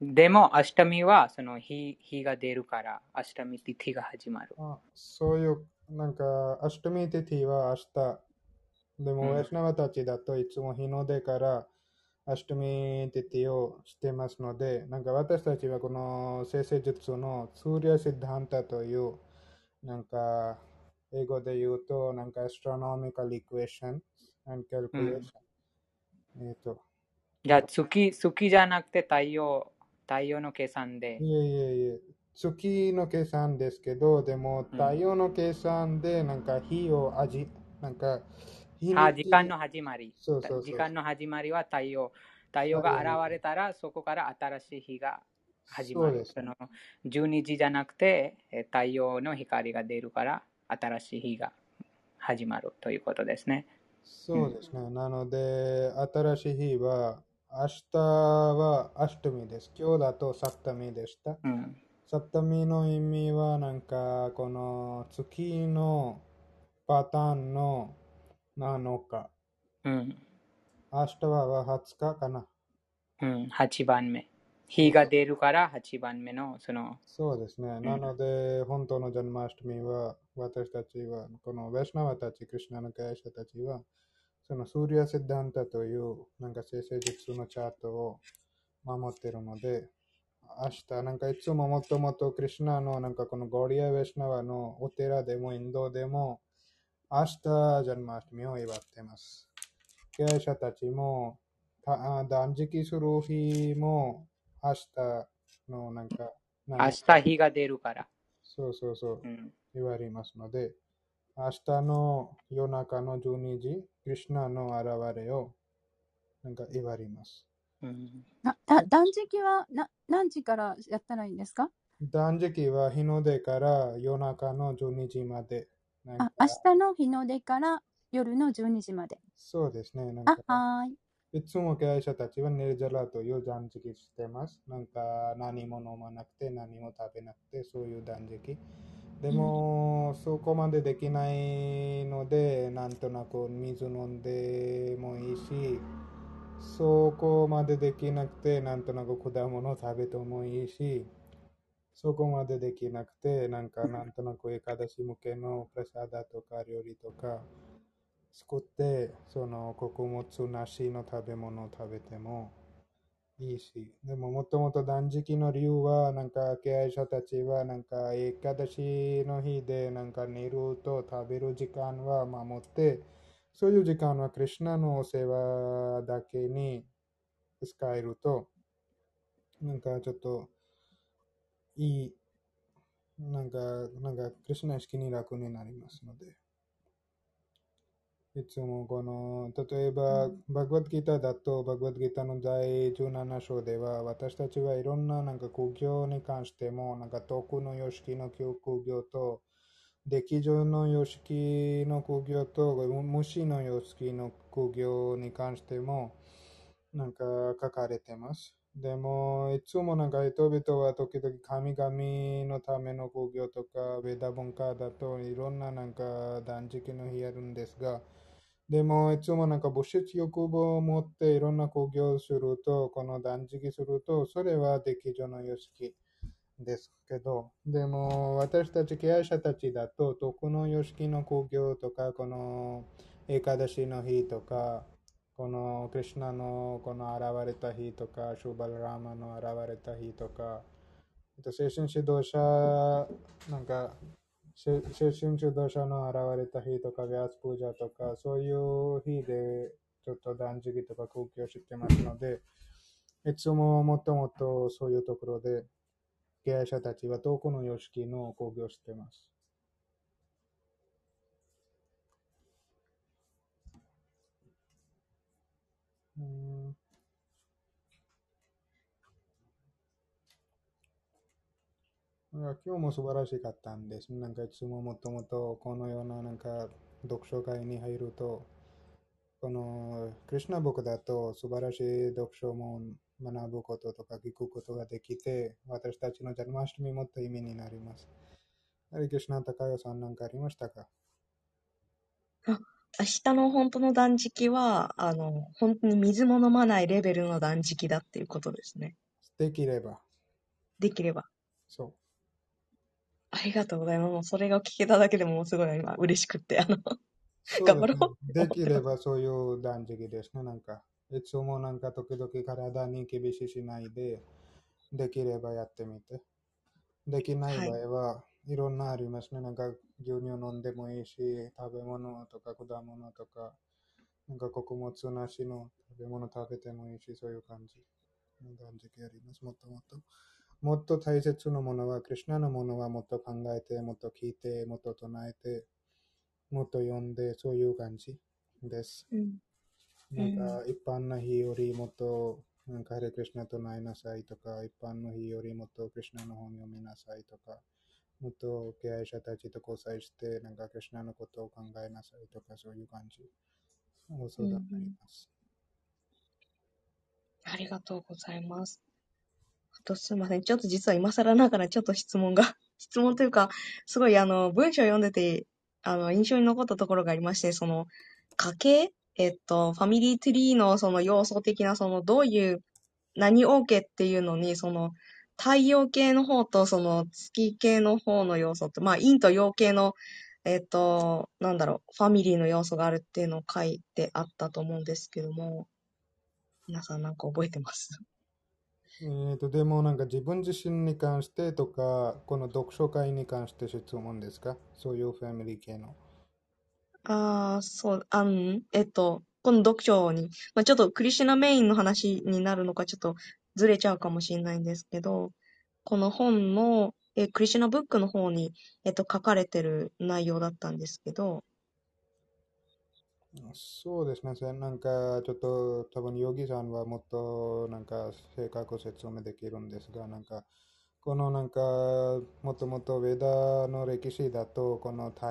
でも、明日見は、その日日が出るから、明日見ティティが始まる。あそういう、なんか、明日見ティティは明日。でも、ウェスナワたちだといつも日の出から、アシュトミティティをしてますので、なんか私たちはこの生成術のスーリア・シッダンタという、なんか英語で言うと、なんかアストロノミカル・イクエーション and calculation、うん、えっ、と。じゃあ月、月じゃなくて太陽、太陽の計算で。いえいえいえ。月の計算ですけど、でも太陽の計算でなんか日を味、なんか、あ時間の始まりそうそう時間の始まりは太陽。太陽が現れたら、そこから新しい日が始まる。その12時じゃなくて、太陽の光が出るから、新しい日が始まるということですね。そうですね。うん、なので、新しい日は、明日はアシトミです。今日だとサッタミでした。うん、サッタミの意味は、なんか、この月のパターンの7日。うん。明日は20日かな。うん、8番目。日が出るから8番目のその。そうですね。なので、本当のジャンマーシュミは、私たちは、このヴェシナワたち、クリュナの会社たちは、そのスーリア・セッダンタというなんか生成術のチャートを守ってるので、明日、なんかいつももともとクリシュナのなんかこのゴリア・ウェシナワのお寺でもインドでも明日ジャンマーシミを祝ってます。経営者たちもたあ断食する日も明日のなんか、明日日が出るから。そうそうそうう、ん。言われますので、明日の夜中の12時、クリシュナの現れをなんか言われます。うん、なだ断食はな何時からやったらいいんですか？断食は日の出から夜中の12時まで。あか明日の日の出から夜の12時まで。そうですね。なんあか、はーい。いつも経営者たちはネルジャラという断食してます。なんか何も飲まなくて何も食べなくてそういう断食。でも、そこまでできないので、なんとなく水飲んでもいいし、そこまでできなくて、なんとなく果物食べてもいいし、そこまでできなくて、なんかなんとなくエカダシ向けのプラサダとか料理とか作って、その穀物なしの食べ物を食べてもいいし、でももともと断食の理由は、なんか経営者たちは、なんかエカダシの日で、なんか寝ると食べる時間は守って、そういう時間はクリシュナのお世話だけに使えると、なんかちょっといい、なんか、なんか、クリシュナ意識に楽になりますので。いつもこの、例えば、バグワッドギターだと、バグワッドギターの第17章では、私たちはいろんななんか苦行に関しても、なんか徳の様式の苦行と、出来上の様式の苦行と、虫の様式の苦行に関しても、なんか書かれてます。でも、いつもなんか人々は時々神々のための苦行とか、ベダ文化だといろんななんか断食の日あるんですが、でもいつもなんか物質欲望を持っていろんな苦行をすると、この断食すると、それは出来上の様式ですけど、でも私たち経営者たちだと、徳の様式の苦行とか、このエカダシの日とか、このクリュナのこの現れた日とか、シュバルラーマの現れた日とか、あと精神指導者、なんか、精神指導者の現れた日とか、ビャースプージャとか、そういう日でちょっと断食とか空気をしてますので、いつももともとそういうところで、経営者たちは遠くの様式の講義をしています。うん今日も素晴らしかったんです。なんかいつももともとこのようななんか読書会に入ると、このクリュナ僕だと素晴らしい読書も学ぶこととか聞くことができて、私たちのジャルマシュミもっと意味になります。ハリクリシュナ高代さんなんかありましたか？明日の本当の断食は、あの、本当に水も飲まないレベルの断食だっていうことですね。できれば。できれば。そう。ありがとうございます。もうそれが聞けただけでもすごい今嬉しくって、あの、そう頑張ろうできればそういう断食ですね。なんか、いつもなんか時々体に厳ししないで、できればやってみて。できない場合は、い、ろんなありますね。なんか牛乳飲んでもいいし、食べ物とか果物とか、なんか穀物なしの食べ物食べてもいいし、そういう感じ。断食あります。もっともっと。もっと大切なものは、クリュナのものはもっと考えて、もっと聞いて、もっと唱えて、もっと読んで、そういう感じです。うん。なんか一般の日よりもっと、なんかハレクリシナと唱えなさいとか、一般の日よりもっとクリシナの本読みなさいとか、もっと敬愛者たちと交際して、なんかクリシナのことを考えなさいとか、そういう感じ。そうだと思います。ありがとうございます。あとすいません。ちょっと実は今更ながらちょっと質問が、*laughs* 質問というか、すごいあの、文章を読んでて、あの、印象に残ったところがありまして、その、家系？えっと、ファミリーツリーのその要素的な、その、どういう、何王家っていうのに、その、太陽系の方とその月系の方の要素って、まあ、陰と陽系のえっ、と、なんだろう、ファミリーの要素があるっていうのを書いてあったと思うんですけども、皆さんなんか覚えてます？えー、とでもなんか自分自身に関してとか、この読書会に関して質問ですか？そういうファミリー系の。ああ、そう、あん、えっと、この読書に、まあ、ちょっとクリシュナメインの話になるのかちょっとずれちゃうかもしれないんですけど、この本の、えクリシュナブックの方に、えっと、書かれてる内容だったんですけど、そうですね。なんか、ちょっと、多分ヨギさんはもっと、なんか、正確説明できるんですが、なんか、このなんか、もともとウェダの歴史だと、この太